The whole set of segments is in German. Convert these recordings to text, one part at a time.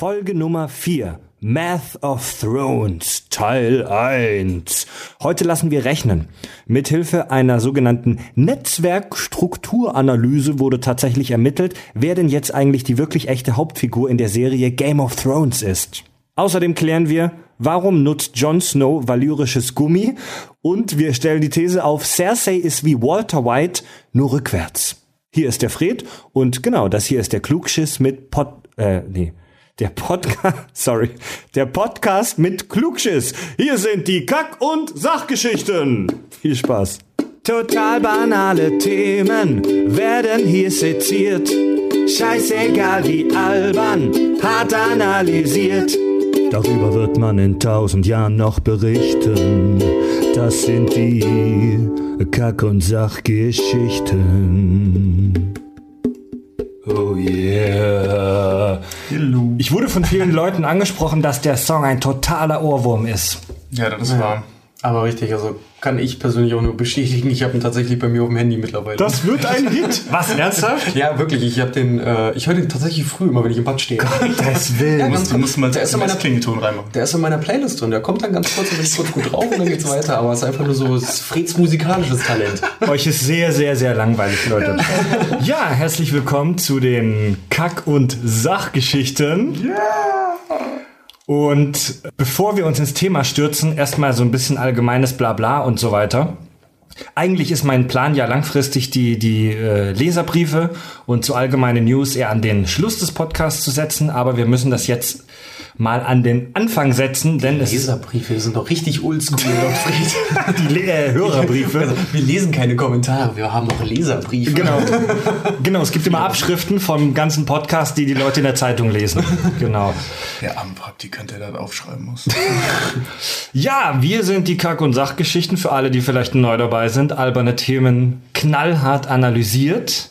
Folge Nummer 4. Math of Thrones Teil 1. Heute lassen wir rechnen. Mithilfe einer sogenannten Netzwerkstrukturanalyse wurde tatsächlich ermittelt, wer denn jetzt eigentlich die wirklich echte Hauptfigur in der Serie Game of Thrones ist. Außerdem klären wir, warum nutzt Jon Snow valyrisches Gummi und wir stellen die These auf, Cersei ist wie Walter White, nur rückwärts. Hier ist der Fred und genau, das hier ist der Klugschiss mit Pod, äh, nee, der Podcast, sorry, der Podcast mit Klugschiss. Hier sind die Kack- und Sachgeschichten. Viel Spaß. Total banale Themen werden hier seziert. Scheißegal wie albern, hart analysiert. Darüber wird man in tausend Jahren noch berichten. Das sind die Kack- und Sachgeschichten. Oh yeah. Hello. Ich wurde von vielen Leuten angesprochen, dass der Song ein totaler Ohrwurm ist. Ja, das ist wahr. Aber richtig, also kann ich persönlich auch nur bestätigen. Ich habe ihn tatsächlich bei mir auf dem Handy mittlerweile. Das wird ein Hit. Was, ernsthaft? ja, wirklich. Ich habe den, äh, ich höre den tatsächlich früh, immer wenn ich im Bad stehe. Das will. Ja, Du musst, du musst mal Der ist in meiner- Klingelton reinmachen. Der ist in meiner Playlist drin. Der kommt dann ganz kurz und bin ich kurz gut drauf und dann geht's weiter. Aber es ist einfach nur so es ist Freds musikalisches Talent. Euch ist sehr, sehr, sehr langweilig, Leute. Ja, herzlich willkommen zu den Kack- und Sachgeschichten. Und bevor wir uns ins Thema stürzen, erstmal so ein bisschen allgemeines Blabla und so weiter. Eigentlich ist mein Plan ja langfristig die, die äh, Leserbriefe und so allgemeine News eher an den Schluss des Podcasts zu setzen, aber wir müssen das jetzt mal an den Anfang setzen, denn es ist Leserbriefe sind doch richtig oldschool, Gottfried. die Le äh, Hörerbriefe. Also, wir lesen keine Kommentare, wir haben noch Leserbriefe. Genau. genau, es gibt immer Abschriften vom ganzen Podcast, die die Leute in der Zeitung lesen. Genau. Der arme Praktikant, der das aufschreiben muss. Ja, wir sind die Kack- und Sachgeschichten für alle, die vielleicht neu dabei sind. Alberne Themen knallhart analysiert.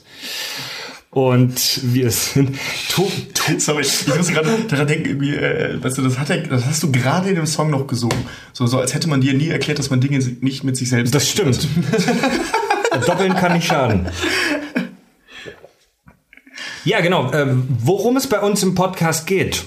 Und wir sind. To to Sorry, ich muss gerade daran denken, irgendwie, äh, weißt du, das, hat er, das hast du gerade in dem Song noch gesungen. So, so als hätte man dir nie erklärt, dass man Dinge nicht mit sich selbst das stimmt. Doppeln kann nicht schaden. Ja, genau. Ähm, worum es bei uns im Podcast geht.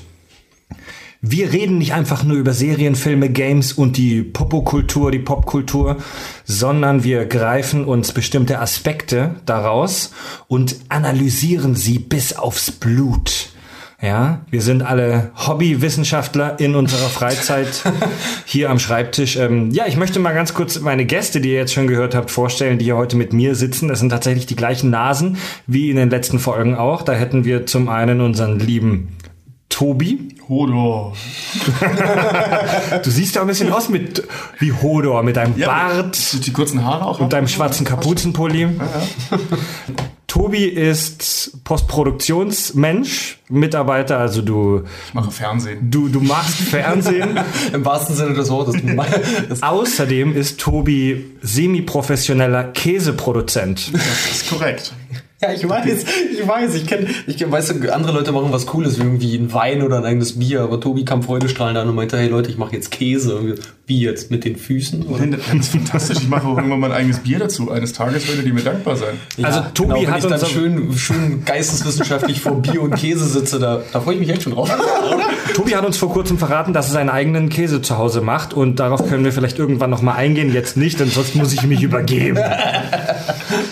Wir reden nicht einfach nur über Serien, Filme, Games und die Popokultur, die Popkultur, sondern wir greifen uns bestimmte Aspekte daraus und analysieren sie bis aufs Blut. Ja, wir sind alle Hobbywissenschaftler in unserer Freizeit hier am Schreibtisch. Ähm, ja, ich möchte mal ganz kurz meine Gäste, die ihr jetzt schon gehört habt, vorstellen, die hier heute mit mir sitzen. Das sind tatsächlich die gleichen Nasen wie in den letzten Folgen auch. Da hätten wir zum einen unseren lieben Tobi. Hodor. Du siist ja ein bisschen aus mit wie Hodor, mit deinem Ja, Bart Die kurzen Haare auch. und deinem schwarzen Kapuzenpulli. Tobi ist Postproduktionsmensch, Mitarbeiter, also du, Ich mache Fernsehen. du, du machst Fernsehen. Im wahrsten Sinne des Wortes. Außerdem ist Tobi semi-professioneller Käseproduzent. Das ist korrekt. Ja, ich weiß, ich weiß, ich kenne, ich kenn, weißt du, andere Leute machen was Cooles, wie irgendwie ein Wein oder ein eigenes Bier, aber Tobi kam freudestrahlend an und meinte, hey Leute, ich mache jetzt Käse. Wie jetzt, mit den Füßen? Oder? Das ist fantastisch. Ich mache auch irgendwann mal ein eigenes Bier dazu. Eines Tages werdet ihr mir dankbar sein. Also Tobi genau, wenn hat ich dann schön, schön geisteswissenschaftlich vor Bier und Käse sitze, da, da freue ich mich echt schon drauf. Tobi hat uns vor kurzem verraten, dass er seinen eigenen Käse zu Hause macht und darauf können wir vielleicht irgendwann noch mal eingehen. Jetzt nicht, denn sonst muss ich mich übergeben.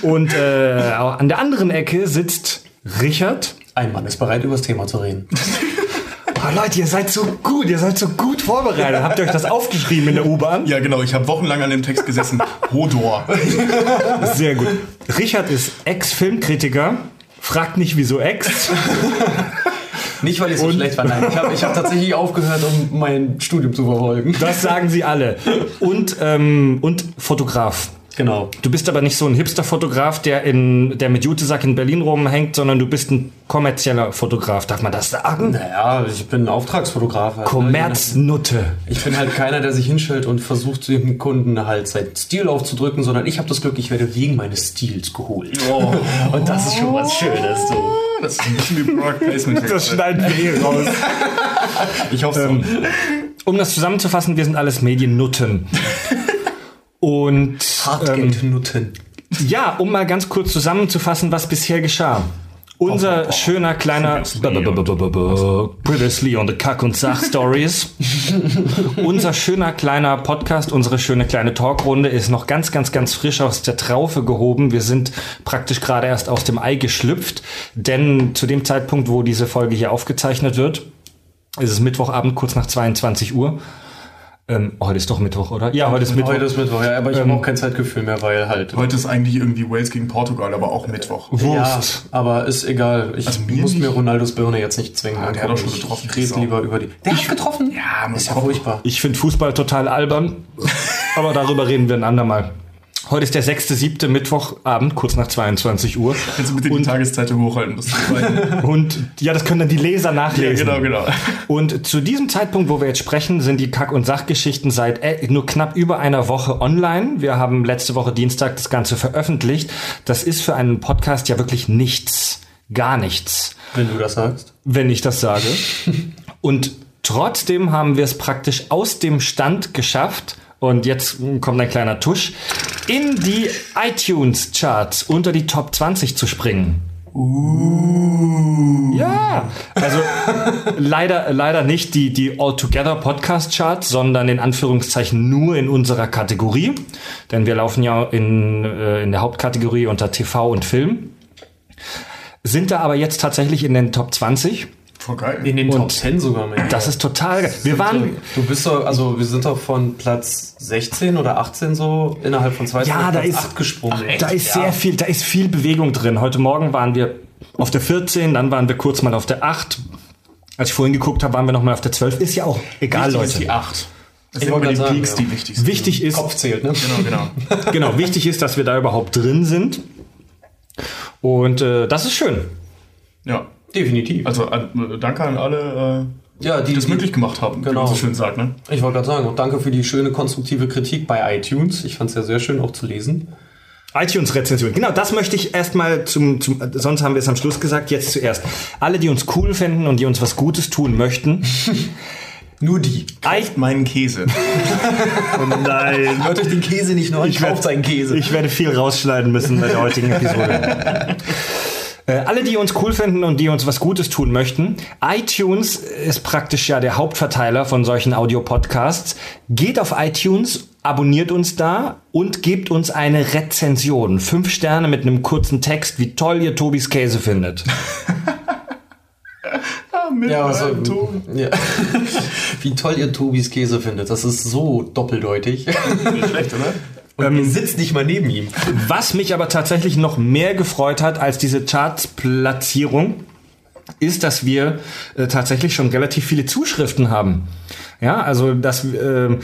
Und äh, an der anderen Ecke sitzt Richard. Ein Mann ist bereit, über das Thema zu reden. Oh, Leute, ihr seid so gut, ihr seid so gut vorbereitet. Habt ihr euch das aufgeschrieben in der U-Bahn? Ja, genau. Ich habe wochenlang an dem Text gesessen. Hodor. Sehr gut. Richard ist Ex-Filmkritiker. Fragt nicht, wieso Ex. Nicht, weil ich so schlecht war, nein. Ich habe hab tatsächlich aufgehört, um mein Studium zu verfolgen. Das sagen sie alle. Und, ähm, und Fotograf. Genau. Du bist aber nicht so ein Hipster-Fotograf, der, in, der mit Jutesack in Berlin rumhängt, sondern du bist ein kommerzieller Fotograf. Darf man das sagen? Naja, ich bin ein Auftragsfotograf. Halt? Kommerznutte. Ich bin halt keiner, der sich hinstellt und versucht, dem Kunden halt seinen Stil aufzudrücken, sondern ich habe das Glück, ich werde wegen meines Stils geholt. Und das ist schon was Schönes. So. Das ist ein bisschen Placement. Das schneiden wir hier raus. Ich hoffe Ähm, Um das zusammenzufassen, wir sind alles Mediennutten. Und ähm, Hartgeldnutten. ja, um mal ganz kurz zusammenzufassen, was bisher geschah. Unser schöner kleiner Previously on the Kack und Sach Stories. Unser schöner kleiner Podcast, unsere schöne kleine Talkrunde ist noch ganz, ganz, ganz frisch aus der Traufe gehoben. Wir sind praktisch gerade erst aus dem Ei geschlüpft, denn zu dem Zeitpunkt, wo diese Folge hier aufgezeichnet wird, ist es Mittwochabend kurz nach 22 Uhr. Ähm, heute ist doch Mittwoch, oder? Ja, heute ist Mittwoch. Heute ist Mittwoch, ja, aber ich habe auch kein Zeitgefühl mehr, weil halt. Heute ist eigentlich irgendwie Wales gegen Portugal, aber auch Mittwoch. Wurst. Ja, aber ist egal. Ich Also mir muss nicht. mir Ronaldos Birne jetzt nicht zwingen. Ah, der hat doch schon getroffen, Ich rede lieber über die. Der hat getroffen? Ja, muss ist ja furchtbar. Ich finde Fußball total albern, aber darüber reden wir ein andermal. Heute ist der 6.7. Mittwochabend, kurz nach 22 Uhr. Kannst du bitte die Tageszeit hochhalten? Das. Und ja, das können dann die Leser nachlesen. Ja, genau, genau. Und zu diesem Zeitpunkt, wo wir jetzt sprechen, sind die Kack- und Sachgeschichten seit äh, nur knapp über einer Woche online. Wir haben letzte Woche Dienstag das Ganze veröffentlicht. Das ist für einen Podcast ja wirklich nichts. Gar nichts. Wenn du das sagst. wenn ich das sage. Und trotzdem haben wir es praktisch aus dem Stand geschafft. Und jetzt kommt ein kleiner Tusch, in die iTunes-Charts unter die Top 20 zu springen. Ja, also leider, leider nicht die, die Altogether Podcast Charts, sondern in Anführungszeichen nur in unserer Kategorie. Denn wir laufen ja in, äh, in der Hauptkategorie unter TV und Film. Sind da aber jetzt tatsächlich in den Top 20. Voll geil. In den Und Top 10 sogar mehr. Das ist total geil. Wir waren, Du bist doch, also wir sind doch von Platz 16 oder 18 so innerhalb von zwei Ja, da ist- 8 gesprungen. da ist sehr viel, da ist viel Bewegung drin. Heute Morgen waren wir auf der 14, dann waren wir kurz mal auf der 8. Als ich vorhin geguckt habe, waren wir noch mal auf der 12. Ist ja auch egal, Wichtig Leute. ist die 8. Das sind immer die sagen, Peaks, ja. die wichtig sind. Wichtig ist, Kopf zählt, ne? Genau, genau. genau, wichtig ist, dass wir da überhaupt drin sind. Und äh, das ist schön. Ja. Definitiv. Also an, äh, danke an alle, äh, Ja, die- die das die- möglich gemacht haben, wie Genau. man so schön sagt. Ne? Ich wollte gerade sagen, und danke für die schöne konstruktive Kritik bei iTunes. Ich fand es ja sehr schön auch zu lesen. iTunes-Rezension. Genau, das möchte ich erstmal zum, zum, sonst haben wir es am Schluss gesagt, jetzt zuerst. Alle, die uns cool finden und die uns was Gutes tun möchten. Nur die. Kauft meinen Käse. Nein. Hört euch den Käse nicht nur an, kauft seinen Käse. Ich werde viel rausschneiden müssen bei der heutigen Episode. Äh, Alle, die uns cool finden und die uns was Gutes tun möchten, iTunes ist praktisch ja der Hauptverteiler von solchen Audio-Podcasts. Geht auf iTunes, abonniert uns da und gebt uns eine Rezension. Fünf Sterne mit einem kurzen Text, wie toll ihr Tobis Käse findet. Mit Ja, also, ja. Wie toll ihr Tobis Käse findet. Das ist so doppeldeutig. Nicht schlecht, oder? Und ihr sitzt nicht mal neben ihm. Was mich aber tatsächlich noch mehr gefreut hat als diese Charts-Platzierung, ist, dass wir äh, tatsächlich schon relativ viele Zuschriften haben. Ja, also dass äh,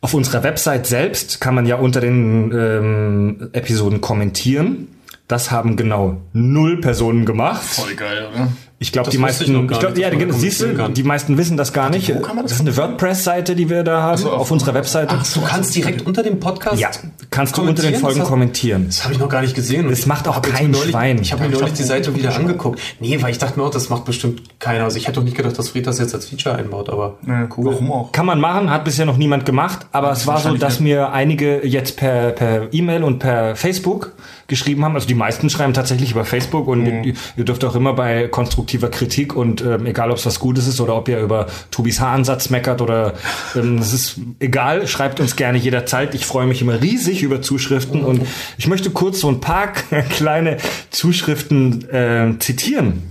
auf unserer Website selbst kann man ja unter den ähm, Episoden kommentieren. Das haben genau null Personen gemacht. Voll geil, oder? Ich glaube, die ich meisten, ich glaub, nicht, ja, siehst du, kann. die meisten wissen das gar nicht. Wo kann man das das ist eine WordPress-Seite, die wir da haben, so, auf, auf- unserer Webseite. Ach. Du kannst direkt unter dem Podcast. ja, kannst du unter den? Folgen Das- kommentieren. Das habe ich noch gar nicht gesehen. Das ich macht auch kein neulich, Schwein. Ich habe mir ich neulich die Seite wieder angeguckt. Nee, weil ich dachte mir auch, das macht bestimmt keiner. Also ich hätte doch nicht gedacht, dass Fred das jetzt als Feature einbaut, aber Ja, cool. Warum auch? Kann man machen, hat bisher noch niemand gemacht, aber es war so, dass mir einige jetzt per per E-Mail und per Facebook geschrieben haben. Also die meisten schreiben tatsächlich über Facebook und ihr, ihr dürft auch immer bei konstruktiver Kritik und ähm, egal ob es was Gutes ist oder ob ihr über Tobis Haaransatz meckert oder ähm, es ist egal, schreibt uns gerne jederzeit. Ich freue mich immer riesig über Zuschriften und ich möchte kurz so ein paar kleine Zuschriften äh, zitieren.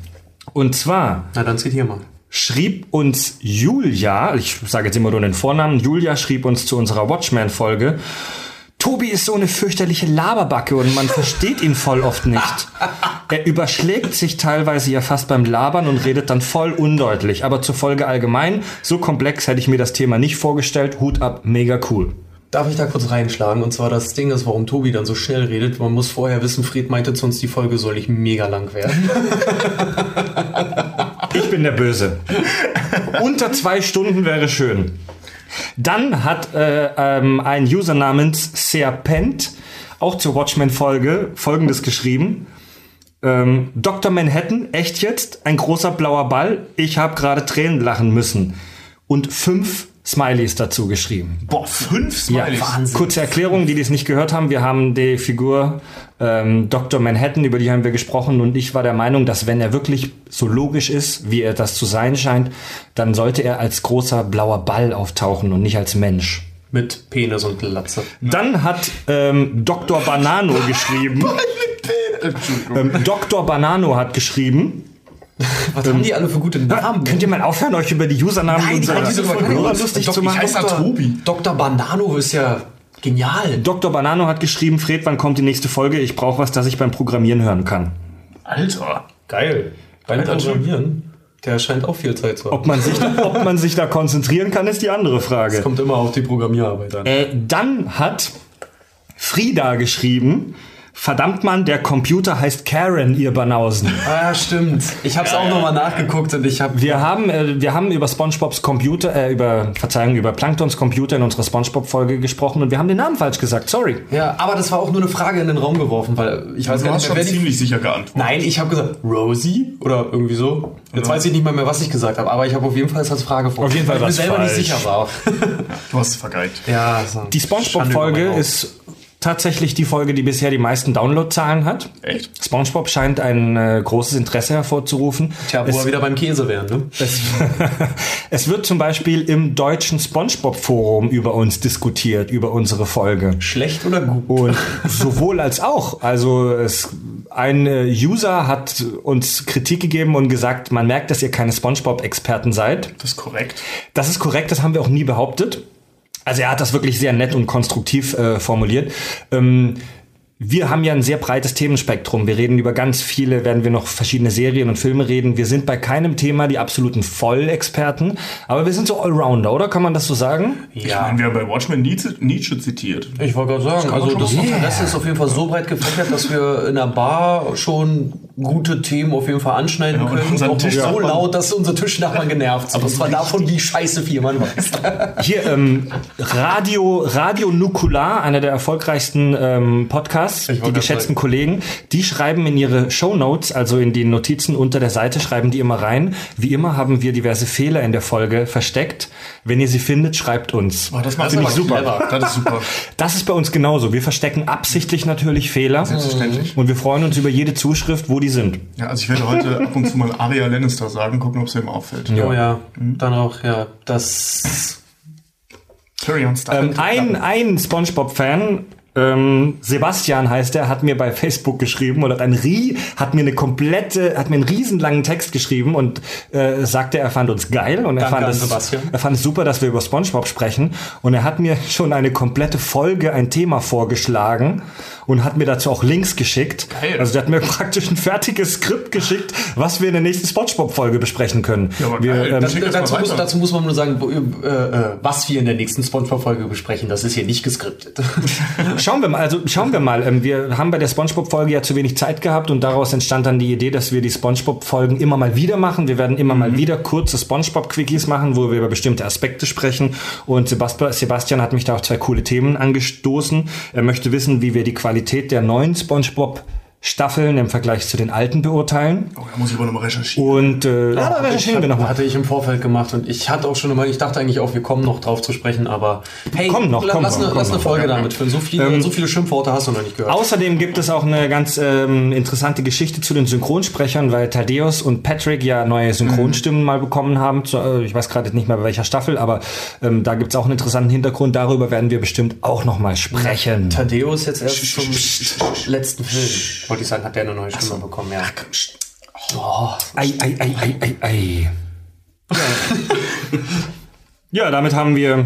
Und zwar na dann zitier mal. schrieb uns Julia, ich sage jetzt immer nur den Vornamen, Julia schrieb uns zu unserer Watchmen-Folge, Tobi ist so eine fürchterliche Laberbacke und man versteht ihn voll oft nicht. Er überschlägt sich teilweise ja fast beim Labern und redet dann voll undeutlich. Aber zur Folge allgemein, so komplex hätte ich mir das Thema nicht vorgestellt. Hut ab, mega cool. Darf ich da kurz reinschlagen? Und zwar das Ding ist, warum Tobi dann so schnell redet. Man muss vorher wissen, Fred meinte zu uns, die Folge soll nicht mega lang werden. Ich bin der Böse. Unter zwei Stunden wäre schön. Dann hat äh, ähm, ein User namens Serpent auch zur Watchmen-Folge folgendes geschrieben. Ähm, Dr. Manhattan, echt jetzt? Ein großer blauer Ball? Ich habe gerade Tränen lachen müssen. Und fünf Smileys dazu geschrieben. Boah, fünf Ja, Smileys. Wahnsinn. kurze Erklärung, die dies nicht gehört haben. Wir haben die Figur ähm, Dr. Manhattan, über die haben wir gesprochen und ich war der Meinung, dass wenn er wirklich so logisch ist, wie er das zu sein scheint, dann sollte er als großer blauer Ball auftauchen und nicht als Mensch. Mit Penis und Glatze. Dann hat ähm, Dr. Banano geschrieben. Ähm, Dr. Banano hat geschrieben. Was haben die alle für gute Namen? Könnt ihr mal aufhören, euch über die Usernamen Nein, unserer diese Hörer lustig Dok- zu ich machen? heiße Dr. Tobi. Dr. Banano ist ja genial. Dr. Banano hat geschrieben, Fred, wann kommt die nächste Folge? Ich brauche was, das ich beim Programmieren hören kann. Alter. Geil. Beim Alter, Programmieren. Der scheint auch viel Zeit zu haben. Ob man sich, ob man sich da konzentrieren kann, ist die andere Frage. Kommt immer auf die Programmierarbeit an. Äh, dann hat Frieda geschrieben, verdammt man, der Computer heißt Karen, ihr Banausen. Ah, stimmt. Ich habe es auch nochmal nachgeguckt und ich habe Wir haben, äh, wir haben über SpongeBobs Computer, äh, über, Verzeihung, über Planktons Computer in unserer SpongeBob-Folge gesprochen und wir haben den Namen falsch gesagt, sorry. Ja, aber das war auch nur eine Frage in den Raum geworfen, weil ich weiß Du gar hast nicht schon mehr, wer die ziemlich sicher geantwortet. Nein, ich habe gesagt Rosie oder irgendwie so. Jetzt Ja. weiß ich nicht mal mehr, was ich gesagt habe, aber ich habe auf jeden Fall es als Frage vor. Auf jeden Fall weil ich mir selber falsch. nicht sicher war. Du hast es vergeigt. ja, so. Die SpongeBob-Folge ist tatsächlich die Folge, die bisher die meisten Downloadzahlen hat. Echt? SpongeBob scheint ein äh, großes Interesse hervorzurufen. Tja, wo es, wir wieder beim Käse wären, ne? es, es wird zum Beispiel im deutschen SpongeBob-Forum über uns diskutiert, über unsere Folge. Schlecht oder gut? Und sowohl als auch. Also es, ein äh, User hat uns Kritik gegeben und gesagt, man merkt, dass ihr keine SpongeBob-Experten seid. Das ist korrekt. Das ist korrekt, das haben wir auch nie behauptet. Also er hat das wirklich sehr nett und konstruktiv äh, formuliert. Ähm, wir haben ja ein sehr breites Themenspektrum. Wir reden über ganz viele, werden wir noch verschiedene Serien und Filme reden. Wir sind bei keinem Thema die absoluten Vollexperten, aber wir sind so Allrounder, oder? Kann man das so sagen? Ich meine, wir haben bei Watchmen Nietzsche, Nietzsche zitiert. Ich wollte gerade sagen, kann man also das mal Interesse ist auf jeden Fall so breit gefächert, dass wir in der Bar schon gute Themen auf jeden Fall anschneiden Ja, können. auch noch so laut, dass unser Tischnachbarn genervt sind. Aber Und zwar davon, wie scheiße viel man weiß. Hier, ähm, Radio, Radio Nukular, einer der erfolgreichsten ähm, Podcasts, die geschätzten Kollegen, die schreiben in ihre Show Notes, also in die Notizen unter der Seite, schreiben die immer rein. Wie immer haben wir diverse Fehler in der Folge versteckt. Wenn ihr sie findet, schreibt uns. Oh, das macht ich super. Clever. Das ist super. Das ist bei uns genauso. Wir verstecken absichtlich natürlich Fehler. Selbstverständlich. Und wir freuen uns über jede Zuschrift, wo die sind. Ja, also ich werde heute ab und zu mal Aria Lannister sagen, gucken, ob es ihm auffällt. Oh ja, dann auch, ja, das... Tyrion. Ähm, ein, ein SpongeBob-Fan, ähm, Sebastian heißt er, hat mir bei Facebook geschrieben oder ein Rie, hat mir eine komplette, hat mir einen riesenlangen Text geschrieben und äh, sagte, er fand uns geil und er Danke fand, an es, Sebastian. er fand es super, dass wir über SpongeBob sprechen und er hat mir schon eine komplette Folge, ein Thema vorgeschlagen und hat mir dazu auch Links geschickt. Geil. Also der hat mir praktisch ein fertiges Skript geschickt, was wir in der nächsten SpongeBob-Folge besprechen können. Ja, aber wir, ähm, Das- Dazu muss, dazu muss man nur sagen, wo, äh, äh, was wir in der nächsten Spongebob-Folge besprechen. Das ist hier nicht geskriptet. Schauen wir mal, also schauen wir mal. Ähm, wir haben bei der SpongeBob-Folge ja zu wenig Zeit gehabt und daraus entstand dann die Idee, dass wir die SpongeBob-Folgen immer mal wieder machen. Wir werden immer mal wieder kurze SpongeBob-Quickies machen, wo wir über bestimmte Aspekte sprechen. Und Sebast- Sebastian hat mich da auf zwei coole Themen angestoßen. Er möchte wissen, wie wir die Qualität der neuen SpongeBob Staffeln im Vergleich zu den alten beurteilen. oh, da muss ich aber nochmal recherchieren. Und äh, ja, da recherchieren wir nochmal. Hatte ich im Vorfeld gemacht und ich hatte auch schon immer, ich dachte eigentlich auch, wir kommen noch drauf zu sprechen, aber hey, Komm noch, komm lass, noch, eine, komm lass eine noch. Folge damit füllen. So viele, so viele Schimpfworte hast du noch nicht gehört. Außerdem gibt es auch eine ganz ähm, interessante Geschichte zu den Synchronsprechern, weil Thaddeus und Patrick ja neue Synchronstimmen mal bekommen haben. Zu, äh, ich weiß gerade nicht mehr bei welcher Staffel, aber ähm, da gibt es auch einen interessanten Hintergrund. Darüber werden wir bestimmt auch noch mal sprechen. Thaddeus jetzt erst zum letzten Film, wollte ich sagen, hat der eine neue Stimme bekommen, ja. Ei, ei, ei, ei, ei, ei. ja, damit haben wir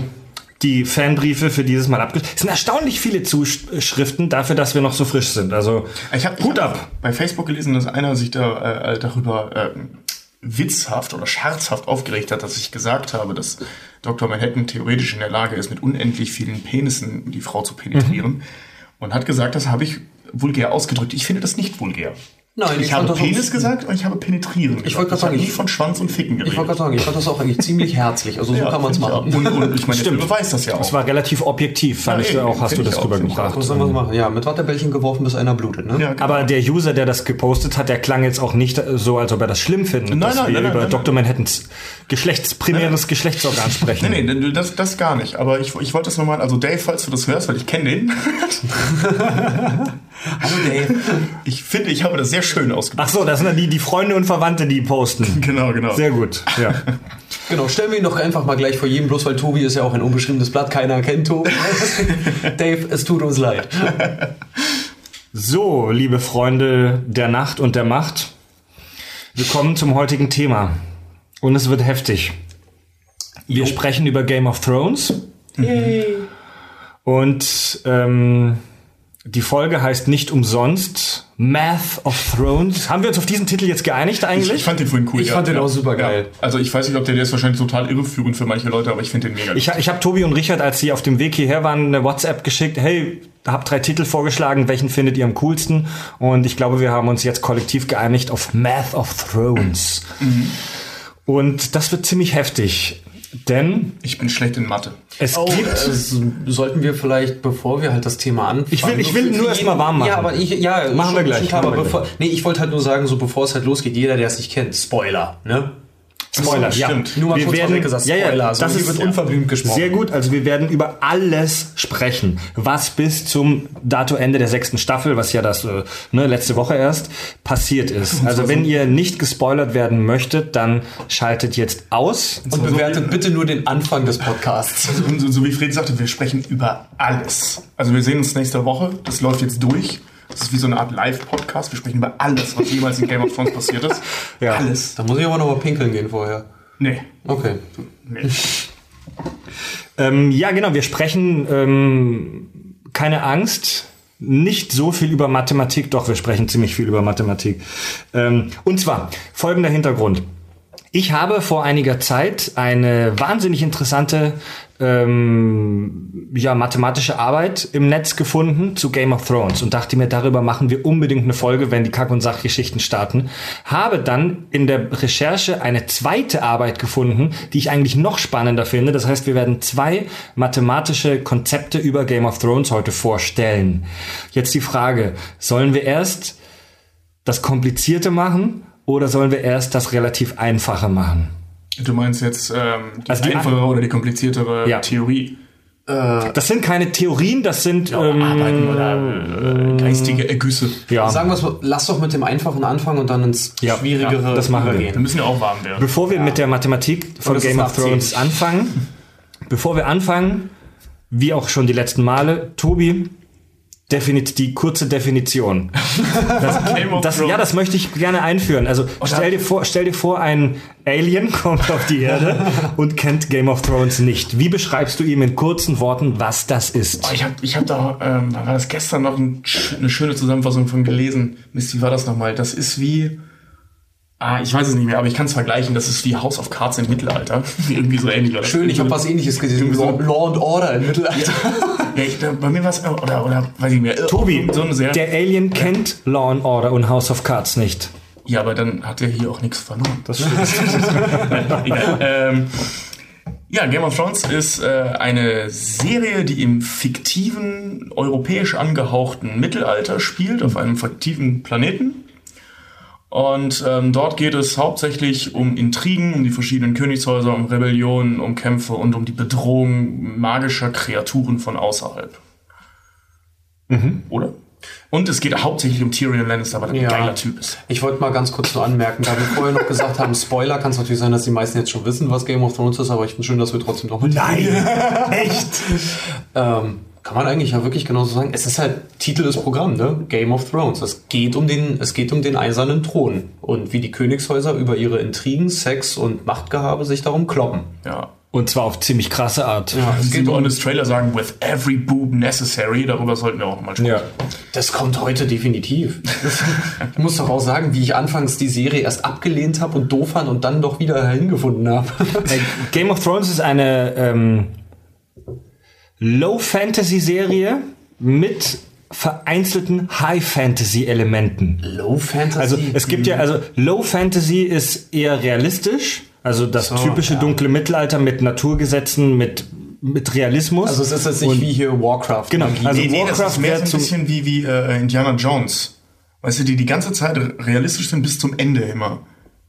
die Fanbriefe für dieses Mal abgeschlossen. Es sind erstaunlich viele Zuschriften dafür, dass wir noch so frisch sind. Also Ich habe Hut ab. bei Facebook gelesen, dass einer sich da äh, darüber ähm, witzhaft oder scherzhaft aufgeregt hat, dass ich gesagt habe, dass Dr. Manhattan theoretisch in der Lage ist, mit unendlich vielen Penissen die Frau zu penetrieren. Und hat gesagt, das habe ich vulgär ausgedrückt. Ich finde das nicht vulgär. Nein, Ich, habe fand das Penis auch- gesagt und ich habe penetrieren. Ich wollte gerade habe sagen, nicht ich- von Schwanz und Ficken geredet. Ich wollte gerade sagen, ich fand das auch eigentlich ziemlich herzlich. Also so Ja, kann man es ich machen. Und, und ich meine, der Stimmt. Film beweist das ja auch. Das war relativ objektiv, fand Ja, ich auch, hast du das ich ich rübergebracht. Was soll man machen? Ja, mit Wattebällchen geworfen, bis einer blutet, ne? ja, genau. Aber der User, der das gepostet hat, der klang jetzt auch nicht so, als ob er das schlimm findet, Nein, dass nein, wir nein, nein, über nein, Dr. Manhattans Geschlechts, primäres Geschlechtsorgan sprechen. Nee, nee, das, das gar nicht. Aber ich, ich wollte das nochmal, also Dave, falls du das hörst, weil ich kenne den. Hallo Dave. Ich finde, ich habe das sehr schön ausgedrückt. Ach so, das sind dann die, die Freunde und Verwandte, die posten. Genau, genau. Sehr gut, ja. Genau, stellen wir ihn doch einfach mal gleich vor jedem, bloß weil Tobi ist ja auch ein unbeschriebenes Blatt, keiner kennt Tobi. Dave, es tut uns leid. So, liebe Freunde der Nacht und der Macht, wir kommen zum heutigen Thema. Und es wird heftig. Wir sprechen über Game of Thrones. Und ähm, die Folge heißt nicht umsonst Math of Thrones. Haben wir uns auf diesen Titel jetzt geeinigt Ich, eigentlich? ich fand den vorhin cool. Ich fand den auch super geil. Also ich weiß nicht, ob der, der ist wahrscheinlich total irreführend für manche Leute, aber ich finde den mega. Ich, ich habe Tobi und Richard, als sie auf dem Weg hierher waren, eine WhatsApp geschickt. Hey, hab drei Titel vorgeschlagen, welchen findet ihr am coolsten? Und ich glaube, wir haben uns jetzt kollektiv geeinigt auf Math of Thrones. Und das wird ziemlich heftig, denn ich bin schlecht in Mathe. es Oh, gibt äh, sollten wir vielleicht, bevor wir halt das Thema anfangen. Ich will- ich will nur jeden- erst mal warm machen. Ja, aber ich, ja, Machen wir gleich, klar, machen aber wir bevor, nee, ich wollte halt nur sagen, so bevor es halt losgeht, jeder, der es nicht kennt, Spoiler, ne? Spoiler, So, ja. stimmt. Nur mal wir kurz werden, gesagt, ja, ja, Spoiler, also das wird unverblümt gesprochen. Sehr gut, also wir werden über alles sprechen, was bis zum Dato Ende der sechsten Staffel, was ja das äh, ne, letzte Woche erst passiert ist. Also wenn ihr nicht gespoilert werden möchtet, dann schaltet jetzt aus. Und bewertet bitte nur den Anfang des Podcasts. Und so, so wie Fred sagte, wir sprechen über alles. Also wir sehen uns nächste Woche. Das läuft jetzt durch. Das ist wie so eine Art Live-Podcast. Wir sprechen über alles, was jemals in Game of Thrones passiert ist. Ja. Alles. Da muss ich aber noch mal pinkeln gehen vorher. Nee. Okay. nee. Ähm, ja, genau, wir sprechen ähm, keine Angst. Nicht so viel über Mathematik, doch wir sprechen ziemlich viel über Mathematik. Ähm, und zwar folgender Hintergrund. Ich habe vor einiger Zeit eine wahnsinnig interessante ähm, ja, mathematische Arbeit im Netz gefunden zu Game of Thrones und dachte mir, darüber machen wir unbedingt eine Folge, wenn die Kack- und Sachgeschichten starten. Habe dann in der Recherche eine zweite Arbeit gefunden, die ich eigentlich noch spannender finde. Das heißt, wir werden zwei mathematische Konzepte über Game of Thrones heute vorstellen. Jetzt die Frage, sollen wir erst das Komplizierte machen oder sollen wir erst das relativ Einfache machen? Du meinst jetzt ähm, die Also die- einfache oder die kompliziertere Ja. Theorie? Das sind keine Theorien, das sind ähm, Arbeiten oder äh, geistige Ergüsse. ja. Sagen wir es mal, lass doch mit dem Einfachen anfangen und dann ins Ja, Schwierigere ja, das machen wir. Wir müssen ja auch warm werden. Bevor wir mit der Mathematik von Game of. Thrones anfangen, bevor wir anfangen, wie auch schon die letzten Male, Tobi, definit die kurze Definition. Game of Das, Thrones. ja, das möchte ich gerne einführen. Also stell dir vor, stell dir vor, ein Alien kommt auf die Erde und kennt Game of Thrones nicht. Wie beschreibst du ihm in kurzen Worten, was das ist? Oh, ich habe ich hab da, ähm, war das gestern noch ein, eine schöne Zusammenfassung von gelesen. Mist, wie war das nochmal? Das ist wie, ah, ich weiß es nicht mehr, aber ich kann es vergleichen. Das ist wie House of Cards im Mittelalter. Irgendwie so ähnlich. das. Schön, ich habe was ähnliches gesehen. Law, Law and Order im Mittelalter. Ja, ich, bei mir war es, oder, oder, weiß ich nicht mehr. Tobi, so eine sehr, der Alien kennt Law and Order und House of Cards nicht. ja, aber dann hat er hier auch nichts verloren. Das stimmt. Egal. Ähm, ja, Game of Thrones ist äh, eine Serie, die im fiktiven, europäisch angehauchten Mittelalter spielt, auf einem fiktiven Planeten. Und ähm, dort geht es hauptsächlich um Intrigen, um die verschiedenen Königshäuser, um Rebellionen, um Kämpfe und um die Bedrohung magischer Kreaturen von außerhalb. Oder? Und es geht hauptsächlich um Tyrion Lannister, weil er Ja. ein geiler Typ ist. Ich wollte mal ganz kurz nur anmerken, da wir vorher noch gesagt haben, Spoiler, kann es natürlich sein, dass die meisten jetzt schon wissen, was Game of Thrones ist, aber ich finde schön, dass wir trotzdem noch mit. Nein, echt? Ähm, kann man eigentlich ja wirklich genauso sagen. Es ist halt Titel des Programms, ne? Game of Thrones. Es geht um den, es geht um den eisernen Thron und wie die Königshäuser über ihre Intrigen, Sex und Machtgehabe sich darum kloppen. Ja. Und zwar auf ziemlich krasse Art. Ja, Es geht um, das Trailer sagen, with every boob necessary. Darüber sollten wir auch noch mal sprechen. Ja. das kommt heute definitiv. ich muss doch auch sagen, wie ich anfangs die Serie erst abgelehnt habe und doof fand und dann doch wieder hingefunden habe. Game of Thrones ist eine ähm, Low-Fantasy-Serie mit vereinzelten High-Fantasy-Elementen. Low Fantasy. Also es gibt ja, also Low Fantasy ist eher realistisch, also das So, typische ja. dunkle Mittelalter mit Naturgesetzen, mit, mit Realismus. Also es ist jetzt nicht wie hier Warcraft. Genau, Magie. also nee, nee, das Warcraft ist mehr so ein bisschen wie, wie äh, Indiana Jones. Weißt du, die die ganze Zeit realistisch sind bis zum Ende immer.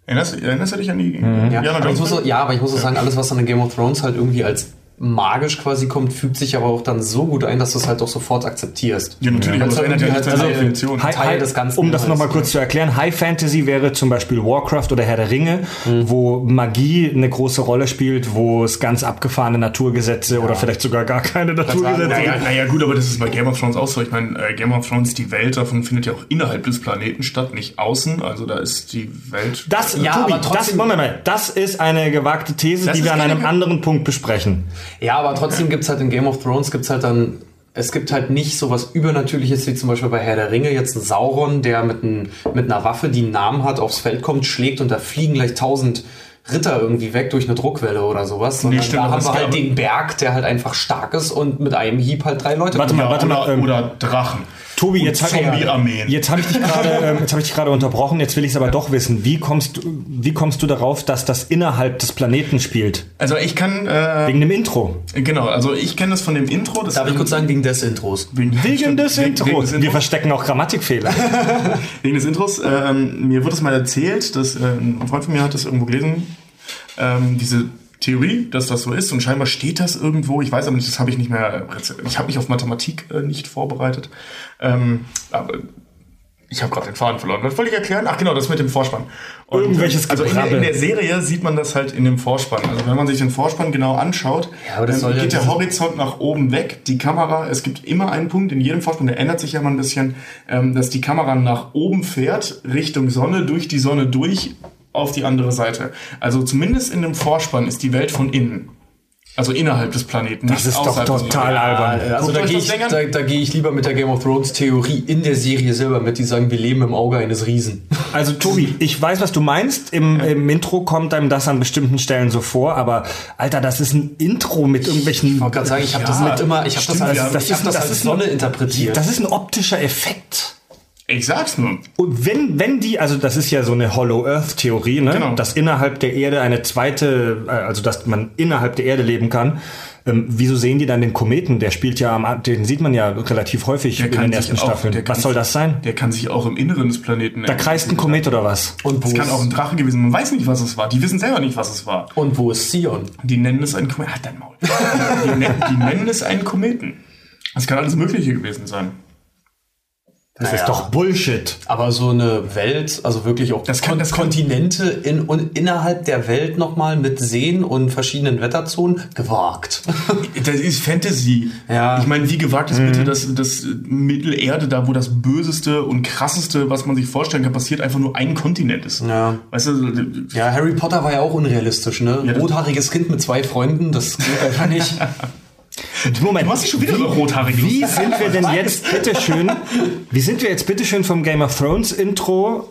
Erinnerst, erinnerst du dich an die ja, Indiana aber ich muss, Jones? auch- ja, aber ich muss auch sagen, alles, was dann in Game of Thrones halt irgendwie als magisch quasi kommt, fügt sich aber auch dann so gut ein, dass du es halt auch sofort akzeptierst. Ja, natürlich, aber Weil's das halt ändert ja halt an der Teil- Definition. High, Teil des Ganzen um das Inhalts, nochmal kurz zu erklären, High Fantasy wäre zum Beispiel Warcraft oder Herr der Ringe, wo Magie eine große Rolle spielt, wo es ganz abgefahrene Naturgesetze oder vielleicht sogar gar keine Naturgesetze Naja, gibt. naja, gut, aber das ist bei Game of Thrones auch so. Ich meine, äh, Game of Thrones, die Welt davon findet ja auch innerhalb des Planeten statt, nicht außen. Also da ist die Welt. Das, Ja, Tobi, aber trotzdem- das, Moment mal, das ist eine gewagte These, Das die wir an einem anderen Punkt besprechen. Ja, aber trotzdem gibt's halt in Game of Thrones gibt's halt dann es gibt halt nicht so was Übernatürliches wie zum Beispiel bei Herr der Ringe jetzt ein Sauron, der mit, ein, mit einer Waffe, die einen Namen hat, aufs Feld kommt, schlägt und da fliegen gleich tausend Ritter irgendwie weg durch eine Druckwelle oder sowas. Sondern stimmt, da haben es wir halt den Berg, der halt einfach stark ist und mit einem Hieb halt drei Leute. Warte mal, warte oder, mal. Ähm, oder Drachen. Tobi, Und jetzt habe Zombie-Armeen. jetzt hab ich dich gerade ähm, jetzt habe ich dich gerade unterbrochen. Jetzt will ich es aber doch wissen. Wie kommst du wie kommst du darauf, dass das innerhalb des Planeten spielt? Also ich kann, äh, Wegen dem Intro. genau, also ich kenne das von dem Intro. Das Darf ich kurz sagen, wegen des Intros? Wegen, Wegen des Intros. Wegen des Wir verstecken auch Grammatikfehler. Wegen des Intros. Ähm, mir wurde es mal erzählt, dass äh, ein Freund von mir hat das irgendwo gelesen. Ähm, diese Theorie, dass das so ist und scheinbar steht das irgendwo. Ich weiß aber nicht, das habe ich nicht mehr. Ich habe mich auf Mathematik äh, nicht vorbereitet. Ähm, aber ich habe gerade den Faden verloren. Was wollte ich erklären? Ach genau, das mit dem Vorspann. Und, Irgendwelches Also in der, in der Serie sieht man das halt in dem Vorspann. Also wenn man sich den Vorspann genau anschaut, Ja, dann soll ja geht der Horizont nach oben weg. Die Kamera, es gibt immer einen Punkt in jedem Vorspann, der ändert sich ja mal ein bisschen, ähm, dass die Kamera nach oben fährt, Richtung Sonne, durch die Sonne durch auf die andere Seite. Also zumindest in dem Vorspann ist die Welt von innen. Also innerhalb des Planeten. Das ist doch total albern. Also da gehe das ich, da, da gehe ich lieber mit der Game of Thrones Theorie in der Serie selber mit, die sagen, wir leben im Auge eines Riesen. Also Tobi, ich weiß, was du meinst. Im, Im Intro kommt einem das an bestimmten Stellen so vor, aber Alter, das ist ein Intro mit irgendwelchen. Ich wollte gerade sagen, ich habe Ja, das mit immer, ich habe das als, ja, das ist- das das als ist ein- Sonne interpretiert. Das ist ein optischer Effekt. Ich sag's nur. Und wenn, wenn die, also das ist ja so eine Hollow Earth Theorie, ne? Genau. dass innerhalb der Erde eine zweite, äh, also dass man innerhalb der Erde leben kann. Ähm, wieso sehen die dann den Kometen? Der spielt ja am, den sieht man ja relativ häufig Der in den ersten auch- Staffeln. Was soll sich- das sein? Der kann sich auch im Inneren des Planeten. Da kreist ein Komet oder was? und, wo Das kann auch ein Drache gewesen. sein. Man weiß nicht, was es war. Die wissen selber nicht, was es war. und wo ist Sion? Die nennen es einen Kometen. Halt dein Maul. Die, nennen, die nennen es einen Kometen. Das kann alles Mögliche gewesen sein. Das Naja. ist doch Bullshit. Aber so eine Welt, also wirklich auch Das kann- das Kontinente in, und innerhalb der Welt nochmal mit Seen und verschiedenen Wetterzonen gewagt. Das ist Fantasy. Ja. Ich meine, wie gewagt ist bitte das, das Mittelerde, da wo das Böseste und Krasseste, was man sich vorstellen kann, passiert, einfach nur ein Kontinent ist. Ja. Weißt du, Ja, Harry Potter war ja auch unrealistisch, ne? Ja, Rothaariges Kind mit zwei Freunden, das geht einfach nicht. Moment, Du machst dich schon wieder über rothaarig wie lustig. sind wir denn jetzt bitteschön, wie sind wir jetzt bitteschön vom Game of Thrones Intro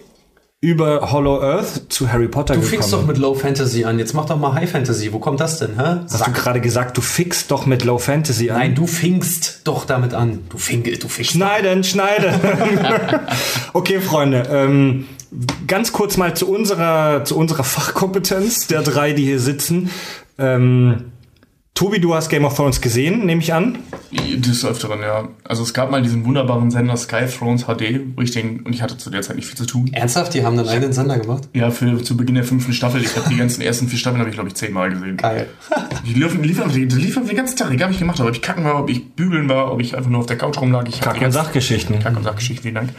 über Hollow Earth zu Harry Potter Du gekommen? fingst doch mit Low Fantasy an, jetzt mach doch mal High Fantasy. Wo kommt das denn, hä? Hast du gerade gesagt, du fixst doch mit Low Fantasy an? Nein, du fingst doch damit an. Du fing, du fingst. Schneiden, schneiden. okay, Freunde. Ähm, ganz kurz mal zu unserer, zu unserer Fachkompetenz der drei, die hier sitzen. Ähm, Tobi, du hast Game of Thrones gesehen, nehme ich an. Des Öfteren, ja. Also es gab mal diesen wunderbaren Sender Sky Thrones HD, wo ich den, und ich hatte zu der Zeit nicht viel zu tun. Ernsthaft, die haben dann einen Sender gemacht? Ja, für zu Beginn der fünften Staffel. Ich habe die ganzen ersten vier Staffeln habe ich glaube ich zehnmal gesehen. Geil. Die liefen, liefen, die liefen den ganzen Tag, egal was ich gemacht habe. Ob ich kacken war, ob ich bügeln war, ob ich einfach nur auf der Couch rumlag. Ich Kack- und Sachgeschichten. Kack- und Sachgeschichten, vielen Dank.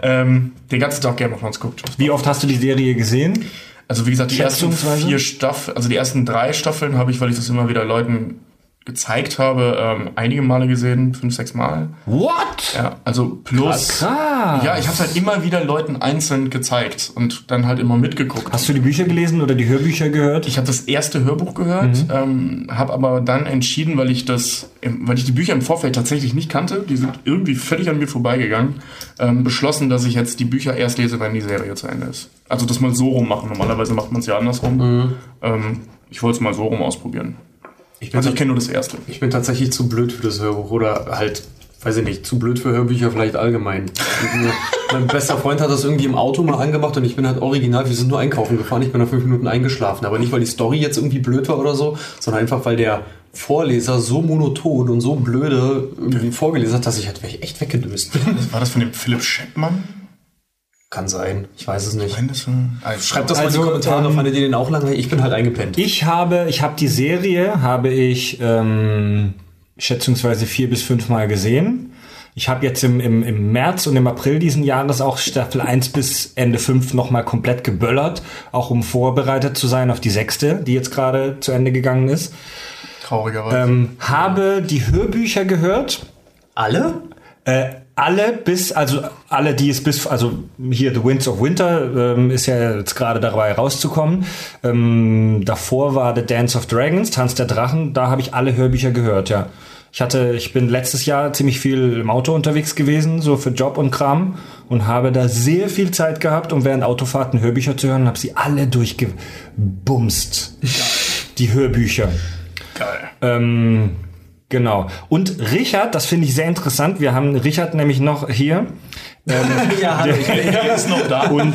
Ähm, den ganzen Tag Game of Thrones guckt. Wie oft hast du die Serie gesehen? Also wie gesagt, die ersten vier Staffeln, also die ersten drei Staffeln habe ich, weil ich das immer wieder Leuten gezeigt habe, ähm, einige Male gesehen, fünf, sechs Mal. What? Ja, also plus. Krass. Ja, ich habe halt immer wieder Leuten einzeln gezeigt und dann halt immer mitgeguckt. Hast du die Bücher gelesen oder die Hörbücher gehört? Ich habe das erste Hörbuch gehört, ähm, habe aber dann entschieden, weil ich das, weil ich die Bücher im Vorfeld tatsächlich nicht kannte, die sind irgendwie völlig an mir vorbeigegangen, ähm, beschlossen, dass ich jetzt die Bücher erst lese, wenn die Serie zu Ende ist. Also das mal so rum machen. Normalerweise macht man es ja andersrum. Ähm, ich wollte es mal so rum ausprobieren. Ich bin, Also ich kenne nur das erste. ich bin tatsächlich zu blöd für das Hörbuch oder halt weiß ich nicht, zu blöd für Hörbücher vielleicht allgemein. mein bester Freund hat das irgendwie im Auto mal angemacht und ich bin halt original, wir sind nur einkaufen gefahren, ich bin nach fünf Minuten eingeschlafen. Aber nicht, weil die Story jetzt irgendwie blöd war oder so, sondern einfach, weil der Vorleser so monoton und so blöde irgendwie vorgelesen hat, dass ich halt echt weggedöst bin. War das von dem Philipp Scheppmann? Kann sein, ich weiß es nicht. Das Also, Schreibt das mal in Also, die Kommentare, ähm, fandet ihr den auch langweilig? Ich bin halt eingepennt. Ich habe, ich habe die Serie, habe ich ähm, schätzungsweise vier bis fünf Mal gesehen. Ich habe jetzt im, im, im März und im April diesen Jahres auch Staffel 1 bis Ende 5 nochmal komplett geböllert, auch um vorbereitet zu sein auf die sechste, die jetzt gerade zu Ende gegangen ist. traurigerweise. Ähm, habe die Hörbücher gehört, Alle? äh, alle bis, also alle, die es bis, also hier The Winds of Winter ähm, ist ja jetzt gerade dabei rauszukommen. Ähm, davor war The Dance of Dragons, Tanz der Drachen, da habe ich alle Hörbücher gehört, ja. Ich hatte, ich bin letztes Jahr ziemlich viel im Auto unterwegs gewesen, so für Job und Kram und habe da sehr viel Zeit gehabt, um während Autofahrten Hörbücher zu hören und habe sie alle durchgebumst. Die Hörbücher. Geil. Ähm, genau. Und Richard, das finde ich sehr interessant. Wir haben Richard nämlich noch hier. ja, hallo. Er ist noch da. Und,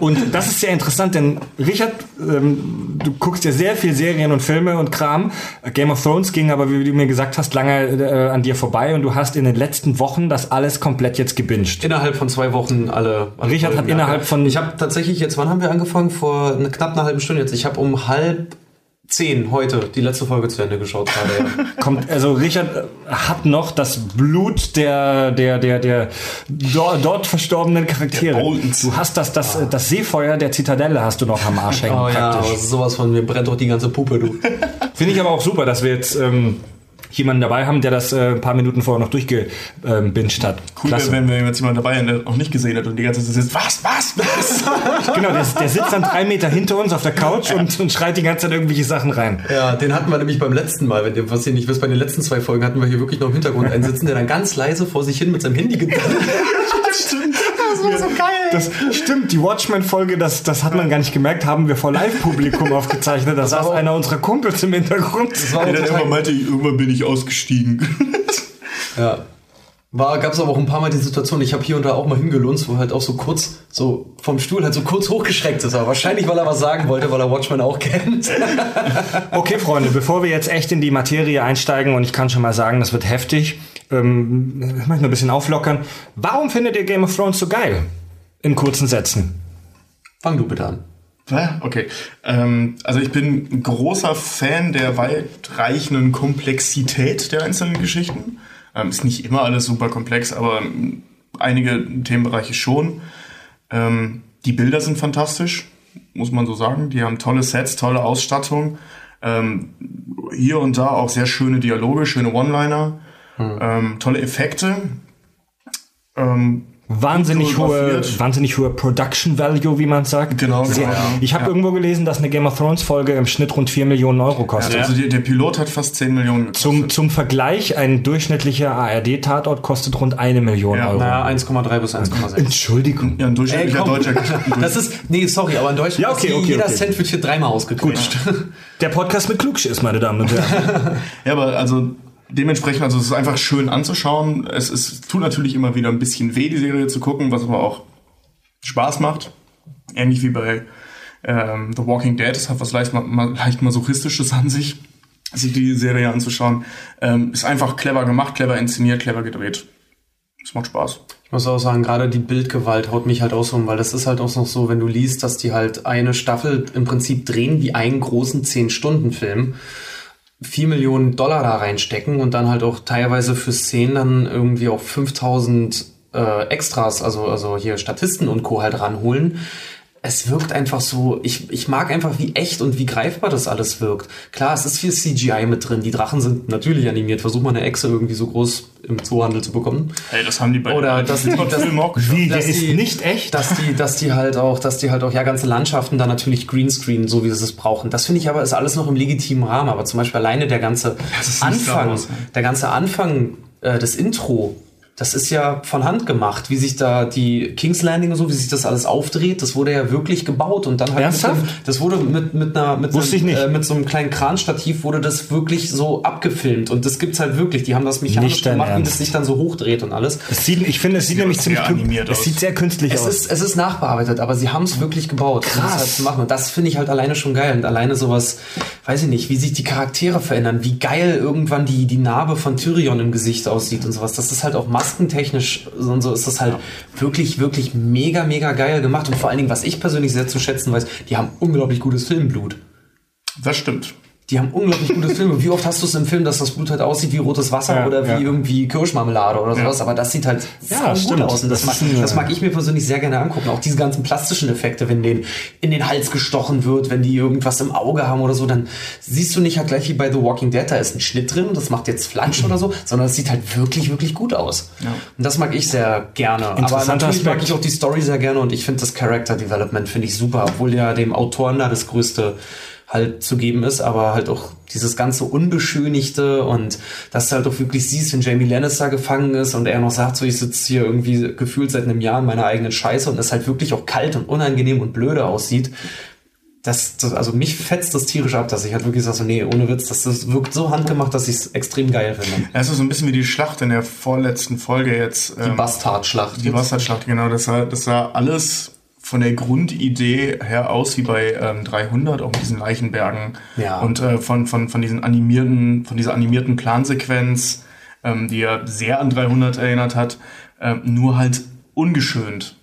und das ist sehr interessant, denn Richard, ähm, du guckst ja sehr viel Serien und Filme und Kram. Game of Thrones ging aber, wie du mir gesagt hast, lange äh, an dir vorbei und du hast in den letzten Wochen das alles komplett jetzt gebinged. Innerhalb von zwei Wochen alle. alle Richard hat Folgen, innerhalb von- Ich habe tatsächlich jetzt, wann haben wir angefangen? Vor eine, knapp einer halben Stunde jetzt. Ich habe um halb zehn heute die letzte Folge zu Ende geschaut gerade. ja. Kommt, also Richard äh, hat noch das Blut der, der, der, der dort, dort verstorbenen Charaktere. Du hast das, das, das Seefeuer der Zitadelle hast du noch am Arsch hängen. oh ja, praktisch. aber sowas von mir brennt doch die ganze Puppe, du. Finde ich aber auch super, dass wir jetzt ähm, jemanden dabei haben, der das äh, ein paar Minuten vorher noch durchgebinged hat. Cool wäre, wenn wir jetzt jemanden dabei haben, der noch nicht gesehen hat und die ganze Zeit sitzt, was, was, was? Genau, der, der sitzt dann drei Meter hinter uns auf der Couch und, und schreit die ganze Zeit irgendwelche Sachen rein. Ja, den hatten wir nämlich beim letzten Mal. Wenn ihr, was ihr nicht wisst, bei den letzten zwei Folgen hatten wir hier wirklich noch im Hintergrund einen sitzen, der dann ganz leise vor sich hin mit seinem Handy gedaddelt Das war so geil. Das stimmt, die Watchmen-Folge, das, das hat man gar nicht gemerkt, haben wir vor Live-Publikum aufgezeichnet. Da saß war- einer unserer Kumpels im Hintergrund. Das war Der dann irgendwann meinte, irgendwann bin ich ausgestiegen. Ja. War, gab es aber auch ein paar Mal die Situation, ich habe hier und da auch mal hingelunzt, wo halt auch so kurz, so vom Stuhl halt so kurz hochgeschreckt ist. Aber wahrscheinlich, weil er was sagen wollte, weil er Watchmen auch kennt. Okay, Freunde, bevor wir jetzt echt in die Materie einsteigen und ich kann schon mal sagen, das wird heftig, ähm, ich möchte noch ein bisschen auflockern. Warum findet ihr Game of Thrones so geil? In kurzen Sätzen. Fang du bitte an. Okay. Ähm, also ich bin ein großer Fan der weitreichenden Komplexität der einzelnen Geschichten. Ähm, ist nicht immer alles super komplex, aber einige Themenbereiche schon. Ähm, die Bilder sind fantastisch, muss man so sagen. Die haben tolle Sets, tolle Ausstattung. Ähm, hier und da auch sehr schöne Dialoge, schöne One-Liner, ähm, tolle Effekte. Ähm, Wahnsinnig hohe, wahnsinnig hohe Production Value, wie man sagt. Genau, Sehr, genau, ja. Ich habe Ja. irgendwo gelesen, dass eine Game of Thrones Folge im Schnitt rund 4 Millionen Euro kostet. also die, der Pilot hat fast 10 Millionen gekostet. Zum, zum Vergleich, ein durchschnittlicher ARD-Tatort kostet rund eine Million Ja. Euro. Naja, 1,3 bis 1,6. Entschuldigung. Ja, ein durchschnittlicher deutscher. Das ist, nee, sorry, aber in Deutschland Ja, okay, ist okay, jeder okay. Cent wird hier dreimal ausgequetscht. Der Podcast mit Klugschiss, meine Damen und Herren. Ja, aber also dementsprechend, also es ist einfach schön anzuschauen. Es, es tut natürlich immer wieder ein bisschen weh, die Serie zu gucken, was aber auch Spaß macht. Ähnlich wie bei ähm, The Walking Dead. Es hat was leicht, leicht masochistisches an sich, sich die Serie anzuschauen. Ähm, ist einfach clever gemacht, clever inszeniert, clever gedreht. Es macht Spaß. Ich muss auch sagen, gerade die Bildgewalt haut mich halt auch so um, weil das ist halt auch noch so, wenn du liest, dass die halt eine Staffel im Prinzip drehen wie einen großen 10-Stunden-Film. 4 Millionen Dollar da reinstecken und dann halt auch teilweise für Szenen dann irgendwie auch 5000 äh, Extras, also, also hier Statisten und Co. halt ranholen. Es wirkt einfach so, ich, ich mag einfach, wie echt und wie greifbar das alles wirkt. Klar, es ist viel CGI mit drin. Die Drachen sind natürlich animiert. Versuch mal eine Echse irgendwie so groß im Zoohandel zu bekommen. Hey, das haben die bei Oder dass die- das- Film auch. Wie, der Dass ist die- nicht echt? Dass die, dass die halt auch, dass die halt auch ja ganze Landschaften dann natürlich Greenscreen, so wie sie es brauchen. Das finde ich aber ist alles noch im legitimen Rahmen. Aber zum Beispiel alleine der ganze Anfang, der ganze Anfang, äh, das Intro das ist ja von Hand gemacht, wie sich da die King's Landing und so, wie sich das alles aufdreht, das wurde ja wirklich gebaut und dann halt Ernsthaft? Mit, dem- das wurde mit mit einer mit, Wusste ich einem, nicht. Äh, mit so einem kleinen Kranstativ wurde das wirklich so abgefilmt und das gibt's halt wirklich, die haben das mechanisch gemacht, wie das sich dann so hochdreht und alles. Es sieht, ich finde, es sieht nämlich sehr ziemlich animiert Es aus. sieht sehr künstlich Es aus. ist, es ist nachbearbeitet, aber sie haben es wirklich gebaut, um das halt zu machen. Und das finde ich halt alleine schon geil. Und alleine sowas, weiß ich nicht, wie sich die Charaktere verändern, wie geil irgendwann die, die Narbe von Tyrion im Gesicht aussieht und sowas. Das ist halt auch maskentechnisch und so ist das halt wirklich, wirklich mega, mega geil gemacht. Und vor allen Dingen, was ich persönlich sehr zu schätzen weiß, die haben unglaublich gutes Filmblut. Das stimmt. Die haben unglaublich gute Filme. Wie oft hast du es im Film, dass das Blut halt aussieht wie rotes Wasser Ja, oder wie ja. irgendwie Kirschmarmelade oder sowas, aber das sieht halt Ja, gut aus. Und das, Das mag, das mag ich mir persönlich sehr gerne angucken. Auch diese ganzen plastischen Effekte, wenn denen in den Hals gestochen wird, wenn die irgendwas im Auge haben oder so, dann siehst du nicht halt gleich wie bei The Walking Dead, da ist ein Schnitt drin, das macht jetzt Flatsch oder so, sondern es sieht halt wirklich, wirklich gut aus. Und das mag ich sehr gerne. Aber natürlich mag Aspekt. ich auch die Story sehr gerne und ich finde das Character Development finde ich super, obwohl ja dem Autoren da das größte halt zu geben ist, aber halt auch dieses ganze Unbeschönigte und dass du halt auch wirklich siehst, wenn Jamie Lannister gefangen ist und er noch sagt, so ich sitze hier irgendwie gefühlt seit einem Jahr in meiner eigenen Scheiße und es halt wirklich auch kalt und unangenehm und blöde aussieht. Das, das, also mich fetzt das tierisch ab, dass ich halt wirklich sage, so, nee, ohne Witz, das, das wirkt so handgemacht, dass ich es extrem geil finde. Es ist so ein bisschen wie die Schlacht in der vorletzten Folge jetzt. Die ähm, Bastardschlacht. Die Bastardschlacht, genau. Das sah, das sah alles von der Grundidee her aus wie bei ähm, 300, auch mit diesen Leichenbergen. Ja. Und äh, von, von, von diesen animierten, von dieser animierten Plansequenz, ähm, die ja sehr an 300 erinnert hat, ähm, nur halt ungeschönt.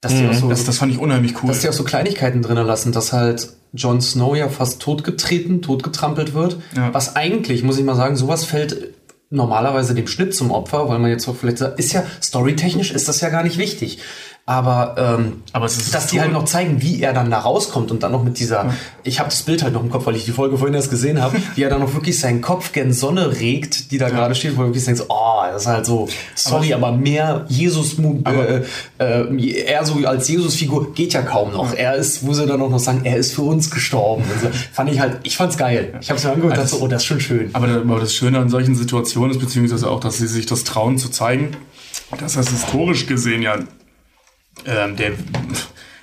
dass die auch so, Das, das fand ich unheimlich cool. dass die auch so Kleinigkeiten drinnen lassen, dass halt Jon Snow ja fast totgetreten, totgetrampelt wird. Ja. Was eigentlich, muss ich mal sagen, sowas fällt normalerweise dem Schnitt zum Opfer, weil man jetzt auch vielleicht sagt, ist ja storytechnisch ist das ja gar nicht wichtig. Aber, ähm, Aber dass die halt noch zeigen, wie er dann da rauskommt und dann noch mit dieser, ich habe das Bild halt noch im Kopf, weil ich die Folge vorhin erst gesehen habe, wie er dann noch wirklich seinen Kopf gen Sonne regt, die da gerade steht, wo du wirklich denkst, oh, das ist halt so, sorry, aber, mehr Jesus, äh, äh, er so als Jesus-Figur geht ja kaum noch. Er ist, wo sie dann auch noch sagen, er ist für uns gestorben. Und so. Fand ich halt, ich fand's geil. Ich habe es mir angehört und dachte so, oh, das ist schon schön. Aber, aber das Schöne an solchen Situationen ist, beziehungsweise auch, dass sie sich das trauen zu zeigen, dass das historisch gesehen ja ähm, der,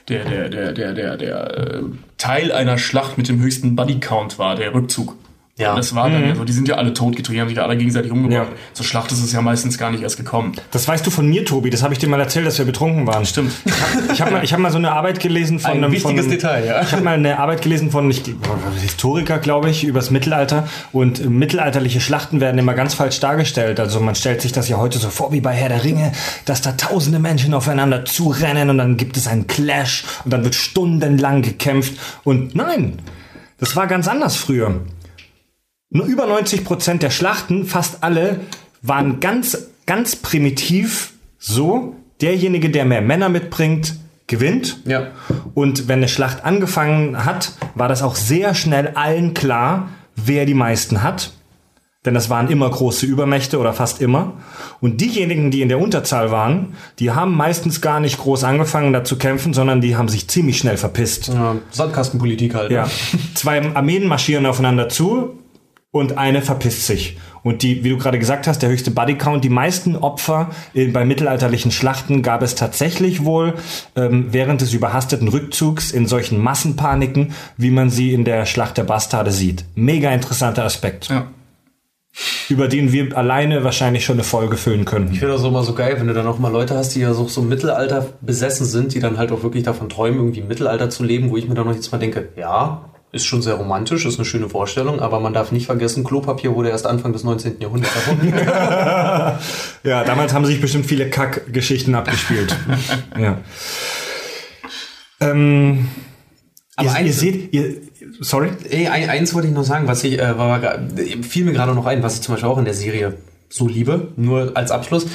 der, der, der, der, der, der äh, Teil einer Schlacht mit dem höchsten Bodycount war, der Rückzug. Ja. Und das war dann ja so, die sind ja alle totgetrieben, haben sich ja alle gegenseitig umgebracht. Ja. Zur Schlacht ist es ja meistens gar nicht erst gekommen. Das weißt du von mir, Tobi. Das habe ich dir mal erzählt, dass wir betrunken waren. Stimmt. Ich habe mal, ich hab mal so eine Arbeit gelesen von Ein einem wichtiges von Detail, ja. Ich habe mal eine Arbeit gelesen von ich, Historiker, glaube ich, übers Mittelalter. Und mittelalterliche Schlachten werden immer ganz falsch dargestellt. Also man stellt sich das ja heute so vor wie bei Herr der Ringe, dass da tausende Menschen aufeinander zurennen und dann gibt es einen Clash und dann wird stundenlang gekämpft. Und nein, das war ganz anders früher. Nur über 90 Prozent der Schlachten, fast alle, waren ganz, ganz primitiv so, derjenige, der mehr Männer mitbringt, gewinnt. Ja. Und wenn eine Schlacht angefangen hat, war das auch sehr schnell allen klar, wer die meisten hat. Denn das waren immer große Übermächte oder fast immer. Und diejenigen, die in der Unterzahl waren, die haben meistens gar nicht groß angefangen, da zu kämpfen, sondern die haben sich ziemlich schnell verpisst. Ja, Sandkastenpolitik halt. Ja. Zwei Armeen marschieren aufeinander zu und eine verpisst sich. Und die, wie du gerade gesagt hast, der höchste Bodycount, die meisten Opfer in, bei mittelalterlichen Schlachten gab es tatsächlich wohl ähm, während des überhasteten Rückzugs in solchen Massenpaniken, wie man sie in der Schlacht der Bastarde sieht. Mega interessanter Aspekt, Ja. über den wir alleine wahrscheinlich schon eine Folge füllen könnten. Ich finde das auch immer so geil, wenn du dann auch mal Leute hast, die ja so, so im Mittelalter besessen sind, die dann halt auch wirklich davon träumen, irgendwie im Mittelalter zu leben, wo ich mir dann noch jetzt mal denke, ja, ist schon sehr romantisch, ist eine schöne Vorstellung, aber man darf nicht vergessen, Klopapier wurde erst Anfang des 19. Jahrhunderts erfunden. Ja, damals haben sich bestimmt viele Kackgeschichten abgespielt. ja. Ähm, Aber ihr, ihr eins- seht, ihr, sorry? Ey, ein, eins wollte ich noch sagen, was ich, äh, war, fiel mir gerade noch ein, was ich zum Beispiel auch in der Serie so liebe, nur als Abschluss.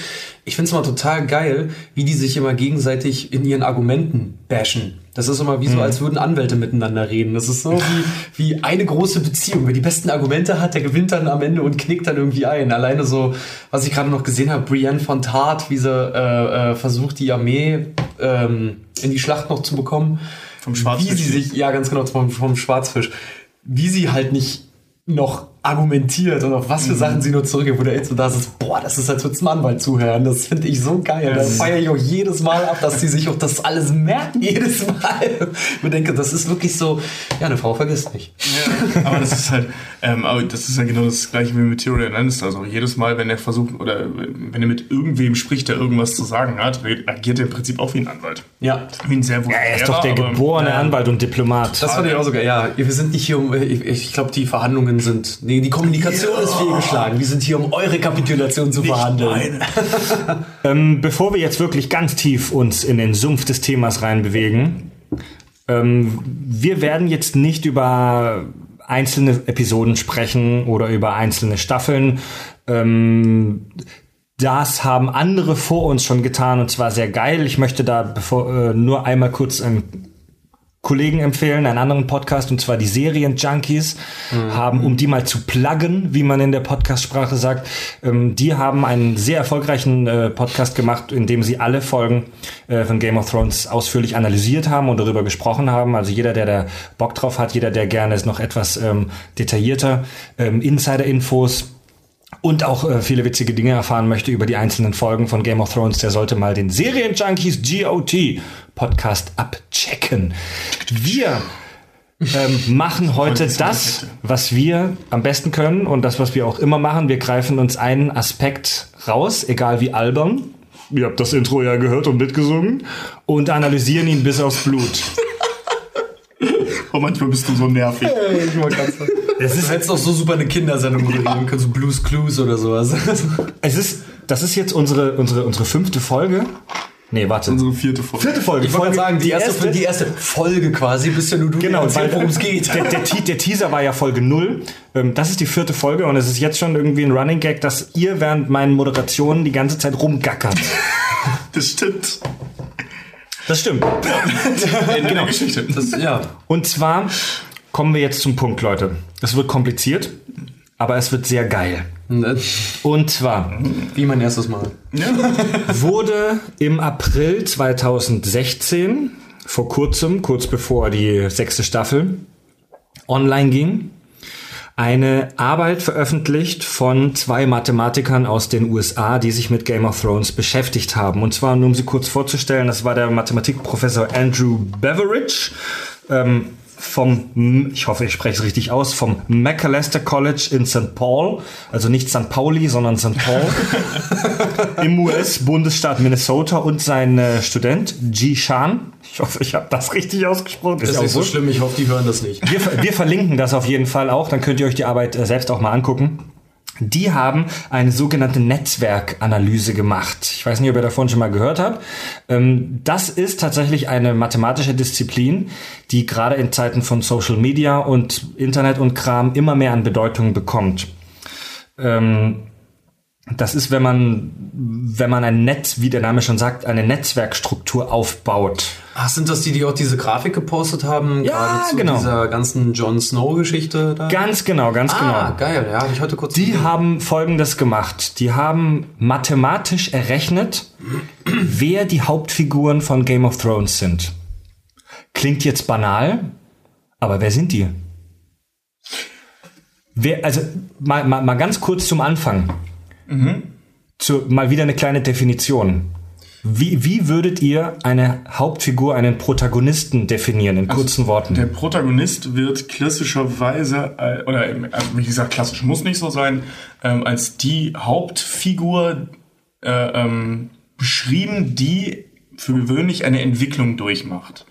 Ich finde es immer total geil, wie die sich immer gegenseitig in ihren Argumenten bashen. Das ist immer wie so, als würden Anwälte miteinander reden. Das ist so wie, wie eine große Beziehung. Wer die besten Argumente hat, der gewinnt dann am Ende und knickt dann irgendwie ein. Alleine so, was ich gerade noch gesehen habe, Brienne von Tart, wie sie äh, äh, versucht, die Armee ähm, in die Schlacht noch zu bekommen. Vom Schwarzfisch. Wie sie sich, ja ganz genau, vom, vom Schwarzfisch. Wie sie halt nicht noch argumentiert und auf was für Mhm. Sachen sie nur zurückgeht, wo du echt so da sitzt, boah, das ist, als würdest du einem Anwalt zuhören. Das finde ich so geil. Da feiere ich auch jedes Mal ab, dass sie sich auch das alles merken, jedes Mal. Ich denke, das ist wirklich so, ja, eine Frau vergisst nicht. Ja, aber das ist halt, ähm, aber das ist ja genau das gleiche wie mit Tyrion Lannister. Also jedes Mal, wenn er versucht oder wenn er mit irgendwem spricht, der irgendwas zu sagen hat, agiert er im Prinzip auch wie ein Anwalt. Ja. Wie ein sehr wohl. Er ist doch der geborene Anwalt und Diplomat. Das fand ich auch sogar, ja. Wir sind nicht hier um, ich, ich glaube, die Verhandlungen sind, nee, die Kommunikation ist fehlgeschlagen. Wir sind hier, um eure Kapitulation zu verhandeln. Ähm, bevor wir jetzt wirklich ganz tief uns in den Sumpf des Themas reinbewegen, ähm, wir werden jetzt nicht über einzelne Episoden sprechen oder über einzelne Staffeln. Ähm, das haben andere vor uns schon getan und zwar sehr geil. Ich möchte da bevor, äh, nur einmal kurz einen Kollegen empfehlen, einen anderen Podcast, und zwar die Serien Junkies, haben, um die mal zu pluggen, wie man in der Podcast-Sprache sagt, ähm, die haben einen sehr erfolgreichen äh, Podcast gemacht, in dem sie alle Folgen äh, von Game of Thrones ausführlich analysiert haben und darüber gesprochen haben. Also jeder, der da Bock drauf hat, jeder, der gerne es noch etwas ähm, detaillierter ähm, Insider-Infos und auch äh, viele witzige Dinge erfahren möchte über die einzelnen Folgen von Game of Thrones, der sollte mal den Serien-Junkies GOT Podcast abchecken. Wir ähm, machen heute das, was wir am besten können und das, was wir auch immer machen. Wir greifen uns einen Aspekt raus, egal wie albern. Ihr habt das Intro ja gehört und mitgesungen und analysieren ihn bis aufs Blut. Oh, manchmal bist du so nervig. Ich wollte ganz Es Du ist, hättest auch so super eine Kindersendung moderieren können, so Blues Clues oder sowas. es ist, das ist jetzt unsere, unsere, unsere fünfte Folge. Nee, warte. Unsere vierte Folge. vierte Folge. Ich wollte Folge- gerade sagen, die erste, die erste Folge quasi, bist ja nur du, Genau, worum es geht. Der, der, der Teaser war ja Folge 0. Ähm, Das ist die vierte Folge und es ist jetzt schon irgendwie ein Running Gag, dass ihr während meinen Moderationen die ganze Zeit rumgackert. Das stimmt. Das stimmt. In der Geschichte. Das, ja. Und zwar kommen wir jetzt zum Punkt, Leute. Es wird kompliziert, aber es wird sehr geil. Und zwar Wie mein erstes Mal. wurde im April 2016, vor kurzem, kurz bevor die sechste Staffel online ging, eine Arbeit veröffentlicht von zwei Mathematikern aus den USA, die sich mit Game of Thrones beschäftigt haben. Und zwar, nur um sie kurz vorzustellen, das war der Mathematikprofessor Andrew Beveridge ähm, vom, ich hoffe, ich spreche es richtig aus, vom Macalester College in St. Paul, also nicht St. Pauli, sondern St. Paul im US-Bundesstaat Minnesota und sein äh, Student Ji Shan. Ich hoffe, ich habe das richtig ausgesprochen. Das ist ja nicht auch so schlimm, ich hoffe, die hören das nicht. Wir, wir verlinken das auf jeden Fall auch, dann könnt ihr euch die Arbeit äh, selbst auch mal angucken. Die haben eine sogenannte Netzwerkanalyse gemacht. Ich weiß nicht, ob ihr davon schon mal gehört habt. Ähm, das ist tatsächlich eine mathematische Disziplin, die gerade in Zeiten von Social Media und Internet und Kram immer mehr an Bedeutung bekommt. Ähm, das ist, wenn man, wenn man ein Netz, wie der Name schon sagt, eine Netzwerkstruktur aufbaut. Ach, sind das die, die auch diese Grafik gepostet haben? Ja, zu genau. dieser ganzen Jon Snow-Geschichte da? Ganz genau, ganz ah, genau. geil, ja, ich heute kurz Die gesehen. haben Folgendes gemacht. Die haben mathematisch errechnet, wer die Hauptfiguren von Game of Thrones sind. Klingt jetzt banal, aber wer sind die? Wer, also mal, mal, mal ganz kurz zum Anfang. Zu, mal wieder eine kleine Definition. Wie, wie würdet ihr eine Hauptfigur, einen Protagonisten definieren in kurzen Worten? Der Protagonist wird klassischerweise, äh, oder also wie gesagt, klassisch muss nicht so sein, ähm, als die Hauptfigur äh, ähm, beschrieben, die für gewöhnlich eine Entwicklung durchmacht.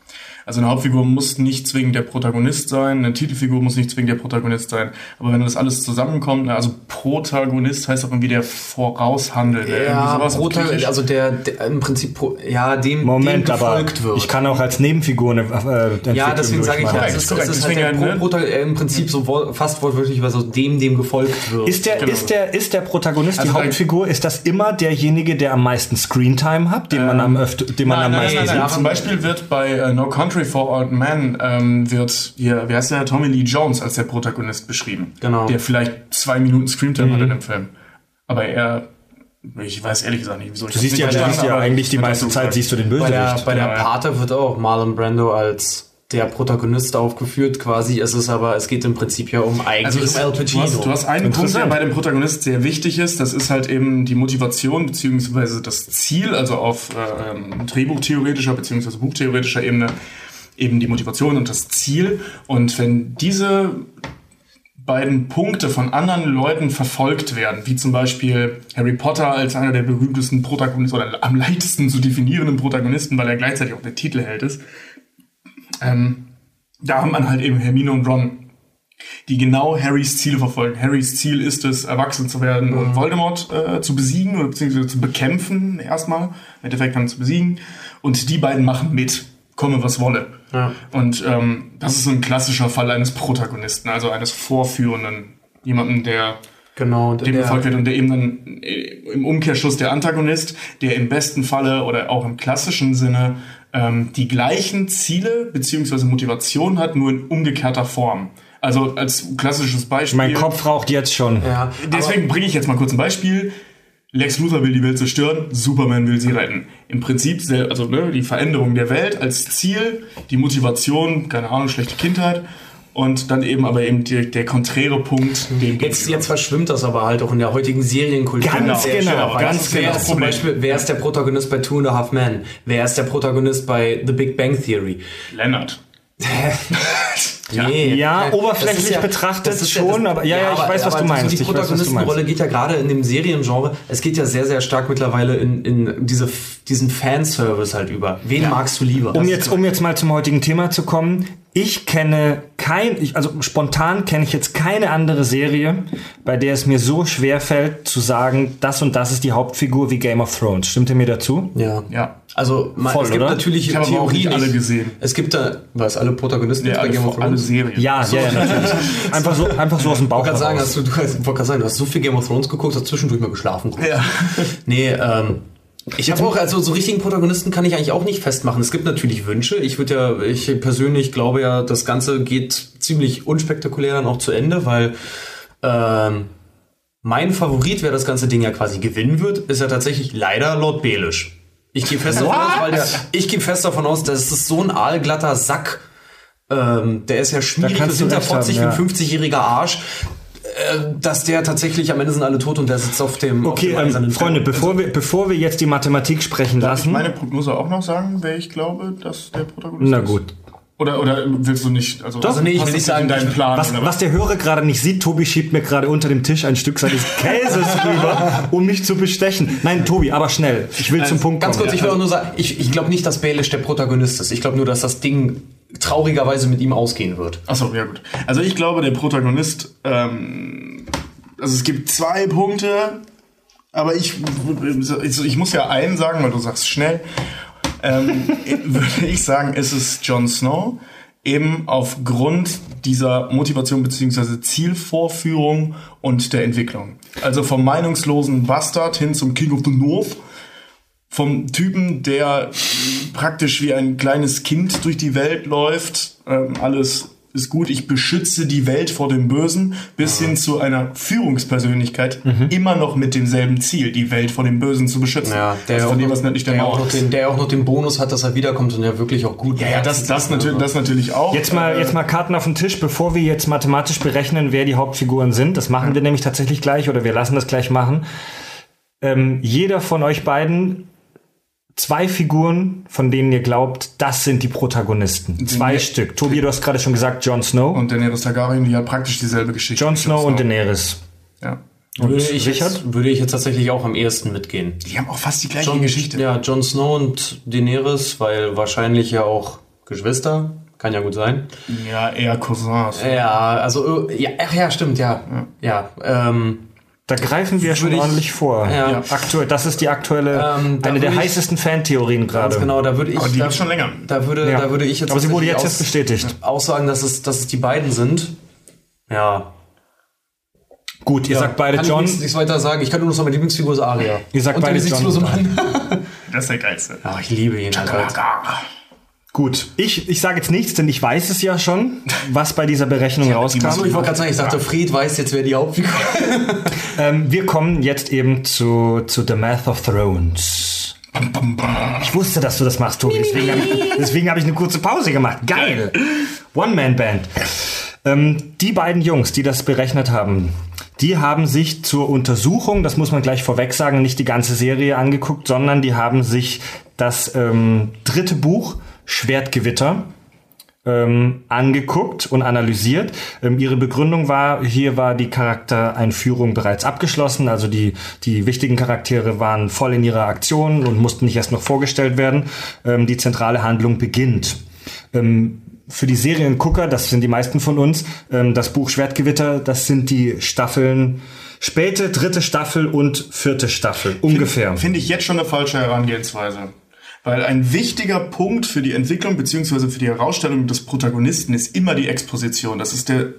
Also eine Hauptfigur muss nicht zwingend der Protagonist sein, eine Titelfigur muss nicht zwingend der Protagonist sein. Aber wenn das alles zusammenkommt, also Protagonist heißt auch irgendwie der Voraushandelnde. irgendwie Ja, sowas auf Prota Griechisch. also der, der im Prinzip, ja, dem, Moment, dem aber gefolgt wird. ich kann auch als Nebenfigur eine äh, ja, deswegen sage ich ja, es ist, es ist halt der Pro ne? Prota im Prinzip so wo- fast wortwörtlich, was aus dem dem gefolgt wird. Ist der, Genau. ist der, ist der Protagonist, die Also Hauptfigur, ist das immer derjenige, der am meisten Screentime hat, den man am öfter, den man Nein, am nein, meisten nein, nein, sieht? nein. Zum Beispiel wird bei äh, No Country for Old Men ähm, wird hier, wie heißt der, Tommy Lee Jones als der Protagonist beschrieben. Genau. Der vielleicht zwei Minuten Screamtime Mhm. hat in dem Film. Aber er, ich weiß ehrlich gesagt nicht, wieso. Du siehst ja, du siehst ja eigentlich die meiste Zeit, siehst du den bei der, Bösewicht. bei der Ja, ja. Pate wird auch Marlon Brando als der Protagonist aufgeführt quasi. Es ist aber, es geht im Prinzip ja um eigentlich Also es, um du, Pacino. hast, du hast einen Punkt, der bei dem Protagonist sehr wichtig ist. Das ist halt eben die Motivation beziehungsweise das Ziel, also auf ähm, Drehbuchtheoretischer beziehungsweise Buchtheoretischer Ebene eben die Motivation und das Ziel. Und wenn diese beiden Punkte von anderen Leuten verfolgt werden, wie zum Beispiel Harry Potter als einer der berühmtesten Protagonisten oder am leichtesten zu definierenden Protagonisten, weil er gleichzeitig auch der Titelheld ist, ähm, da haben man halt eben Hermine und Ron, die genau Harrys Ziele verfolgen. Harrys Ziel ist es, erwachsen zu werden und Voldemort äh, zu besiegen oder beziehungsweise zu bekämpfen erstmal, im Endeffekt dann zu besiegen. Und die beiden machen mit, komme was wolle. Ja. Und ähm, das ist so ein klassischer Fall eines Protagonisten, also eines Vorführenden, jemanden, der genau, dem gefolgt wird und der eben dann äh, im Umkehrschluss der Antagonist, der im besten Falle oder auch im klassischen Sinne ähm, die gleichen Ziele beziehungsweise Motivation hat, nur in umgekehrter Form. Also als klassisches Beispiel. Mein Kopf raucht jetzt schon. ja, Deswegen bringe ich jetzt mal kurz ein Beispiel. Lex Luthor will die Welt zerstören, Superman will sie retten. Im Prinzip, also ne, die Veränderung der Welt als Ziel, die Motivation, keine Ahnung, schlechte Kindheit und dann eben aber eben die, der konträre Punkt, dem Jetzt, jetzt verschwimmt das aber halt auch in der heutigen Serienkultur. Ganz genau, stark. ganz ist wer genau. Ist zum Beispiel, wer ist der Protagonist bei Two and a Half Men? Wer ist der Protagonist bei The Big Bang Theory? Leonard. Nee, Ja, das oberflächlich ist betrachtet schon, aber- ja, ja, ich weiß, was du meinst. So die Protagonistenrolle geht ja gerade in dem Seriengenre, es geht ja sehr, sehr stark mittlerweile in, in diese, diesen Fanservice halt über. Wen magst du lieber? Um jetzt, um jetzt mal zum heutigen Thema zu kommen. Ich kenne kein, ich, also spontan kenne ich jetzt keine andere Serie, bei der es mir so schwer fällt zu sagen, das und das ist die Hauptfigur wie Game of Thrones. Stimmt ihr mir dazu? ja. Ja. Also man, Voll, es gibt oder? natürlich Ich habe aber auch nicht alle gesehen. Es gibt da, was, alle Protagonisten Ja, bei alle, Game of Thrones? Serien. Ja, ja, ja, natürlich. Einfach so, einfach so aus dem Bauch Ich wollte gerade sagen, hast du, du, hast, ich wollte gerade sagen, du hast so viel Game of Thrones geguckt, hast zwischendurch mal geschlafen. Ja. Nee, ähm, ich habe auch, also so richtigen Protagonisten kann ich eigentlich auch nicht festmachen. Es gibt natürlich Wünsche. Ich würde ja, ich persönlich glaube ja, das Ganze geht ziemlich unspektakulär dann auch zu Ende, weil ähm, mein Favorit, wer das ganze Ding ja quasi gewinnen wird, ist ja tatsächlich leider Lord Baelish. Ich gehe fest davon aus, weil der, ich gehe fest davon aus, das ist so ein aalglatter Sack. Ähm, der ist ja schmierig bis hinterfotzig haben, wie ein 50-jähriger Arsch. Äh, dass der tatsächlich am Ende sind alle tot und der sitzt auf dem. auf Okay, dem ähm, Freunde, bevor wir, bevor wir jetzt die Mathematik sprechen Darf ich lassen. meine Prognose auch noch sagen, wer ich glaube, dass der Protagonist Na ist? gut. Oder, oder willst du nicht? Also, Also nee, ich will das nicht sagen, in deinen ich- Plan. Was, was der Hörer gerade nicht sieht, Tobi schiebt mir gerade unter dem Tisch ein Stück seines Käses rüber, um mich zu bestechen. Nein, Tobi, aber schnell. Ich will zum Punkt Ganz kommen. kurz, ich will auch nur sagen, ich, ich glaube nicht, dass Baelish der Protagonist ist. Ich glaube nur, dass das Ding traurigerweise mit ihm ausgehen wird. Achso, ja gut. Also ich glaube, der Protagonist, ähm, also es gibt zwei Punkte, aber ich, ich, muss ja einen sagen, weil du sagst schnell, ähm, würde ich sagen, es ist Jon Snow, eben aufgrund dieser Motivation beziehungsweise Zielvorführung und der Entwicklung. Also vom meinungslosen Bastard hin zum King of the North, vom Typen, der praktisch wie ein kleines Kind durch die Welt läuft, ähm, alles ist gut, ich beschütze die Welt vor dem Bösen, bis hin zu einer Führungspersönlichkeit, immer noch mit demselben Ziel, die Welt vor dem Bösen zu beschützen. der, also auch von dem, was nicht der der, auch noch den, der auch noch den Bonus hat, dass er wiederkommt und er wirklich auch gut Ja, ja, das, das, natürlich, das natürlich auch. Jetzt mal, Äh, jetzt mal Karten auf den Tisch, bevor wir jetzt mathematisch berechnen, wer die Hauptfiguren sind. Das machen wir nämlich tatsächlich gleich oder wir lassen das gleich machen. Ähm, jeder von euch beiden zwei Figuren, von denen ihr glaubt, das sind die Protagonisten. Zwei wir- Stück. Tobi, du hast gerade schon gesagt, Jon Snow. Und Daenerys Targaryen, die hat praktisch dieselbe Geschichte. Jon Snow und Daenerys. Ja. würde ich, Richard? jetzt, würde ich jetzt tatsächlich auch am ehesten mitgehen. Die haben auch fast die gleiche Jon, Geschichte. Ja, Jon Snow und Daenerys, weil wahrscheinlich ja auch Geschwister. Kann ja gut sein. Ja, eher Cousins. Ja, also, ja, ach ja, stimmt, ja. Ja, ähm, Da greifen wir schon ich- ordentlich vor. Ja. Aktuell, das ist die aktuelle, Ähm, eine der ich- heißesten Fantheorien gerade. ganz genau, da würde ich. Aber die da, schon länger. Da würde, Ja. da würde ich jetzt. Aber sie wurde jetzt erst bestätigt. Aussagen, dass es, dass es die beiden sind. Ja. Gut, ihr ja. sagt beide kann John. Ich nichts, weiter sagen. Ich kann nur noch sagen, meine Lieblingsfigur ist Aria. Ihr sagt Und beide John. Mann. Das ist der geilste. Ach, ich liebe ihn. Halt. Gut, ich, ich sage jetzt nichts, denn ich weiß es ja schon, was bei dieser Berechnung rauskam. Achso, ich wollte gerade sagen, ich dachte, Fried weiß jetzt, wer die Hauptfigur Ähm, wir kommen jetzt eben zu, zu The Math of Thrones. Ich wusste, dass du das machst, Tobi. Deswegen habe ich, deswegen hab ich eine kurze Pause gemacht. Geil. One-Man-Band. Ähm, die beiden Jungs, die das berechnet haben, die haben sich zur Untersuchung, das muss man gleich vorweg sagen, nicht die ganze Serie angeguckt, sondern die haben sich das ähm, dritte Buch Schwertgewitter ähm, angeguckt und analysiert. Ähm, ihre Begründung war, hier war die Charaktereinführung bereits abgeschlossen, also die, die wichtigen Charaktere waren voll in ihrer Aktion und mussten nicht erst noch vorgestellt werden. Ähm, die zentrale Handlung beginnt. Ähm, für die Seriengucker, das sind die meisten von uns, ähm, das Buch Schwertgewitter, das sind die Staffeln späte dritte Staffel und vierte Staffel ungefähr. Finde ich jetzt schon eine falsche Herangehensweise. Weil ein wichtiger Punkt für die Entwicklung beziehungsweise für die Herausstellung des Protagonisten ist immer die Exposition. Das ist der,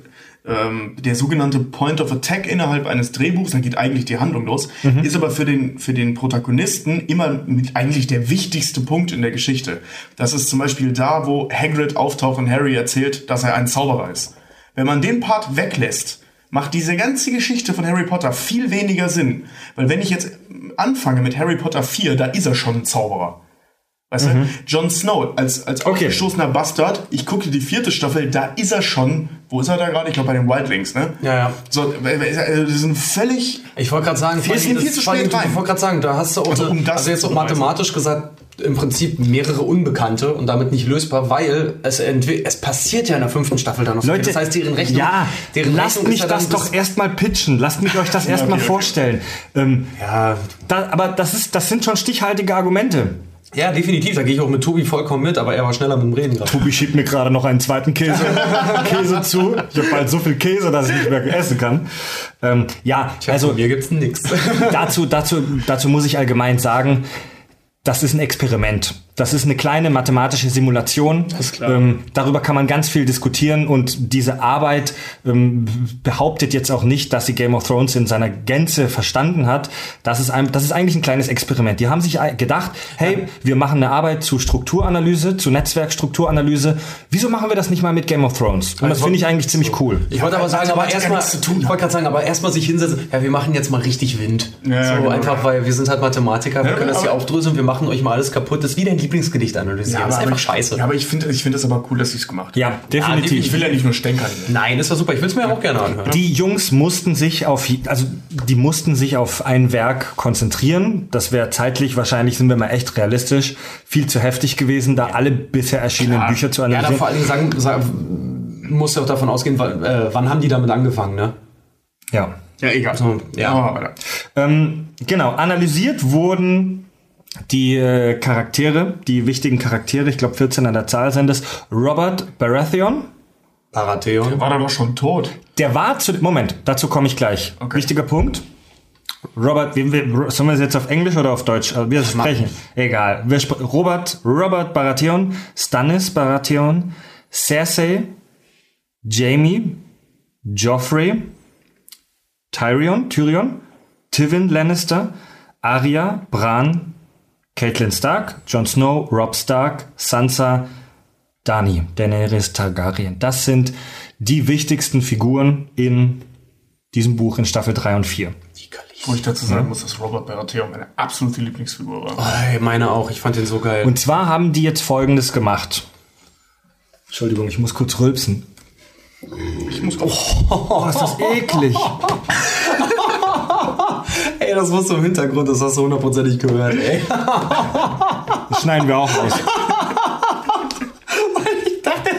ähm, der sogenannte Point of Attack innerhalb eines Drehbuchs. Da geht eigentlich die Handlung los. Ist aber für den, für den Protagonisten immer mit eigentlich der wichtigste Punkt in der Geschichte. Das ist zum Beispiel da, wo Hagrid auftaucht und Harry erzählt, dass er ein Zauberer ist. Wenn man den Part weglässt, macht diese ganze Geschichte von Harry Potter viel weniger Sinn. Weil wenn ich jetzt anfange mit Harry Potter 4, da ist er schon ein Zauberer. Weißt du? Jon Snow als, als Okay. ausgestoßener Bastard, ich gucke die vierte Staffel, da ist er schon, wo ist er da gerade? Ich glaube bei den Wildlings, ne? Ja, ja. So, äh, das sind völlig, Ich wollte gerade sagen, viel das- zu spät rein. Ich wollte gerade sagen, da hast du auch, Also, um das also jetzt auch mathematisch gesagt, im Prinzip mehrere Unbekannte und damit nicht lösbar, weil es, es passiert ja in der fünften Staffel dann noch viel. Leute, das heißt, deren Rechnung, ja, deren lasst Rechnung mich ist ja das dann doch erstmal pitchen. Lasst mich euch das erstmal okay, okay. vorstellen. Ähm, Ja, da, aber das, ist, das sind schon stichhaltige Argumente. Ja, definitiv, da gehe ich auch mit Tobi vollkommen mit, aber er war schneller mit dem Reden gerade. Tobi schiebt mir gerade noch einen zweiten Käse, Käse zu. Ich habe bald so viel Käse, dass ich nicht mehr essen kann. Ähm, ja, Also, also mir gibt's nix. dazu, dazu, dazu muss ich allgemein sagen, das ist ein Experiment. Das ist eine kleine mathematische Simulation. ist klar. Ähm, darüber kann man ganz viel diskutieren und diese Arbeit ähm, behauptet jetzt auch nicht, dass sie Game of Thrones in seiner Gänze verstanden hat. Das ist, ein, das ist eigentlich ein kleines Experiment. Die haben sich gedacht, hey, wir machen eine Arbeit zu Strukturanalyse, zu Netzwerkstrukturanalyse. Wieso machen wir das nicht mal mit Game of Thrones? Und das finde ich eigentlich ziemlich cool. Ich wollte aber sagen, aber erstmal, nichts zu tun ich wollte gerade sagen, aber erstmal sich hinsetzen, ja, wir machen jetzt mal richtig Wind. Ja, ja, so genau, einfach, ja. weil wir sind halt Mathematiker, wir Ja, können das hier aufdröseln, wir machen euch mal alles kaputt. Das ist wie dein Lieblingsgedicht analysieren. das ist einfach ich, scheiße. Ja, aber ich finde ich finde das aber cool, dass sie es gemacht haben. Ja, definitiv. Ich will ja nicht nur stänkern. Nein, das war super. Ich will es mir auch gerne anhören. Die Jungs mussten sich auf, also die mussten sich auf ein Werk konzentrieren. Das wäre zeitlich wahrscheinlich, sind wir mal echt realistisch, viel zu heftig gewesen, da alle bisher erschienenen Klar. Bücher zu Ja, da analysieren. vor allen Dingen sagen, sagen muss ja auch davon ausgehen, wann, äh, wann haben die damit angefangen, ne? Ja. Ja, egal. So, ja. Weiter. Ähm, genau, analysiert wurden die äh, Charaktere, die wichtigen Charaktere, ich glaube 14 an der Zahl sind es, Robert Baratheon. Baratheon. War da doch schon tot. Der war zu, Moment, dazu komme ich gleich. Okay. Wichtiger Punkt. Robert, wie, wie, sollen wir es jetzt auf Englisch oder auf Deutsch? Also Wir sprechen. Egal. Wir spr Robert, Robert Baratheon, Stannis Baratheon, Cersei, Jamie, Joffrey, Tyrion, Tyrion, Tywin Lannister, Arya, Bran, Caitlin Stark, Jon Snow, Robb Stark, Sansa, Dani, Daenerys Targaryen. Das sind die wichtigsten Figuren in diesem Buch in Staffel 3 und 4. Wo ich dazu sagen muss, dass Robert Baratheon meine absolute Lieblingsfigur war. Ey, meine auch. Ich fand den so geil. Und zwar haben die jetzt Folgendes gemacht. Entschuldigung, ich muss kurz rülpsen. Ich muss auch. Oh, ist das eklig. ey, das warst du im Hintergrund, das hast du hundertprozentig gehört, ey. Das schneiden wir auch aus. ich dachte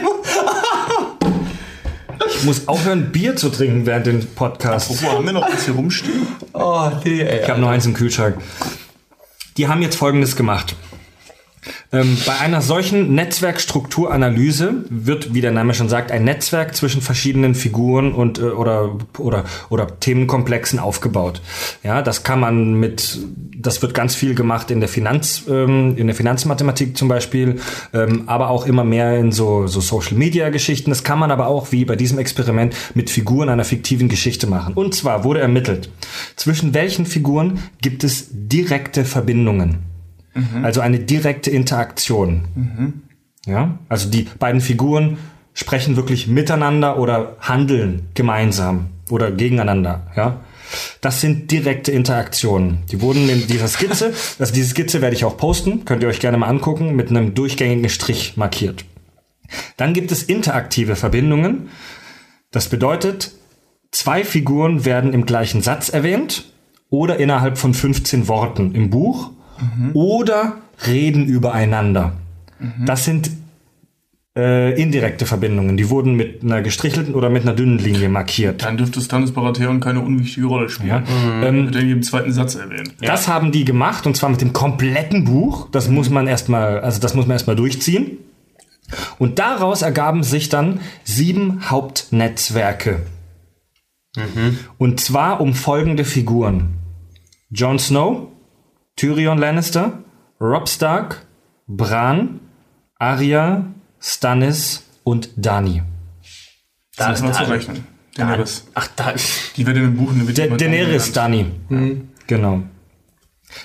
Ich muss aufhören, Bier zu trinken während dem Podcast. Wo haben wir noch was hier rumstehen? Oh, nee, ey. Ich habe noch eins im Kühlschrank. Die haben jetzt Folgendes gemacht. Ähm, bei einer solchen Netzwerkstrukturanalyse wird, wie der Name schon sagt, ein Netzwerk zwischen verschiedenen Figuren und äh, oder oder oder Themenkomplexen aufgebaut. Ja, das kann man mit, das wird ganz viel gemacht in der Finanz, ähm, in der Finanzmathematik zum Beispiel, ähm, aber auch immer mehr in so so Social Media Geschichten. Das kann man aber auch wie bei diesem Experiment mit Figuren einer fiktiven Geschichte machen. Und zwar wurde ermittelt, zwischen welchen Figuren gibt es direkte Verbindungen. Also eine direkte Interaktion. Ja, also die beiden Figuren sprechen wirklich miteinander oder handeln gemeinsam oder gegeneinander. Ja, Das sind direkte Interaktionen. Die wurden in dieser Skizze, also diese Skizze werde ich auch posten, könnt ihr euch gerne mal angucken, mit einem durchgängigen Strich markiert. Dann gibt es interaktive Verbindungen. Das bedeutet, zwei Figuren werden im gleichen Satz erwähnt oder innerhalb von 15 Worten im Buch oder reden übereinander. Das sind äh, indirekte Verbindungen. Die wurden mit einer gestrichelten oder mit einer dünnen Linie markiert. Dann dürfte Stannis Baratheon keine unwichtige Rolle spielen. Ähm, Wird in jedem zweiten Satz erwähnt. Das haben die gemacht und zwar mit dem kompletten Buch. Das muss man erstmal, also das muss man erstmal durchziehen. Und daraus ergaben sich dann sieben Hauptnetzwerke. Und zwar um folgende Figuren. Jon Snow, Tyrion Lannister, Robb Stark, Bran, Arya, Stannis und Dani. Das ist noch zu rechnen. Daenerys. Ach, da. Die wird in dem Buch eine Da Daenerys Dani. Genau.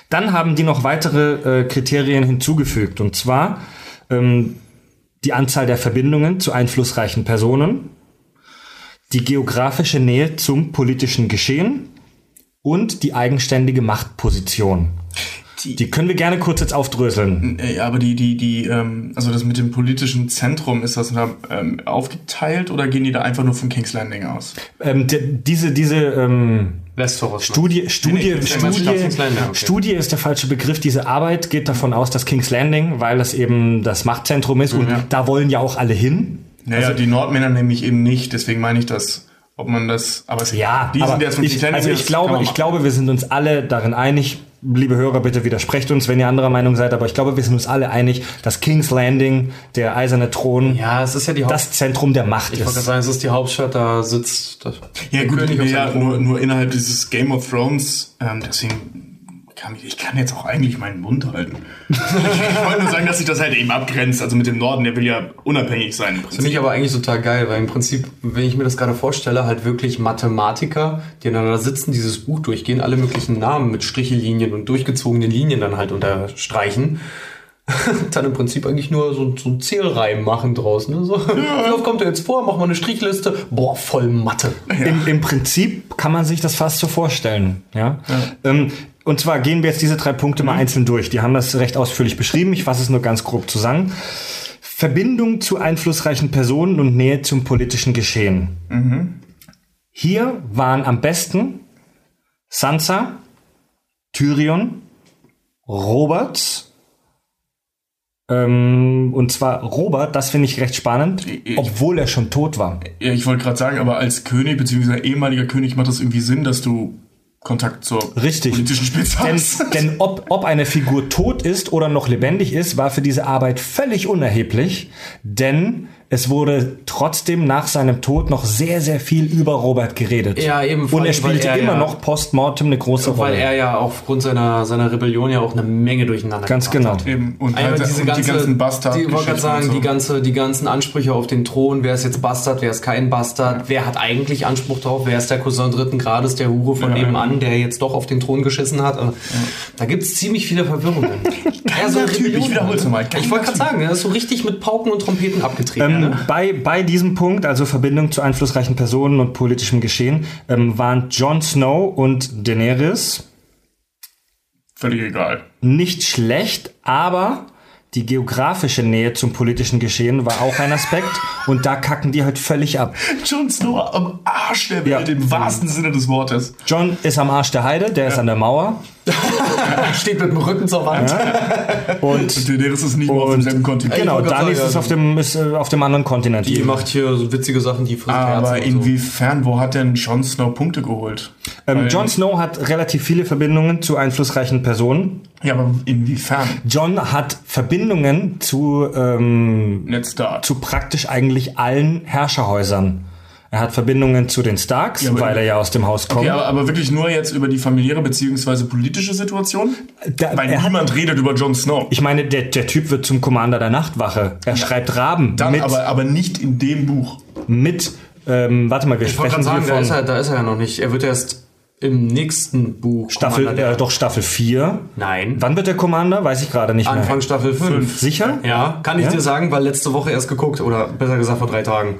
Dann haben die noch weitere äh, Kriterien hinzugefügt. Und zwar ähm, die Anzahl der Verbindungen zu einflussreichen Personen, die geografische Nähe zum politischen Geschehen und die eigenständige Machtposition. Die- Die können wir gerne kurz jetzt aufdröseln. Äh, Ja, aber die, die, die, ähm, also das mit dem politischen Zentrum, ist das da ähm, aufgeteilt oder gehen die da einfach nur von King's Landing aus? Ähm, de, diese diese ähm, Westeros. Studie, Studie, Nee, Studie, Landing, okay. Studie ist der falsche Begriff. Diese Arbeit geht davon aus, dass King's Landing, weil das eben das Machtzentrum ist und Ja. da wollen ja auch alle hin. Naja, die Nordmänner nämlich eben nicht, deswegen meine ich das, ob man das, aber es, Ja, die aber sind jetzt von ich, King's Landing, also ich kann glaube, ich glaube, wir sind uns alle darin einig. Liebe Hörer, bitte widersprecht uns, wenn ihr anderer Meinung seid. Aber ich glaube, wir sind uns alle einig, dass King's Landing, der eiserne Thron, Ja, es ist ja die das Zentrum der Macht Ich wollte gerade ist. sagen, es ist die Hauptstadt, da sitzt das Ja der gut, ja, nur, nur innerhalb dieses Game of Thrones, ähm, deswegen kann ich, kann jetzt auch eigentlich meinen Mund halten. ich wollte nur sagen, dass sich das halt eben abgrenzt, also mit dem Norden, der will ja unabhängig sein Finde ich aber eigentlich total geil, weil im Prinzip, wenn ich mir das gerade vorstelle, halt wirklich Mathematiker, die aneinander sitzen, dieses Buch durchgehen, alle möglichen Namen mit Strichellinien und durchgezogenen Linien dann halt unterstreichen. dann im Prinzip eigentlich nur so, so ein Zählreim machen draus. Ne? So, Wie oft kommt er jetzt vor? Machen wir eine Strichliste. Boah, voll Mathe. Im, Im Prinzip kann man sich das fast so vorstellen. Ja. Ähm, und zwar gehen wir jetzt diese drei Punkte mal einzeln durch. Die haben das recht ausführlich beschrieben. Ich fasse es nur ganz grob zusammen. Verbindung zu einflussreichen Personen und Nähe zum politischen Geschehen. Hier waren am besten Sansa, Tyrion, Robert, ähm, und zwar Robert, das finde ich recht spannend, Ich- obwohl er schon tot war. Ja, ich wollte gerade sagen, aber als König bzw. ehemaliger König macht das irgendwie Sinn, dass du Kontakt zur Richtig. politischen Spitze Denn, denn ob, ob eine Figur tot ist oder noch lebendig ist, war für diese Arbeit völlig unerheblich, denn es wurde trotzdem nach seinem Tod noch sehr, sehr viel über Robert geredet. Ja, eben, Und er weil spielte er immer ja- noch postmortem eine große Weil Rolle. er ja aufgrund seiner, seiner Rebellion ja auch eine Menge durcheinander Ganz gebracht genau. hat. Eben. Und, halt, diese und ganze, die ganzen bastard die, ich wollte gerade sagen, so. die, ganze, die ganzen Ansprüche auf den Thron, wer ist jetzt Bastard, wer ist kein Bastard, wer hat eigentlich Anspruch drauf, wer ist der Cousin dritten Grades, der Hure von Ja, nebenan, der jetzt doch auf den Thron geschissen hat. Also, Da gibt es ziemlich viele Verwirrungen. ja, Geiler Typ, ich wiederhol's nochmal, geiler Ich wollte gerade sagen, er ist so richtig mit Pauken und Trompeten abgetreten. Ähm, bei, bei diesem Punkt, also Verbindung zu einflussreichen Personen und politischem Geschehen, ähm, waren Jon Snow und Daenerys Völlig egal. nicht schlecht, aber die geografische Nähe zum politischen Geschehen war auch ein Aspekt und da kacken die halt völlig ab. Jon Snow am Arsch der Welt, Ja. im wahrsten Sinne des Wortes. John ist am Arsch der Heide, der ist an der Mauer Steht mit dem Rücken zur Wand. und Daenerys ist nicht mal auf Und- demselben Kontinent. genau, Dani ist auf dem ist äh, auf dem anderen Kontinent. Die macht hier so witzige Sachen, die frisst Aber Herzen und so. inwiefern, wo hat denn Jon Snow Punkte geholt? ähm, Jon Snow hat relativ viele Verbindungen zu einflussreichen Personen. Ja, aber inwiefern? John hat Verbindungen zu ähm, zu praktisch eigentlich allen Herrscherhäusern. Er hat Verbindungen zu den Starks, Ja, weil er ja aus dem Haus kommt. Okay, aber, aber wirklich nur jetzt über die familiäre bzw. politische Situation? Da- Weil er hat- niemand redet über Jon Snow. ich meine, der, der Typ wird zum Commander der Nachtwache. Er schreibt Raben Dann mit, aber, aber nicht in dem Buch. mit ähm, warte mal, wir Ich sprechen sagen, hier da ist, von er, da ist er ja noch nicht. Er wird erst im nächsten Buch Staffel, äh, doch Staffel 4. Nein. Wann wird der Commander? Weiß ich gerade nicht Anfang mehr. Staffel 5. Sicher? Ja, kann ich Ja? dir sagen, weil letzte Woche erst geguckt oder besser gesagt vor drei Tagen.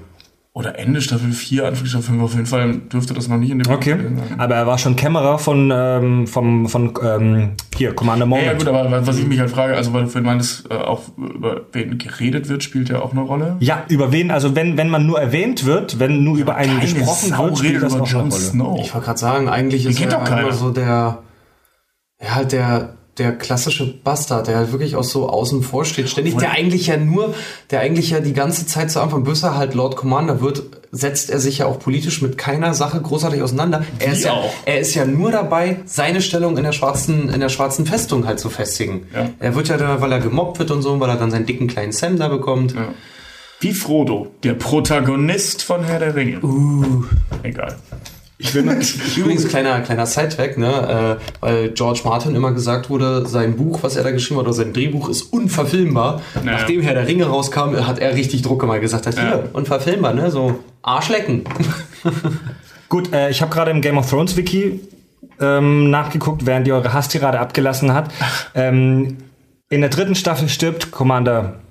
Oder Ende Staffel 4, Anfang Staffel 5 auf jeden Fall dürfte das noch nicht in dem Okay. Sein. Aber er war schon Kämmerer von, ähm, vom, von ähm, hier, Commander Ja, Moment. ja, gut, aber was ich mich halt frage, also weil du vorhin meintest, äh, auch über wen geredet wird, spielt ja auch eine Rolle. Ja, über wen, also wenn, wenn man nur erwähnt wird, wenn nur über einen Keine gesprochen Sau wird, spielt redet das über auch eine Jon Rolle. Snow. Ich wollte gerade sagen, eigentlich ist er immer so der, ja, halt der, der klassische Bastard, der halt wirklich auch so außen vor steht. Ständig, der eigentlich ja nur, der eigentlich ja die ganze Zeit zu Anfang, bis er halt Lord Commander wird, setzt er sich ja auch politisch mit keiner Sache großartig auseinander. Er ist, ja, er ist ja nur dabei, seine Stellung in der schwarzen, in der schwarzen Festung halt zu festigen. Ja. Er wird ja da, weil er gemobbt wird und so, weil er dann seinen dicken kleinen Sam da bekommt. Wie Frodo, der Protagonist von Herr der Ringe. Uh. Egal. Ich will Übrigens, kleiner, kleiner Sidetrack, ne, äh, weil George Martin immer gesagt wurde, sein Buch, was er da geschrieben hat, oder sein Drehbuch ist unverfilmbar. Naja. Nachdem Herr der Ringe rauskam, hat er richtig Druck gemacht gesagt, hat, Ja. hier, unverfilmbar, ne, so Arschlecken. Gut, äh, ich habe gerade im Game of Thrones Wiki ähm, nachgeguckt, während ihr eure Hasstirade abgelassen hat. Ähm, in der dritten Staffel stirbt Commander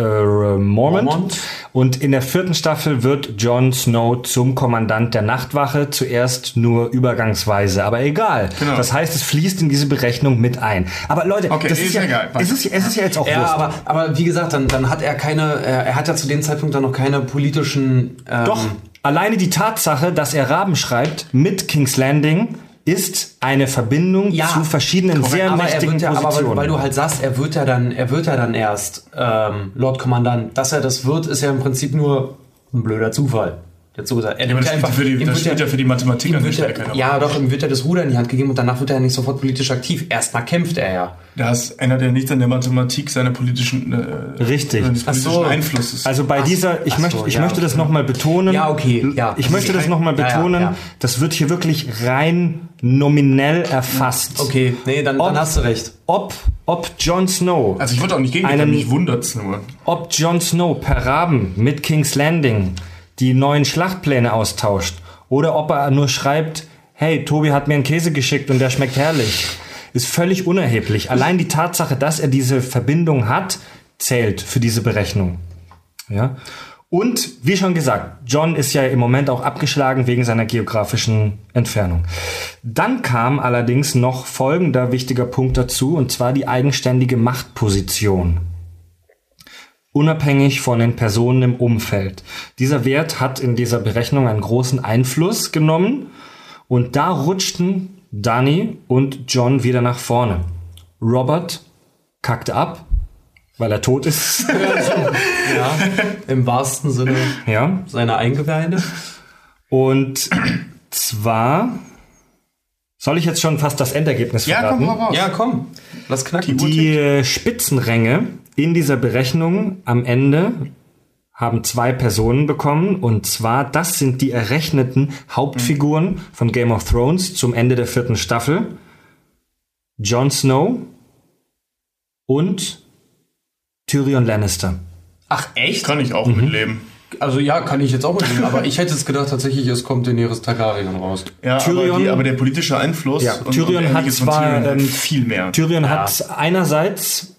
äh, Mormont. Mormont. Und in der vierten Staffel wird Jon Snow zum Kommandant der Nachtwache, zuerst nur übergangsweise, aber egal. Genau. Das heißt, es fließt in diese Berechnung mit ein. Aber Leute, Okay, das ist ist, ja, egal. es, ist, es ist ja jetzt auch Ja, aber, aber wie gesagt, dann, dann hat er keine, er, er hat ja zu dem Zeitpunkt dann noch keine politischen. Ähm, Doch, alleine die Tatsache, dass er Raben schreibt mit King's Landing, ist eine Verbindung Ja, zu verschiedenen sehr aber er mächtigen ja, aber weil, Positionen. weil du halt sagst, er wird ja dann, er wird ja dann erst ähm, Lord Kommandant. Dass er das wird, ist ja im Prinzip nur ein blöder Zufall. Jetzt so gesagt. Er Ja, nimmt das, ja spielt für die, das spielt ja für die Mathematik an der Stelle keine ja, doch, ihm wird ja das Ruder in die Hand gegeben und danach wird er ja nicht sofort politisch aktiv. Erstmal kämpft er ja. Das ändert ja nichts an der Mathematik seiner politischen, äh, Richtig. seines politischen so. Einflusses. Also bei Ach, dieser, ich so, möchte, ich ja, möchte das okay. nochmal betonen. Ja, okay, ja. Ich möchte das nochmal Ja, ja, betonen. ja. Das wird hier wirklich rein nominell erfasst. Okay, nee, dann, Ob- dann hast du recht. Ob, ob Jon Snow, also ich wollte auch nicht gegen einen- mich wundert's nur. ob Jon Snow per Raben mit King's Landing die neuen Schlachtpläne austauscht oder ob er nur schreibt, hey, Tobi hat mir einen Käse geschickt und der schmeckt herrlich, ist völlig unerheblich. Allein die Tatsache, dass er diese Verbindung hat, zählt für diese Berechnung. Ja. Und wie schon gesagt, John ist ja im Moment auch abgeschlagen wegen seiner geografischen Entfernung. Dann kam allerdings noch folgender wichtiger Punkt dazu, und zwar die eigenständige Machtposition unabhängig von den Personen im Umfeld. Dieser Wert hat in dieser Berechnung einen großen Einfluss genommen und da rutschten Danny und John wieder nach vorne. Robert kackte ab, weil er tot ist. Ja, im wahrsten Sinne ja. seiner Eingeweide. Und zwar soll ich jetzt schon fast das Endergebnis Ja, verraten? komm, hau raus. Ja, komm, lass knacken. Die Spitzenränge in dieser Berechnung am Ende haben zwei Personen bekommen und zwar das sind die errechneten Hauptfiguren von Game of Thrones zum Ende der vierten Staffel. Jon Snow und Tyrion Lannister. Ach, echt? Kann ich auch Mhm. mitleben. Also ja, kann ich jetzt auch mitnehmen, aber ich hätte es gedacht, tatsächlich, es kommt Daenerys Targaryen raus. Ja, Tyrion- aber, die, aber der politische Einfluss Ja, Tyrion hat Ähnliches von zwar, Tyrion ähm, viel mehr. Tyrion hat einerseits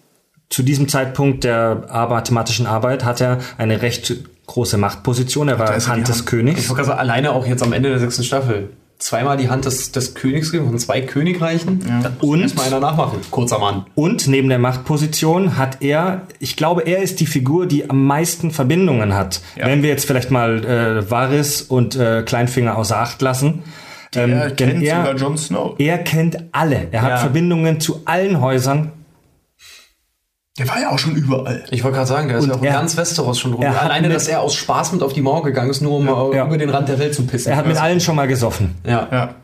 zu diesem Zeitpunkt der mathematischen Arbeit hat er eine recht große Machtposition. Er war die Hand des Hand. Ich Königs. wollte gerade sagen, alleine auch jetzt am Ende der sechsten Staffel. Zweimal die Hand des, des Königs gegeben, von zwei Königreichen. Muss Und- erst mal einer nachmachen. Kurzer Mann. Und neben der Machtposition hat er, ich glaube, er ist die Figur, die am meisten Verbindungen hat. Ja. Wenn wir jetzt vielleicht mal äh, Varys und äh, Kleinfinger außer Acht lassen. Ähm, er denn kennt sogar er, Jon Snow. er kennt alle. Er Ja. hat Verbindungen zu allen Häusern. Der war ja auch schon überall. Ich wollte gerade sagen, der ist Und ja auch in er- ganz Westeros schon rum. er hat Alleine, dass er aus Spaß mit auf die Mauer gegangen ist, nur um Ja. über den Rand der Welt zu pissen. Er hat mit allen schon mal gesoffen. ja. Ja.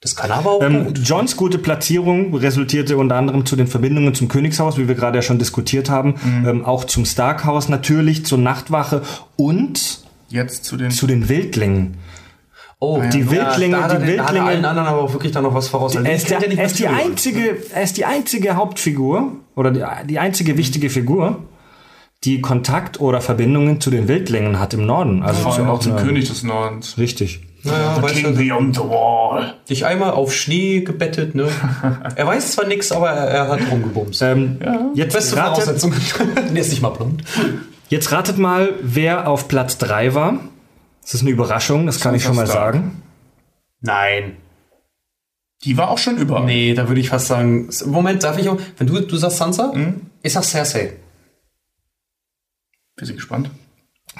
Das kann er aber auch Ähm, gut. Johns gute Platzierung resultierte unter anderem zu den Verbindungen zum Königshaus, wie wir gerade ja schon diskutiert haben, ähm, auch zum Starkhaus natürlich, zur Nachtwache und Jetzt zu den. zu den Wildlingen. Oh, die Wildlinge- da hat er die da Wildlinge- allen anderen aber auch wirklich dann noch was voraus. Er ist, der, ja er, ist die einzige, er ist die einzige Hauptfigur oder die, die einzige wichtige Figur, die Kontakt oder Verbindungen zu den Wildlingen hat im Norden. Also zu allem auch zum König des Nordens. Richtig. Naja, The weißt King du, beyond the wall. dich einmal auf Schnee gebettet, ne? er weiß zwar nichts, aber er, er hat rumgebumst. Ähm, jetzt, Beste ratet, Voraussetzung. der ist nicht mal blond. jetzt ratet mal, wer auf Platz 3 war. Das ist eine Überraschung, das kann ich schon mal Stark. sagen. Nein. Die war auch schon über. Nee, da würde ich fast sagen. Moment, darf ich auch. Wenn du, du sagst Sansa? Mhm. Ich sag Cersei. Bin sie gespannt.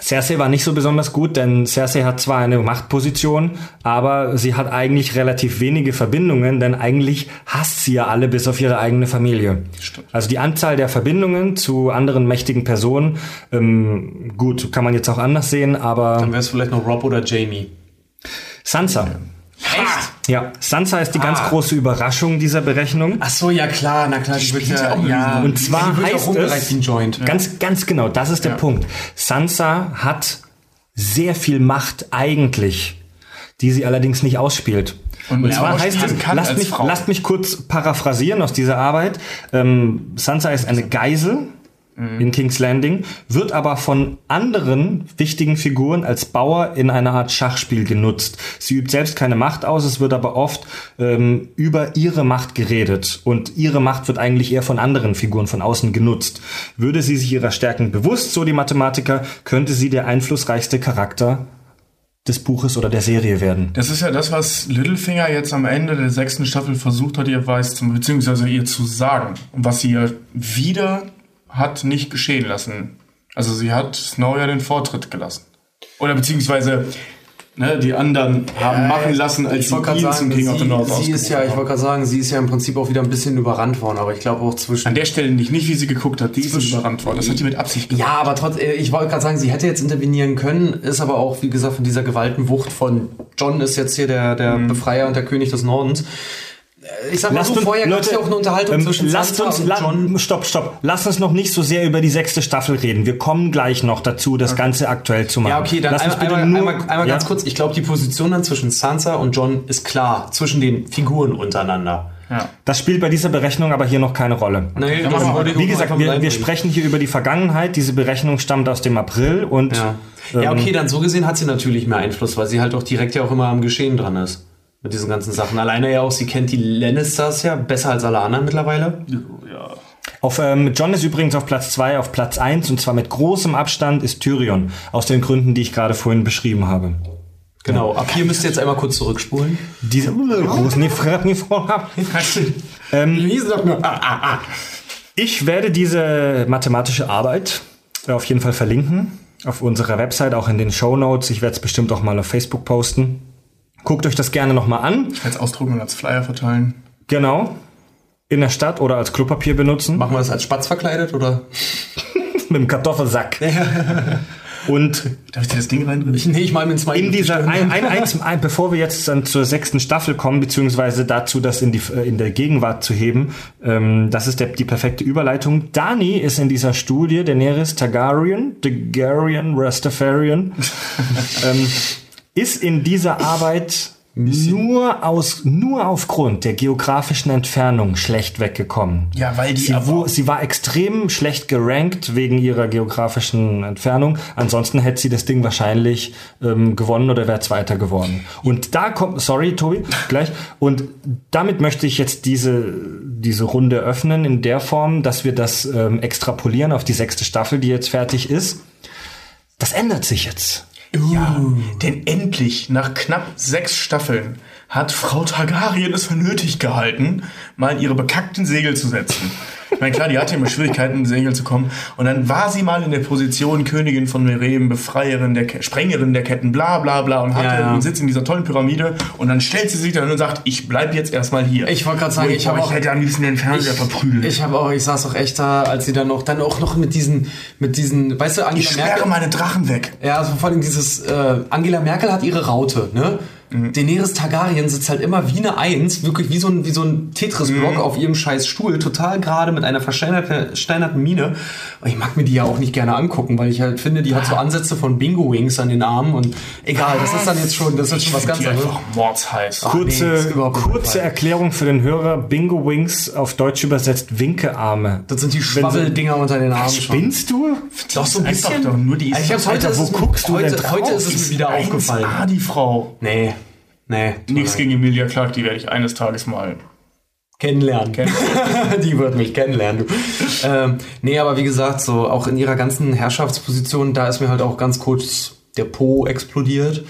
Cersei war nicht so besonders gut, denn Cersei hat zwar eine Machtposition, aber sie hat eigentlich relativ wenige Verbindungen, denn eigentlich hasst sie ja alle bis auf ihre eigene Familie. Stimmt. Also die Anzahl der Verbindungen zu anderen mächtigen Personen, ähm, gut, kann man jetzt auch anders sehen, aber Dann wäre es vielleicht noch Rob oder Jamie. Sansa. Echt? Ja, Sansa ist die ganz Ah. große Überraschung dieser Berechnung. Ach so, ja klar, na klar, die, wird spielt ja, auch ja, Und zwar die wird ja heißt es- Joint. Ganz, ganz genau, das ist der Ja. Punkt. Sansa hat sehr viel Macht eigentlich, die sie allerdings nicht ausspielt. Und Und zwar heißt es, lasst mich, lasst mich kurz paraphrasieren aus dieser Arbeit. Ähm, Sansa ist eine Geisel Mhm. in King's Landing, wird aber von anderen wichtigen Figuren als Bauer in einer Art Schachspiel genutzt. Sie übt selbst keine Macht aus, es wird aber oft ähm, über ihre Macht geredet und ihre Macht wird eigentlich eher von anderen Figuren von außen genutzt. Würde sie sich ihrer Stärken bewusst, so die Mathematiker, könnte sie der einflussreichste Charakter des Buches oder der Serie werden. Das ist ja das, was Littlefinger jetzt am Ende der sechsten Staffel versucht hat, ihr weiß, zu, beziehungsweise ihr zu sagen. Und was sie ja wieder hat nicht geschehen lassen. Also sie hat Snow ja den Vortritt gelassen. Oder beziehungsweise ne, die anderen haben machen lassen, als ich sie ihn sagen, zum King of the sie, North sie ist ja, ich wollte gerade sagen, sie ist ja im Prinzip auch wieder ein bisschen überrannt worden, aber ich glaube auch zwischen An der Stelle nicht, nicht wie sie geguckt hat, die ist überrannt worden. Das hat die mit Absicht gemacht. Ja, aber trotz, äh, ich wollte gerade sagen, sie hätte jetzt intervenieren können, ist aber auch, wie gesagt, von dieser Gewaltenwucht von John ist jetzt hier der, der Mhm. Befreier und der König des Nordens. Ich sag mal Lasst so, uns, vorher gab es Leute, ja auch eine Unterhaltung ähm, zwischen lasst uns, und la- John. Stopp, stopp. Lasst uns noch nicht so sehr über die sechste Staffel reden. Wir kommen gleich noch dazu, das Ganze aktuell zu machen. Ja, okay, dann einmal, bitte einmal, nur, einmal, einmal ja? ganz kurz. Ich glaube, die Position dann zwischen Sansa und John ist klar, zwischen den Figuren untereinander. Ja. Das spielt bei dieser Berechnung aber hier noch keine Rolle. Nee, Wie gesagt, wir, wir sprechen hier über die Vergangenheit. Diese Berechnung stammt aus dem April und Ja. ähm, ja, okay, dann so gesehen hat sie natürlich mehr Einfluss, weil sie halt auch direkt ja auch immer am Geschehen dran ist. Mit diesen ganzen Sachen. Alleine ja auch, sie kennt die Lannisters ja besser als alle anderen mittlerweile. ja. Auf, ähm, John ist übrigens auf Platz 2, auf Platz 1 und zwar mit großem Abstand ist Tyrion. Aus den Gründen, die ich gerade vorhin beschrieben habe. Genau, ab hier müsst ihr jetzt einmal kurz zurückspulen. Diese großen ähm, Ich werde diese mathematische Arbeit auf jeden Fall verlinken. Auf unserer Website, auch in den Show Notes. Ich werde es bestimmt auch mal auf Facebook posten. Guckt euch das gerne nochmal an. Als ausdrucken und als Flyer verteilen. Genau. In der Stadt oder als Klopapier benutzen. Machen wir das als Spatz verkleidet oder? Mit dem Kartoffelsack. Und Darf ich dir das Ding reindrücken? Ich, nee, ich mal mit zwei. in dieser, ein, ein, eins, ein, bevor wir jetzt dann zur sechsten Staffel kommen, beziehungsweise dazu, das in, die, äh, in der Gegenwart zu heben, ähm, das ist der, die perfekte Überleitung. Dani ist in dieser Studie, Daenerys Targaryen, Targaryen, Rastafarian, ähm, ist in dieser Arbeit nur aus, nur aufgrund der geografischen Entfernung schlecht weggekommen. Ja, weil die Sie, wo, sie war extrem schlecht gerankt wegen ihrer geografischen Entfernung. Ansonsten hätte sie das Ding wahrscheinlich ähm, gewonnen oder wäre Zweiter geworden. Und da kommt, sorry Tobi, gleich. Und damit möchte ich jetzt diese, diese Runde öffnen in der Form, dass wir das ähm, extrapolieren auf die sechste Staffel, die jetzt fertig ist. Das ändert sich jetzt. Ja, denn endlich, nach knapp sechs Staffeln, hat Frau Targaryen es für nötig gehalten, mal in ihre bekackten Segel zu setzen. Ich meine, klar, die hatte immer Schwierigkeiten, in Segel zu kommen. Und dann war sie mal in der Position Königin von Merem, Befreierin der Ke Sprengerin der Ketten, bla bla bla, und hatte Ja, ja. und sitzt in dieser tollen Pyramide. Und dann stellt sie sich da hin und sagt, ich bleib jetzt erstmal hier. Ich wollte gerade sagen, ich habe auch- ich hätte am liebsten den Fernseher verprügelt. Ich habe auch, ich saß auch echt da, als sie dann noch, dann auch noch mit diesen, mit diesen, weißt du, Angela ich sperre meine Drachen weg. Ja, also vor allem dieses, äh, Angela Merkel hat ihre Raute, ne? Mhm. Daenerys Targaryen sitzt halt immer wie eine Eins, wirklich wie so ein, wie so ein Tetris-Block Mhm. auf ihrem scheiß Stuhl, total gerade mit einer versteinerten Miene. Und ich mag mir die ja auch nicht gerne angucken, weil ich halt finde, die hat so Ansätze von Bingo-Wings an den Armen und egal, das ist dann jetzt schon, das ist schon was ganz anderes. einfach mordsheiß. Ah, nee, ist Kurze, mein kurze. Erklärung für den Hörer. Bingo Wings auf Deutsch übersetzt Winkearme. Das sind die Schwabbeldinger unter den Armen schon. Spinnst du? Doch so ein Einfach bisschen. doch nur die Also ich hab's heute, Alter, ist wo es mir- guckst du heute, denn drauf? heute ist es mir wieder aufgefallen. Ah, die Frau. Nee, nee. Nichts gegen Emilia Clark, die werde ich eines Tages mal Kennenlernen. kennenlernen. die wird mich kennenlernen, du. ähm, nee, aber wie gesagt, so auch in ihrer ganzen Herrschaftsposition, da ist mir halt auch ganz kurz der Po explodiert,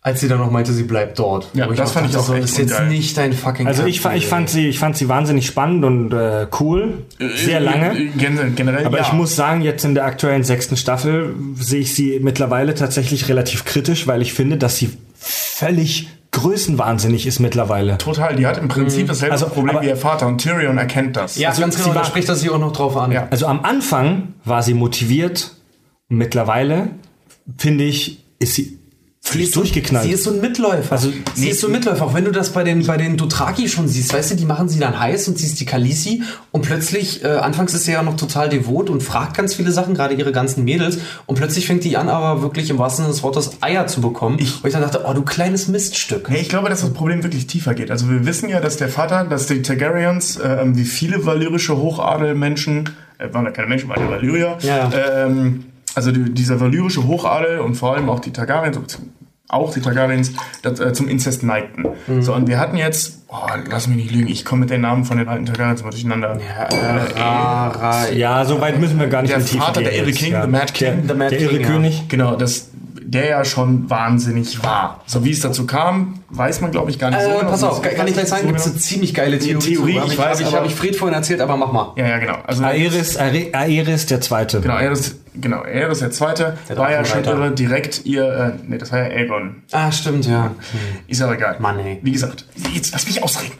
als sie dann noch meinte, sie bleibt dort. Ja, das auch fand ich dachte, auch so, echt ist jetzt nicht dein fucking Also ich, ich, fand sie, ich fand sie wahnsinnig spannend und äh, cool, sehr lange. Äh, gen- Generell, Aber ja. ich muss sagen, jetzt in der aktuellen sechsten Staffel sehe ich sie mittlerweile tatsächlich relativ kritisch, weil ich finde, dass sie völlig größenwahnsinnig ist mittlerweile. Total, die hat im Prinzip dasselbe Also, Problem aber- wie ihr Vater und Tyrion erkennt das. Ja, Also, ganz genau, da war- spricht er sich auch noch drauf an. Ja. Also am Anfang war sie motiviert, mittlerweile finde ich, ist sie völlig durchgeknallt. Sie ist so ein Mitläufer. Also, sie nee, ist so ein Mitläufer. Auch wenn du das bei den, bei den Dothraki schon siehst, weißt du, die machen sie dann heiß und sie ist die Kalisi und plötzlich, äh, anfangs ist sie ja noch total devot und fragt ganz viele Sachen, gerade ihre ganzen Mädels und plötzlich fängt die an, aber wirklich im wahrsten Sinne des Wortes Eier zu bekommen. Ich, und ich dann dachte, oh, du kleines Miststück. Nee, ich glaube, dass das Problem wirklich tiefer geht. Also wir wissen ja, dass der Vater, dass die Targaryens, äh, wie viele valyrische Hochadelmenschen, äh, waren ja keine Menschen, waren ja Valyrier, Ja, Ähm, also die, dieser valyrische Hochadel und vor allem auch die Targaryens, auch die Targaryens, das, äh, zum Inzest neigten. Mhm. So, und wir hatten jetzt, oh, lass mich nicht lügen, ich komme mit den Namen von den alten Targaryens mal durcheinander. Ja, äh, Ra, ja, so weit müssen wir gar nicht Der Vater, der irre King, ja. the Mad King. der, Mad der irre King, ja. König. Genau, das, der ja schon wahnsinnig war. So wie es dazu kam, weiß man, glaube ich, gar nicht so. Äh, genau. pass auf, kann ich gleich sagen, gibt es So eine ziemlich geile Theorie. Theorie, zu. Hab ich ich weiß, ich habe ich Fred vorhin erzählt, aber mach mal. Ja, ja, genau. Also, Aerys, Aere- Aerys der Zweite. Genau, Aerys, genau, Aerys der Zweite Der war ja schon irre, direkt ihr, äh, nee, das war ja Aegon. Ah, stimmt, ja. Ist aber egal. Mann, ey. Wie gesagt, jetzt lass mich ausreden.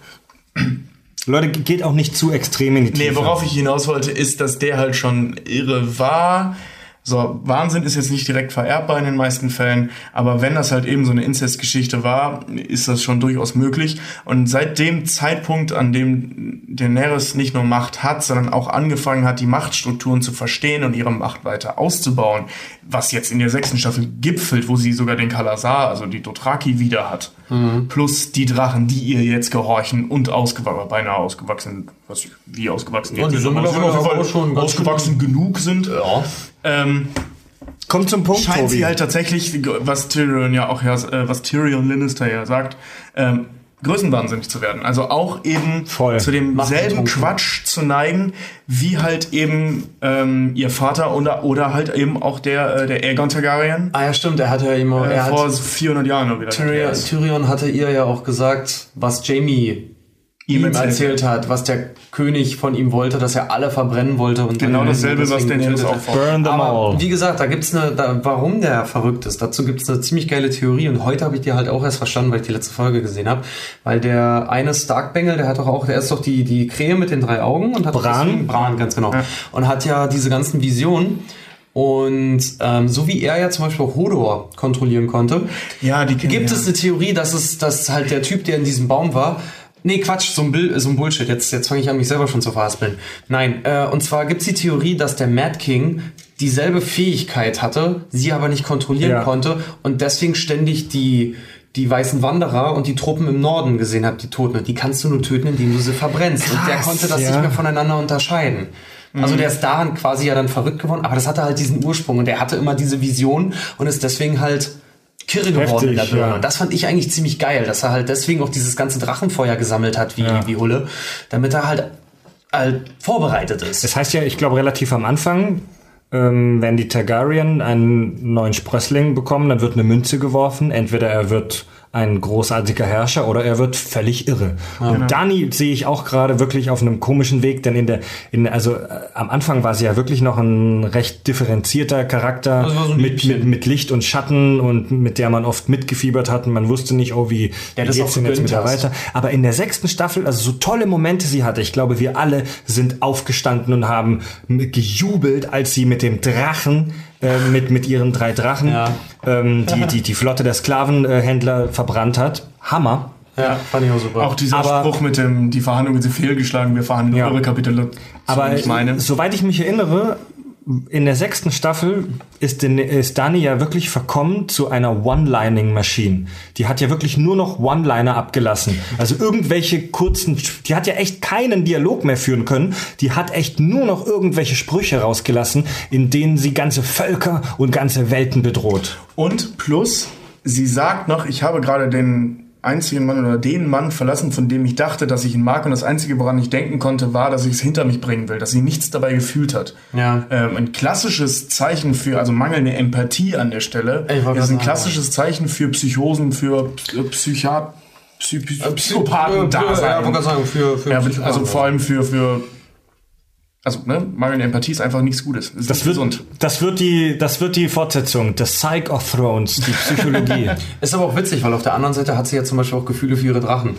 Leute, geht auch nicht zu extrem in die Tiefe. Nee, worauf ich hinaus wollte, ist, dass der halt schon irre war. So, Wahnsinn ist jetzt nicht direkt vererbbar in den meisten Fällen, aber wenn das halt eben so eine Inzestgeschichte war, ist das schon durchaus möglich. Und seit dem Zeitpunkt, an dem Daenerys nicht nur Macht hat, sondern auch angefangen hat, die Machtstrukturen zu verstehen und ihre Macht weiter auszubauen, was jetzt in der sechsten Staffel gipfelt, wo sie sogar den Kalasar, also die Dothraki, wieder hat. Plus die Drachen, die ihr jetzt gehorchen und ausgewachsen, beinahe ausgewachsen, was, wie ausgewachsen Und die sind auf jeden auch schon ausgewachsen genug sind. Ja. Ähm, Kommt zum Punkt, scheint Tobi. sie halt tatsächlich, was Tyrion ja auch ja, äh, was Tyrion Lannister ja sagt, ähm, größenwahnsinnig zu werden. Also auch eben Voll. zu demselben. Quatsch zu neigen, wie halt eben ähm, ihr Vater oder, oder halt eben auch der, äh, der Aegon Targaryen Ah ja, stimmt, er hat ja immer, äh, er vor hat, 400 Jahren wieder. Tyrion. Tyrion hatte ihr ja auch gesagt, was Jamie ihm, erzählt erzählt hat, was der König von ihm wollte, dass er alle verbrennen wollte. Und Genau dasselbe, was Daenerys getötet auch. Burn them Aber all. wie gesagt, da gibt's eine, da, warum der verrückt ist. Dazu gibt's eine ziemlich geile Theorie und heute habe ich die halt auch erst verstanden, weil ich die letzte Folge gesehen habe. Weil der eine Stark-Bengel, der hat doch auch, der ist doch die, die Krähe mit den drei Augen und hat doch Bran? deswegen- Bran, ganz genau. Und hat ja diese ganzen Visionen. Und ähm, so wie er ja zum Beispiel auch Hodor kontrollieren konnte, Ja, die gibt ja. es eine Theorie, dass es, dass halt der Typ, der in diesem Baum war, Nee, Quatsch, so ein, Bill, so ein Bullshit. Jetzt, jetzt fange ich an, mich selber schon zu verhaspeln. Nein, äh, und zwar gibt's die Theorie, dass der Mad King dieselbe Fähigkeit hatte, sie aber nicht kontrollieren Ja. konnte und deswegen ständig die, die weißen Wanderer und die Truppen im Norden gesehen hat, die Toten. Und die kannst du nur töten, indem du sie verbrennst. und der Krass, konnte das ja. nicht mehr voneinander unterscheiden. Also der ist daran quasi ja dann verrückt geworden, aber das hatte halt diesen Ursprung und der hatte immer diese Vision und ist deswegen halt kirre geworden in der Heftig, Birne. ja. Und das fand ich eigentlich ziemlich geil, dass er halt deswegen auch dieses ganze Drachenfeuer gesammelt hat, wie, Ja. wie Hulle, damit er halt, halt vorbereitet ist. Das heißt ja, ich glaube, relativ am Anfang, ähm, wenn die Targaryen einen neuen Sprössling bekommen, dann wird eine Münze geworfen. Entweder er wird ein großartiger Herrscher oder er wird völlig irre. Und Dani sehe ich auch gerade wirklich auf einem komischen Weg, denn in der, in, also äh, am Anfang war sie ja wirklich noch ein recht differenzierter Charakter war so mit, mit, mit Licht und Schatten und mit der man oft mitgefiebert hat und man wusste nicht, oh, wie, Der wie geht's denn jetzt mit der weiter? Aber in der sechsten Staffel, also so tolle Momente sie hatte, ich glaube, wir alle sind aufgestanden und haben gejubelt, als sie mit dem Drachen, äh, mit, mit ihren drei Drachen, Ja. ähm, die, die, die Flotte der Sklavenhändler verbrannt hat. Hammer. Ja, fand ich auch super. Auch dieser Aber- Spruch mit dem, die Verhandlungen sind fehlgeschlagen, wir verhandeln Ja. eure Kapitulation. Aber ich meine. soweit ich mich erinnere, in der sechsten Staffel ist, den, ist Dani ja wirklich verkommen zu einer One-Lining-Machine. Die hat ja wirklich nur noch One-Liner abgelassen. Also irgendwelche kurzen, die hat ja echt keinen Dialog mehr führen können. Die hat echt nur noch irgendwelche Sprüche rausgelassen, in denen sie ganze Völker und ganze Welten bedroht. Und plus, sie sagt noch, ich habe gerade den einzigen Mann oder den Mann verlassen, von dem ich dachte, dass ich ihn mag. Und das Einzige, woran ich denken konnte, war, dass ich es hinter mich bringen will, dass sie nichts dabei gefühlt hat. Ja. Ähm, ein klassisches Zeichen für, also mangelnde Empathie an der Stelle, ist ein klassisches Zeichen für Psychosen, für Psy- Psychiat Psy Psy Äh, Psychopathen da Ja, sagen, für, für Ja, also vor allem für, für also ne, mangelnde Empathie ist einfach nichts Gutes. Das nicht wird, das wird die, das wird die Fortsetzung, The Psych of Thrones, die Psychologie. Ist aber auch witzig, weil auf der anderen Seite hat sie ja zum Beispiel auch Gefühle für ihre Drachen.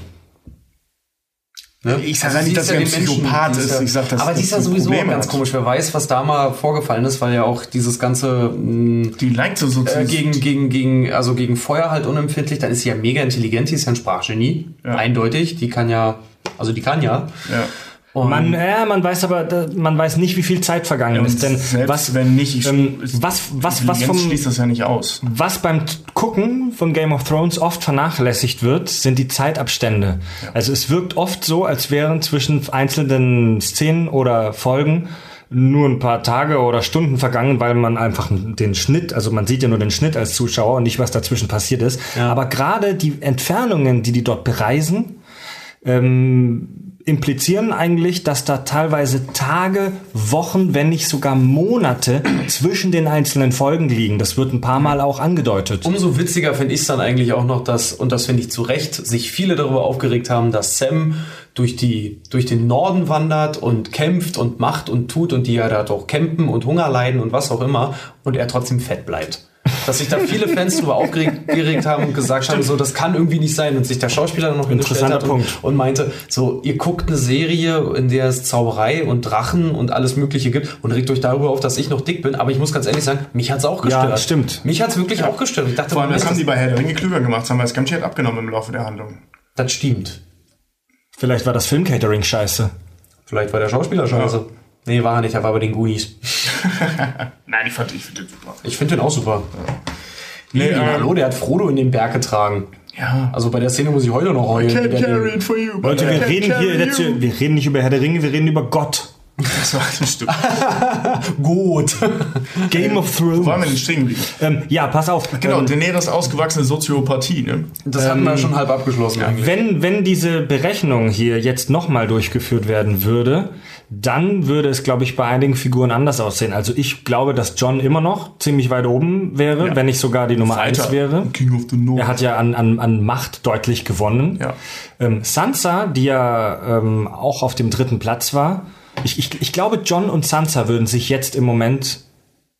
Ne? Ich sag ja nicht, dass sie ein Psychopath ist. Ich sag, aber die ist ja sowieso Probleme ganz hat. komisch. Wer weiß, was da mal vorgefallen ist, weil ja auch dieses ganze mh, Die liked so so äh, gegen, gegen, gegen, also gegen Feuer halt unempfindlich. Dann ist sie ja mega intelligent, die ist ja ein Sprachgenie. Ja. Eindeutig. Die kann ja, also die kann ja. ja. Und Man, ja, man weiß aber, man weiß nicht, wie viel Zeit vergangen Und ist. Denn selbst was, wenn nicht, ich, ähm, was, was, was vom, schließt das ja nicht aus. was beim Gucken von Game of Thrones oft vernachlässigt wird, sind die Zeitabstände. Also es wirkt oft so, als wären zwischen einzelnen Szenen oder Folgen nur ein paar Tage oder Stunden vergangen, weil man einfach den Schnitt, also man sieht ja nur den Schnitt als Zuschauer und nicht, was dazwischen passiert ist. Aber gerade die Entfernungen, die die dort bereisen, ähm, implizieren eigentlich, dass da teilweise Tage, Wochen, wenn nicht sogar Monate zwischen den einzelnen Folgen liegen. Das wird ein paar Mal auch angedeutet. Umso witziger finde ich es dann eigentlich auch noch, dass, und das finde ich zu Recht, sich viele darüber aufgeregt haben, dass Sam durch, die, durch den Norden wandert und kämpft und macht und tut und die ja da doch campen und Hunger leiden und was auch immer und er trotzdem fett bleibt. Dass sich da viele Fans darüber aufgeregt geregt haben und gesagt haben, so, das kann irgendwie nicht sein. Und sich der Schauspieler dann noch Interessanter hat und, Punkt. und meinte, so, ihr guckt eine Serie, in der es Zauberei und Drachen und alles Mögliche gibt und regt euch darüber auf, dass ich noch dick bin. Aber ich muss ganz ehrlich sagen, mich hat's auch Ja, gestört. stimmt. Mich hat's wirklich auch gestört. Ich dachte, Vor allem, das haben die bei Herr der Ringe klüger gemacht, das haben wir das ganz schön abgenommen im Laufe der Handlung. Das stimmt. Vielleicht war das Filmcatering scheiße. Vielleicht war der Schauspieler scheiße. Nee, war er nicht, er war bei den Goonies. Nein, ich fand, ich finde den super. Ich finde den auch super. Nee, ähm, hallo, der hat Frodo in den Berg getragen. Ja. Also bei der Szene muss ich heute noch heulen. Can't wie der carry den- it for you. but Leute, wir reden hier jetzt, wir reden nicht über Herr der Ringe, wir reden über Gott. Das war das stimmt. Gut. Game of Wo waren wir Thrones. denn stehen geblieben? Ähm, ja, pass auf. Genau, Ähm, Daenerys ausgewachsene Soziopathie, ne? Das hatten wir schon halb abgeschlossen eigentlich. wenn, wenn diese Berechnung hier jetzt nochmal durchgeführt werden würde, dann würde es, glaube ich, bei einigen Figuren anders aussehen. Also ich glaube, dass John immer noch ziemlich weit oben wäre, Ja. wenn nicht sogar die Nummer eins Weiter. wäre. King of the North. Er hat ja an, an, an Macht deutlich gewonnen. Ja. Ähm, Sansa, die ja ähm, auch auf dem dritten Platz war. Ich, ich, ich glaube, John und Sansa würden sich jetzt im Moment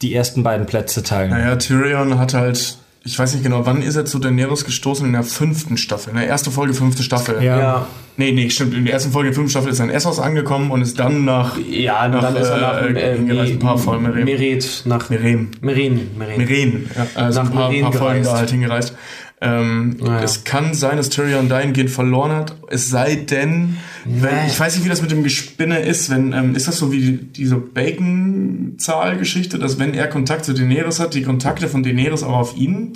die ersten beiden Plätze teilen. Naja, Tyrion hat halt, ich weiß nicht genau, wann ist er zu Daenerys gestoßen? In der fünften Staffel, in der ersten Folge, fünfte Staffel. Ja. Ja, Nee, nee, stimmt. In der ersten Folge, fünfte Staffel ist er in Essos angekommen und ist dann nach ja Nach, dann ist er nach äh, äh, hingereist, ein paar Folgen Meren. Meret, nach Meren. Meren. Meren. Meren. Ja, also Nach ein paar, Meren paar Folgen da halt hingereist. Ähm, Ja. Es kann sein, dass Tyrion dahingehend verloren hat. Es sei denn, wenn, Nee. ich weiß nicht, wie das mit dem Gespinne ist. Wenn ähm, ist das so wie diese Bacon-Zahl-Geschichte, dass wenn er Kontakt zu Daenerys hat, die Kontakte von Daenerys auch auf ihn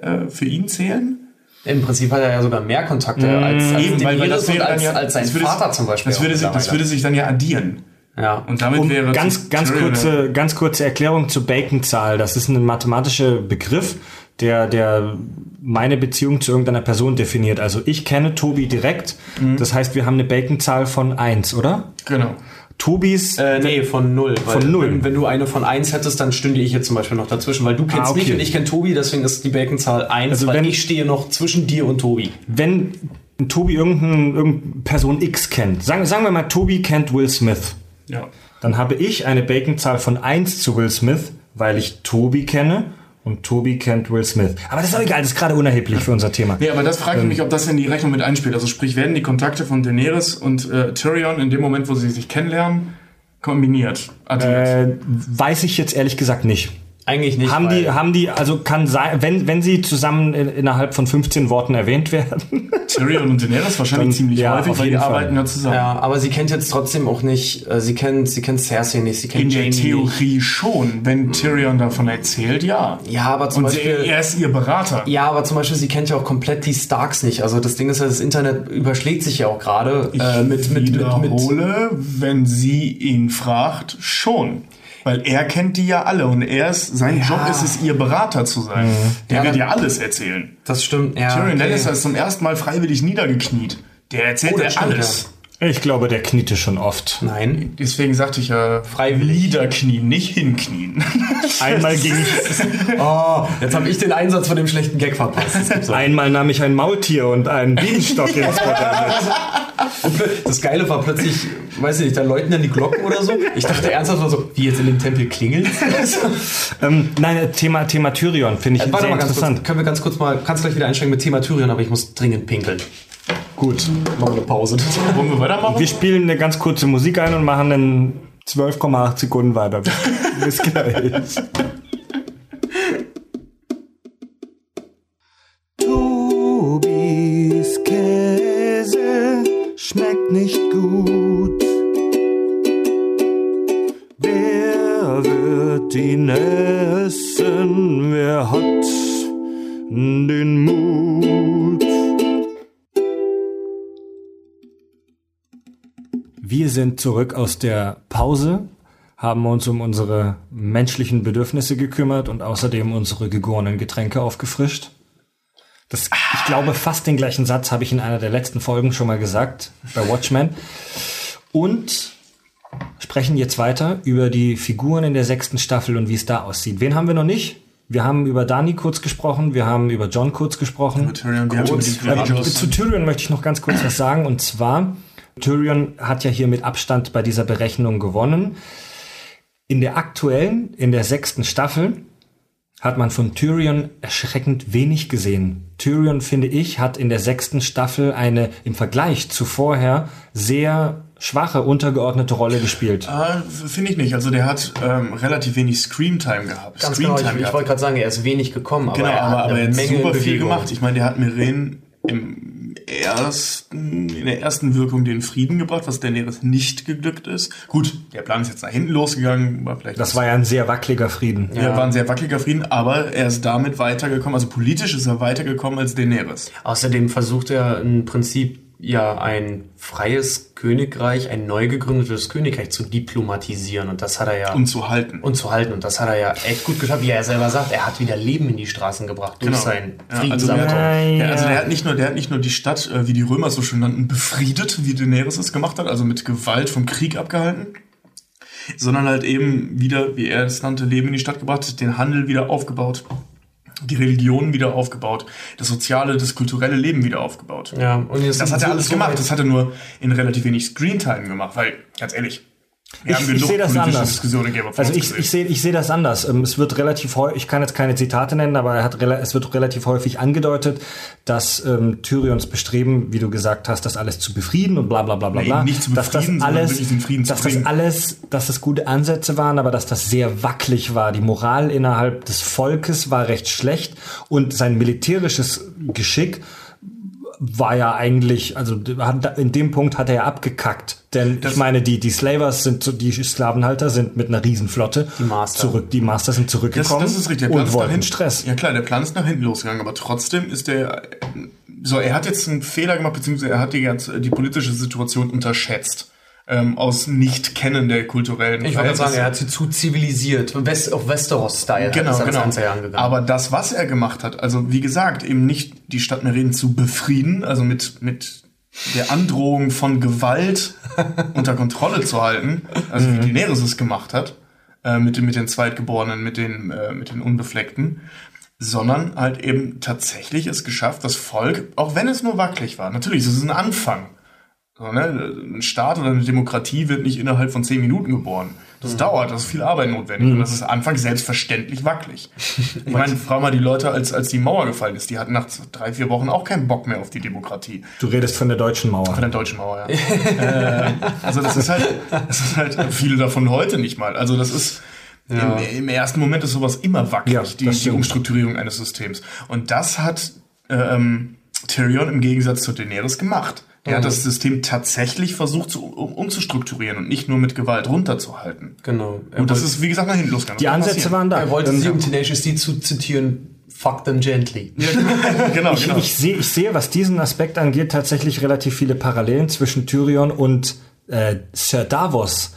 äh, für ihn zählen? Im Prinzip hat er ja sogar mehr Kontakte als, als Eben, weil, weil das wäre als, ja, als sein das würde Vater sich- zum Beispiel. Das würde, sich, das würde sich dann ja addieren. ja. Und damit Um wäre ganz, ganz Tyrion- kurze, ganz kurze Erklärung zur Bacon-Zahl. Das ist ein mathematischer Begriff, der, der meine Beziehung zu irgendeiner Person definiert. Also ich kenne Tobi direkt. Mhm. Das heißt, wir haben eine Bacon-Zahl von eins, oder? Genau. Tobis, Äh, nee, von null. Weil Von null. Wenn, wenn du eine von eins hättest, dann stünde ich jetzt zum Beispiel noch dazwischen, weil du kennst Ah, okay. mich und ich kenne Tobi, deswegen ist die Bacon-Zahl eins, Also weil wenn- ich stehe noch zwischen dir und Tobi. wenn Tobi irgendeine irgendein Person X kennt, sagen, sagen wir mal, Tobi kennt Will Smith, Ja. dann habe ich eine Bacon-Zahl von eins zu Will Smith, weil ich Tobi kenne und Tobi kennt Will Smith. Aber das ist auch egal, das ist gerade unerheblich für unser Thema. Nee, aber das frage ich mich, ob das in die Rechnung mit einspielt. Also sprich, werden die Kontakte von Daenerys und äh, Tyrion in dem Moment, wo sie sich kennenlernen, kombiniert, addiert? Äh, weiß ich jetzt ehrlich gesagt nicht. Eigentlich nicht. Haben die, haben die, also kann sein, wenn, wenn sie zusammen in, innerhalb von 15 Worten erwähnt werden. Tyrion und Daenerys wahrscheinlich Dann- ziemlich ja, häufig, weil die Fall. arbeiten ja zusammen. Ja, aber sie kennt jetzt trotzdem auch nicht, äh, sie kennt, sie kennt Cersei nicht, sie kennt In der Jamie nicht. Theorie schon, wenn Tyrion davon erzählt, ja. Ja, aber zum Und sie, Beispiel. er ist ihr Berater. Ja, aber zum Beispiel, sie kennt ja auch komplett die Starks nicht. Also das Ding ist ja, das Internet überschlägt sich ja auch gerade äh, mit, mit, mit, mit, wiederhole, wenn sie ihn fragt, schon. Weil er kennt die ja alle und er ist, sein Ja. Job ist es, ihr Berater zu sein. Der Ja, wird ja alles erzählen. Das stimmt. Ja, Tyrion okay. Lannister ist zum ersten Mal freiwillig niedergekniet. Der erzählt Oh, ja alles. Ich glaube, der kniete schon oft. Nein. Deswegen sagte ich ja Freiwillig. Niederknien, nicht hinknien. Einmal ging ich, Oh, jetzt habe ich den Einsatz von dem schlechten Gag verpasst. Einmal nahm ich ein Maultier und einen Bienenstock ins Futter mit. Und Das Geile war plötzlich, weiß ich nicht, da läuten dann die Glocken oder so. Ich dachte ernsthaft war so, wie jetzt in dem Tempel klingelt. Ähm, nein, Thema, Thema Tyrion finde ich Äh, Warte sehr mal ganz interessant. kurz. Können wir ganz kurz mal, kannst gleich wieder einsteigen mit Thema Tyrion, aber ich muss dringend pinkeln. Gut. Machen wir eine Pause. Wollen wir weitermachen? Wir spielen eine ganz kurze Musik ein und machen dann 12,8 Sekunden weiter. Bis gleich. Sind zurück aus der Pause, haben uns um unsere menschlichen Bedürfnisse gekümmert und außerdem unsere gegorenen Getränke aufgefrischt. Das, ich glaube, fast den gleichen Satz habe ich in einer der letzten Folgen schon mal gesagt bei Watchmen. Und sprechen jetzt weiter über die Figuren in der sechsten Staffel und wie es da aussieht. Wen haben wir noch nicht? Wir haben über Dani kurz gesprochen, wir haben über John kurz gesprochen. Tyrion, Ähm, Greyjoys. zu Tyrion möchte ich noch ganz kurz was sagen. Und zwar, Tyrion hat ja hier mit Abstand bei dieser Berechnung gewonnen. In der aktuellen, in der sechsten Staffel, hat man von Tyrion erschreckend wenig gesehen. Tyrion, finde ich, hat in der sechsten Staffel eine im Vergleich zu vorher sehr schwache, untergeordnete Rolle gespielt. Ah, Finde ich nicht. Also der hat ähm, relativ wenig Screentime gehabt. Ganz genau, ich, ich wollte gerade sagen, er ist wenig gekommen, aber Genau, er hat aber, aber eine er hat Menge super viel Bewegung. gemacht. Ich meine, der hat Miren im ersten, in der ersten Wirkung den Frieden gebracht, was Daenerys nicht geglückt ist. Gut, der Plan ist jetzt nach hinten losgegangen, war vielleicht Das war ja ein sehr wackeliger Frieden. ja. war ein sehr wackeliger Frieden, aber er ist damit weitergekommen, also politisch ist er weitergekommen als Daenerys. Außerdem versucht er im Prinzip ja ein freies Königreich, ein neu gegründetes Königreich zu diplomatisieren. Und das hat er ja Und zu halten. und zu halten. Und das hat er ja echt gut geschafft, wie er selber sagt, er hat wieder Leben in die Straßen gebracht durch sein Ja, also, der, Ja, also der hat nicht nur, der hat nicht nur die Stadt, äh, wie die Römer es so schön nannten, befriedet, wie Daenerys es gemacht hat, also mit Gewalt vom Krieg abgehalten, sondern halt eben wieder, wie er es nannte, Leben in die Stadt gebracht, den Handel wieder aufgebaut, die Religion wieder aufgebaut, das soziale, das kulturelle Leben wieder aufgebaut. ja, und jetzt Das hat er alles so gemacht. Das hat er nur in relativ wenig Screentime gemacht, weil, ganz ehrlich, wir ich, ich genug sehe das anders. Also ich, ich sehe ich sehe das anders. Es wird relativ häufig, ich kann jetzt keine Zitate nennen, aber er hat, es wird relativ häufig angedeutet, dass ähm, Tyrions Bestreben, wie du gesagt hast, das alles zu befrieden und bla bla bla bla Nee, bla. eben nicht zu dass das befrieden, sondern alles, wirklich den Frieden zu dass das bringen. alles, dass das gute Ansätze waren, aber dass das sehr wackelig war. Die Moral innerhalb des Volkes war recht schlecht und sein militärisches Geschick war ja eigentlich, also in dem Punkt hat er ja abgekackt. Denn ich meine, die, die Slavers sind, so- die Sklavenhalter sind mit einer Riesenflotte Die Master. zurück, die Master sind Das, zurückgekommen das ist richtig. Der Plan und ist nach wollten hinten, Stress. Ja klar, der Plan ist nach hinten losgegangen, aber trotzdem ist der so. Er hat jetzt einen Fehler gemacht, beziehungsweise er hat die ganze die politische Situation unterschätzt ähm, aus Nicht-Kennen der kulturellen. Ich wollte gerade sagen, er hat sie zu zivilisiert, West, auf Westeros-Style Genau, ist das genau. Ganze ja angegangen. Aber das, was er gemacht hat, also wie gesagt, eben nicht die Stadt Meren zu befrieden, also mit, mit der Androhung von Gewalt unter Kontrolle zu halten, also wie Daenerys es gemacht hat, äh, mit, den- mit den Zweitgeborenen, mit den, äh, mit den Unbefleckten, sondern halt eben tatsächlich es geschafft, das Volk, auch wenn es nur wackelig war, natürlich, es ist ein Anfang. So, ne? Ein Staat oder eine Demokratie wird nicht innerhalb von zehn Minuten geboren. Das dauert, das ist viel Arbeit notwendig und das ist anfangs selbstverständlich wackelig. Ich meine, frag mal die Leute, als, als die Mauer gefallen ist, die hatten nach drei, vier Wochen auch keinen Bock mehr auf die Demokratie. Du redest von der deutschen Mauer. Von der deutschen Mauer, ja. äh, also das ist halt, das ist halt viele davon heute nicht mal. Also das ist, im, im ersten Moment ist sowas immer wackelig, Ja, die, die. Umstrukturierung eines Systems. Und das hat ähm, Tyrion im Gegensatz zu Daenerys gemacht. Der hat das System tatsächlich versucht zu, um, umzustrukturieren und nicht nur mit Gewalt runterzuhalten. genau. Er Und das ist, wie gesagt, nach hinten losgegangen. Die Ansätze passieren. waren da. er wollte Ähm, sie, um Tenacious D zu zitieren, fuck them gently. genau, Ich, genau. ich, sehe, ich sehe, was diesen Aspekt angeht, tatsächlich relativ viele Parallelen zwischen Tyrion und äh, Sir Davos.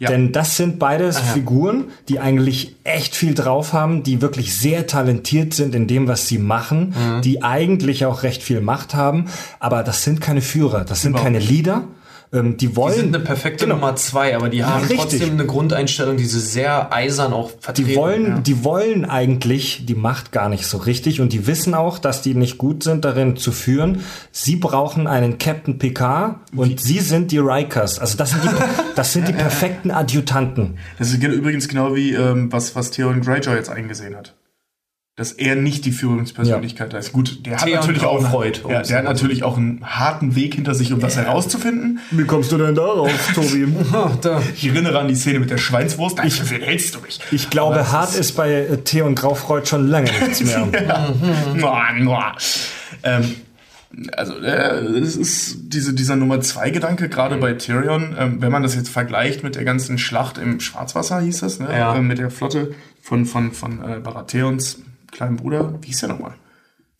Ja. Denn das sind beides Figuren, die eigentlich echt viel drauf haben, die wirklich sehr talentiert sind in dem, was sie machen, Mhm. die eigentlich auch recht viel Macht haben, aber das sind keine Führer, das sind keine Leader. Ähm, die wollen Die sind eine perfekte Genau. Nummer zwei, aber die haben richtig. trotzdem eine Grundeinstellung, die sie sehr eisern auch vertreten. Die wollen, die wollen eigentlich die Macht gar nicht so richtig und die wissen auch, dass die nicht gut sind darin zu führen. Sie brauchen einen Captain Picard und sie sind die Rikers. Also das sind die, das sind die perfekten Adjutanten. Das ist ge- übrigens genau wie ähm, was, was Theon Greyjoy jetzt eingesehen hat. Dass er nicht die Führungspersönlichkeit ist. Gut, der hat Theon natürlich auch, um ja, es der hat natürlich auch einen harten Weg hinter sich, um das herauszufinden. Wie kommst du denn darauf, Tobi? Ah, da. Ich erinnere an die Szene mit der Schweinswurst. Ich, wen hältst du mich? Ich glaube, Aber hart ist bei äh, Theon Graufreud schon lange nichts mehr. Mua, mua. Ähm, also äh, es ist diese, dieser Nummer zwei Gedanke gerade bei Tyrion, ähm, wenn man das jetzt vergleicht mit der ganzen Schlacht im Schwarzwasser hieß das, ne? Ja. Ähm, mit der Flotte von von von äh, Baratheons kleinen Bruder, wie hieß der nochmal?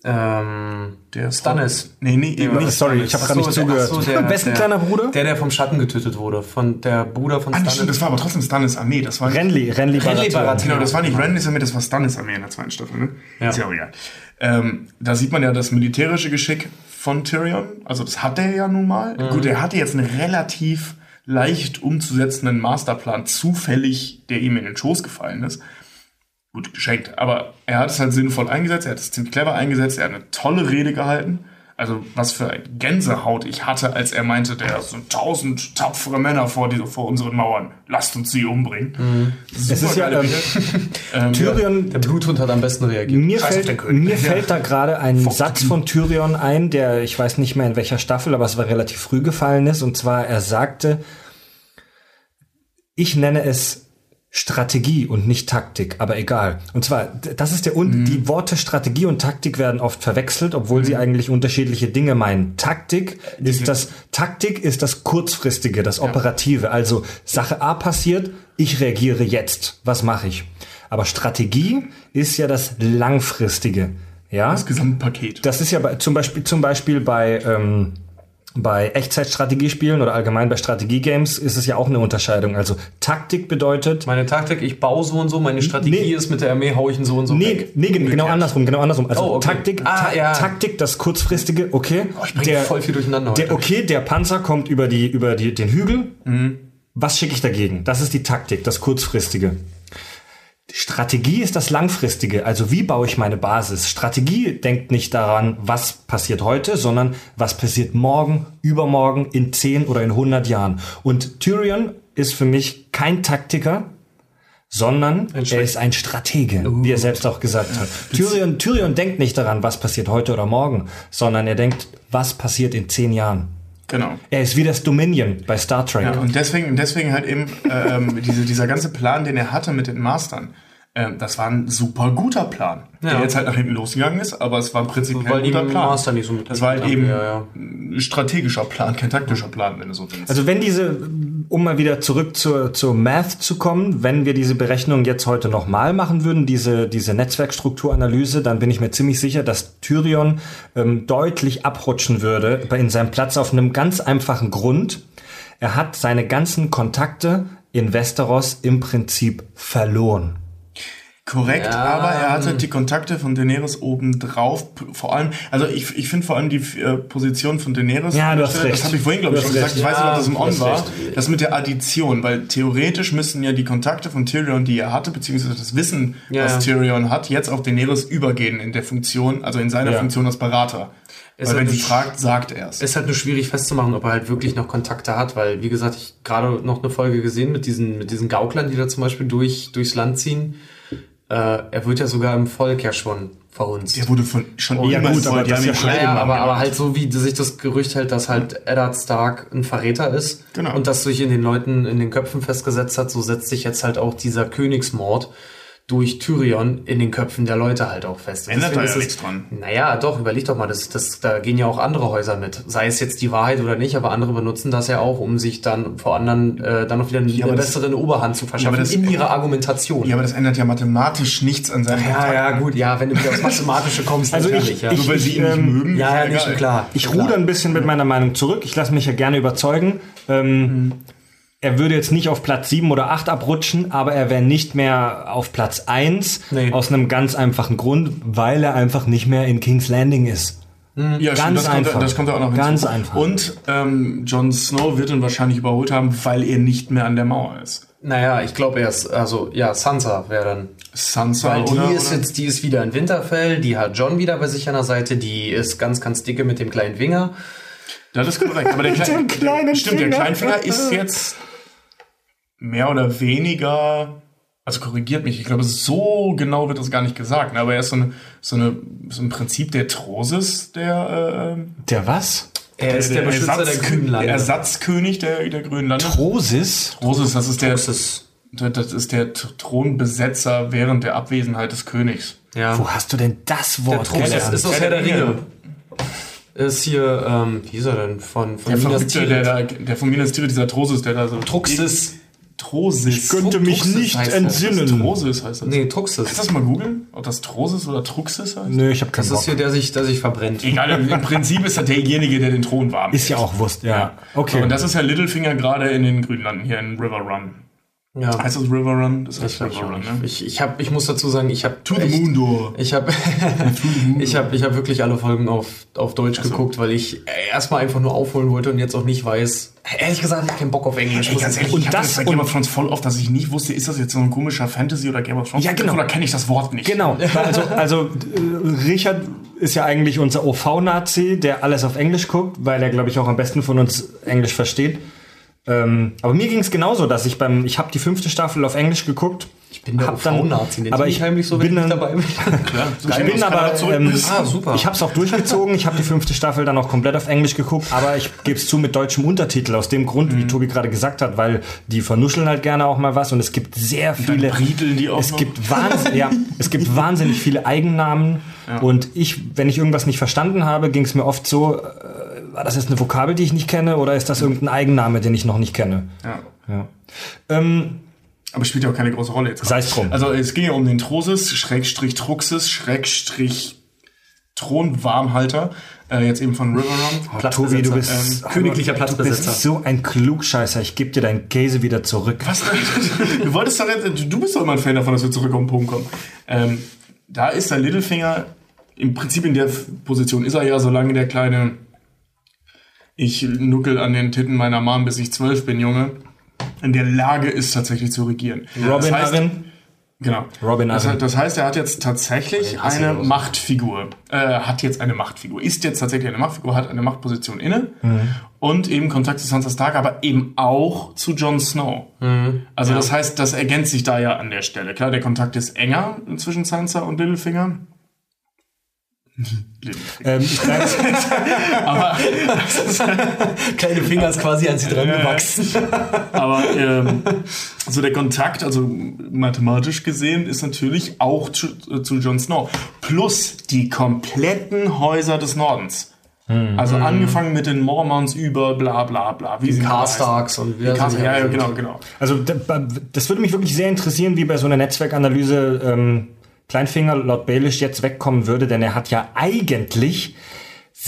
Ähm, Der Stannis. Nee, nee, eben nicht. sorry, ich habe gerade nicht zugehört. so, der- Wessen der- kleiner Bruder? Der, der vom Schatten getötet wurde. Von der Bruder von Ah, Stannis. stimmt, das war aber trotzdem Stannis Armee. Das war nicht, Renly, Renly Baratheon. Baratheon. Genau, das war nicht Randys Armee, das war Stannis Armee in der zweiten Staffel. Ne? Ja. Ist ja auch egal. Ähm, da sieht man ja das militärische Geschick von Tyrion. Also das hat er ja nun mal. Gut, er hatte jetzt einen relativ leicht umzusetzenden Masterplan zufällig, der ihm in den Schoß gefallen ist. Gut, geschenkt. Aber er hat es halt sinnvoll eingesetzt, er hat es ziemlich clever eingesetzt, er hat eine tolle Rede gehalten. Also was für eine Gänsehaut ich hatte, als er meinte, der sind tausend tapfere Männer vor, die, vor unseren Mauern. Lasst uns sie umbringen. Es ist ja, ähm, ähm, Tyrion, Der Bluthund hat am besten reagiert. Mir Scheiß fällt, mir Ja. fällt da gerade ein Satz von Tyrion ein, der, ich weiß nicht mehr in welcher Staffel, aber es war relativ früh gefallen ist. Und zwar, er sagte, ich nenne es Strategie und nicht Taktik, aber egal. Und zwar, das ist der Mhm. Un die Worte Strategie und Taktik werden oft verwechselt, obwohl sie eigentlich unterschiedliche Dinge meinen. Taktik ist das Taktik ist das kurzfristige, das operative. Also Sache A passiert, ich reagiere jetzt. Was mache ich? Aber Strategie ist ja das langfristige. Ja, das Gesamtpaket. das ist ja bei, zum Beispiel zum Beispiel bei ähm, bei Echtzeitstrategiespielen oder allgemein bei Strategiegames ist es ja auch eine Unterscheidung. Also Taktik bedeutet Meine Taktik, ich baue so und so, meine Strategie Nee. ist mit der Armee hau ich ihn so und so Nee, weg. nee, gen- genau andersrum, genau andersrum. Also Oh, okay. Taktik, Ah, ja. Taktik, das kurzfristige, okay. Oh, ich bring voll viel durcheinander Der, heute. okay, der Panzer kommt über die über die den Hügel. Mhm. Was schicke ich dagegen? Das ist die Taktik, das kurzfristige. Strategie ist das langfristige, also wie baue ich meine Basis? Strategie denkt nicht daran, was passiert heute, sondern was passiert morgen, übermorgen, in 10 oder in 100 Jahren. Und Tyrion ist für mich kein Taktiker, sondern er ist ein Stratege, wie er selbst auch gesagt hat. Tyrion, Tyrion denkt nicht daran, was passiert heute oder morgen, sondern er denkt, was passiert in 10 Jahren. Genau. Er ist wie das Dominion bei Star Trek. Ja, und deswegen, deswegen halt eben äh, ähm, diese, dieser ganze Plan, den er hatte mit den Mastern. Ähm, das war ein super guter Plan, der Ja. jetzt halt nach hinten losgegangen ist, aber es war im Prinzip kein guter Plan. Master nicht so mit das war halt eben Ja, ja. ein strategischer Plan, kein taktischer Plan, wenn du so willst. Also wenn diese, um mal wieder zurück zur, zur Math zu kommen, wenn wir diese Berechnung jetzt heute nochmal machen würden, diese, diese Netzwerkstrukturanalyse, dann bin ich mir ziemlich sicher, dass Tyrion ähm, deutlich abrutschen würde bei- in seinem Platz auf einem ganz einfachen Grund. Er hat seine ganzen Kontakte in Westeros im Prinzip verloren. Korrekt, Ja. aber er hatte die Kontakte von Daenerys oben drauf. p- Vor allem, also ich, ich finde vor allem die äh, Position von Daenerys. Ja, du hast Das recht. habe ich vorhin, glaube ich, schon hast gesagt. Ich recht. weiß nicht, ob das im Ja, On war. recht. Das mit der Addition, weil theoretisch müssten ja die Kontakte von Tyrion, die er hatte, beziehungsweise das Wissen, Ja, was ja. Tyrion hat, jetzt auf Daenerys übergehen in der Funktion, also in seiner Ja. Funktion als Berater. Weil wenn halt sie eine- fragt, sagt er es. Ist halt nur schwierig festzumachen, ob er halt wirklich noch Kontakte hat, weil, wie gesagt, ich gerade noch eine Folge gesehen mit diesen, mit diesen Gauklern, die da zum Beispiel durch, durchs Land ziehen. Äh, er wird ja sogar im Volk ja schon verhunzt. Der wurde von schon ja immer gut, aber die das haben ist ja schon- Ja, ja, aber, aber halt so, wie sich das Gerücht hält, dass halt Eddard Stark ein Verräter ist Genau. und das sich in den Leuten, in den Köpfen festgesetzt hat, so setzt sich jetzt halt auch dieser Königsmord durch Tyrion in den Köpfen der Leute halt auch fest. Ändert da ja nichts dran. Naja, doch, überleg doch mal, das, das, da gehen ja auch andere Häuser mit. Sei es jetzt die Wahrheit oder nicht, aber andere benutzen das ja auch, um sich dann vor anderen äh, dann noch wieder eine, aber eine das- bessere Oberhand zu verschaffen aber das- in ihrer Argumentation. Ja, aber das ändert ja mathematisch nichts an seinem ja, ja, gut, ja, wenn du wieder aufs Mathematische kommst, Also ich- natürlich, ja. ich- Nur weil sie ihn nicht ähm, mögen. ja, ja, nicht klar. Ich ruder ein bisschen mit meiner Meinung zurück. Ich lasse mich ja gerne überzeugen. Ähm, er würde jetzt nicht auf Platz 7 oder 8 abrutschen, aber er wäre nicht mehr auf Platz 1 Nee. aus einem ganz einfachen Grund, weil er einfach nicht mehr in King's Landing ist. Ja, Ganz stimmt, das, kommt, einfach. das kommt auch noch hinzu. Ganz einfach. Und ähm, Jon Snow wird ihn wahrscheinlich überholt haben, weil er nicht mehr an der Mauer ist. Naja, ich glaube er ist, also ja, Sansa wäre dann. Sansa Weil die oder, ist oder? jetzt, die ist wieder in Winterfell, die hat John wieder bei sich an der Seite, die ist ganz, ganz dicke mit dem kleinen Finger. Das ist korrekt. Aber der, kleine, dem kleinen stimmt, der Finger. Kleinfinger ist jetzt mehr oder weniger, also korrigiert mich, ich glaube, so genau wird das gar nicht gesagt, ne? aber er ist so, eine, so, eine, so ein Prinzip der Trosis, der, äh, Der was? Er ist der, Beschützer der Ersatzkö- grünen Lande. Der Ersatzkönig der, der grünen Lande. Trosis? Trosis, das ist der, Das ist, das ist der Thronbesetzer während der Abwesenheit des Königs. ja. Wo hast du denn das Der Wort Trost gelernt? ist aus Herr der Ringe. Ist hier, ähm, wie ist er denn? Von, von Der Minas Verrückte, der, Tirith. da, der von Minas Tirith, dieser Trosis, der da so... Truxis. Trosis. Ich könnte mich Truxis nicht das. entsinnen. Trosis heißt das. Nee, Kannst du Truxis. das mal googeln? Ob das Trosis oder Truxis heißt? Nö, ich habe keinen Das Bock. ist hier der sich, der sich verbrennt. Egal, im Prinzip ist er derjenige, der den Thron warm Ist ja auch Wurst, ja. Okay. Und das ist ja Littlefinger gerade in den Grünlanden, hier in River Run. Ja. Heißt das River Run? Das heißt Ich, ich, River Run, ne? ich, ich, hab, ich muss dazu sagen, ich habe Door. Ich habe ich hab, ich hab wirklich alle Folgen auf, auf Deutsch geguckt, weil ich erstmal einfach nur aufholen wollte und jetzt auch nicht weiß. Ehrlich gesagt, ich hab keinen Bock auf Englisch. Ey, ganz ich ehrlich, Und ich das das bei Game of Thrones voll oft, dass ich nicht wusste, ist das jetzt so ein komischer Fantasy oder Game of Thrones? Ja, genau. Oder kenne ich das Wort nicht? Genau. Also, also äh, Richard ist ja eigentlich unser OV-Nazi, der alles auf Englisch guckt, weil er, glaube ich, auch am besten von uns Englisch versteht. Ähm, aber mir ging es genauso, dass ich beim, ich habe die fünfte Staffel auf Englisch geguckt. Ich bin der dann- nennst aber ich heimlich so, bin dann- dabei bin. Klar, so Ich bin aber, ähm. Ah, super. ich habe es auch durchgezogen. Ich habe die fünfte Staffel dann auch komplett auf Englisch geguckt, aber ich gebe es zu mit deutschem Untertitel. Aus dem Grund, Mhm. wie Tobi gerade gesagt hat, weil die vernuscheln halt gerne auch mal was und es gibt sehr viele. brieteln die auch es noch. gibt wahnsinn, ja, es gibt wahnsinnig viele Eigennamen und ich, wenn ich irgendwas nicht verstanden habe, ging es mir oft so. War das jetzt eine Vokabel, die ich nicht kenne, oder ist das irgendein Eigenname, den ich noch nicht kenne? Ja. Ja. Ähm, Aber spielt ja auch keine große Rolle jetzt. gerade. Sei's drum. Also es ging ja um den Trosis, Schrägstrich Truxis, Schrägstrich Thronwarmhalter, äh, jetzt eben von Riverrun. Tobi, du bist Ähm, königlicher Du Platzbesetzer. bist so ein Klugscheißer. Ich gebe dir deinen Käse wieder zurück. Was? du wolltest doch jetzt, du bist doch immer ein Fan davon, dass wir zurück auf den Punkt kommen. Ähm, da ist der Littlefinger im Prinzip in der Position ist er ja, solange der kleine ich nuckel an den Titten meiner Mom, bis ich zwölf bin, Junge, in der Lage ist tatsächlich zu regieren. Robin das heißt? Genau. Robin das, das heißt, er hat jetzt tatsächlich eine. Machtfigur. Äh, hat jetzt eine Machtfigur. Ist jetzt tatsächlich eine Machtfigur, hat eine Machtposition inne Mhm. und eben Kontakt zu Sansa Stark, aber eben auch zu Jon Snow. Mhm. Also das heißt, das ergänzt sich da ja an der Stelle. Klar, der Kontakt ist enger zwischen Sansa und Littlefinger. Ähm, ich bleib, Aber, Kleine Finger ist quasi an sie dran gewachsen. aber ähm, so der Kontakt, also mathematisch gesehen, ist natürlich auch zu, äh, zu Jon Snow. Plus die kompletten Häuser des Nordens. Also angefangen mit den Mormons über bla bla bla. Wie heißen. Carstarks und wie Die nicht ja, ja, genau, genau. also da- das würde mich wirklich sehr interessieren, wie bei so einer Netzwerkanalyse ähm, Kleinfinger Lord Baelish jetzt wegkommen würde, denn er hat ja eigentlich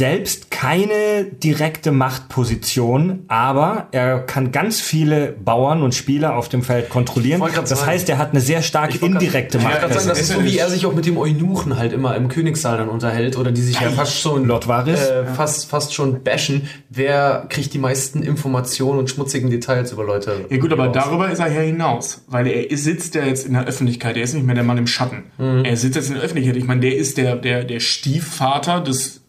selbst keine direkte Machtposition, aber er kann ganz viele Bauern und Spieler auf dem Feld kontrollieren. Das sagen- heißt, er hat eine sehr starke grad- indirekte Ich wollte gerade sagen, das Macht. ist so, wie er sich auch mit dem Eunuchen halt immer im Königssaal dann unterhält oder die sich ja fast schon Lord Varys? äh, fast, fast schon bashen. Wer kriegt die meisten Informationen und schmutzigen Details über Leute? Ja gut, aber raus? darüber ist er ja hinaus, weil er sitzt ja jetzt in der Öffentlichkeit, er ist nicht mehr der Mann im Schatten. Er sitzt jetzt in der Öffentlichkeit. Ich meine, der ist der, der, der Stiefvater des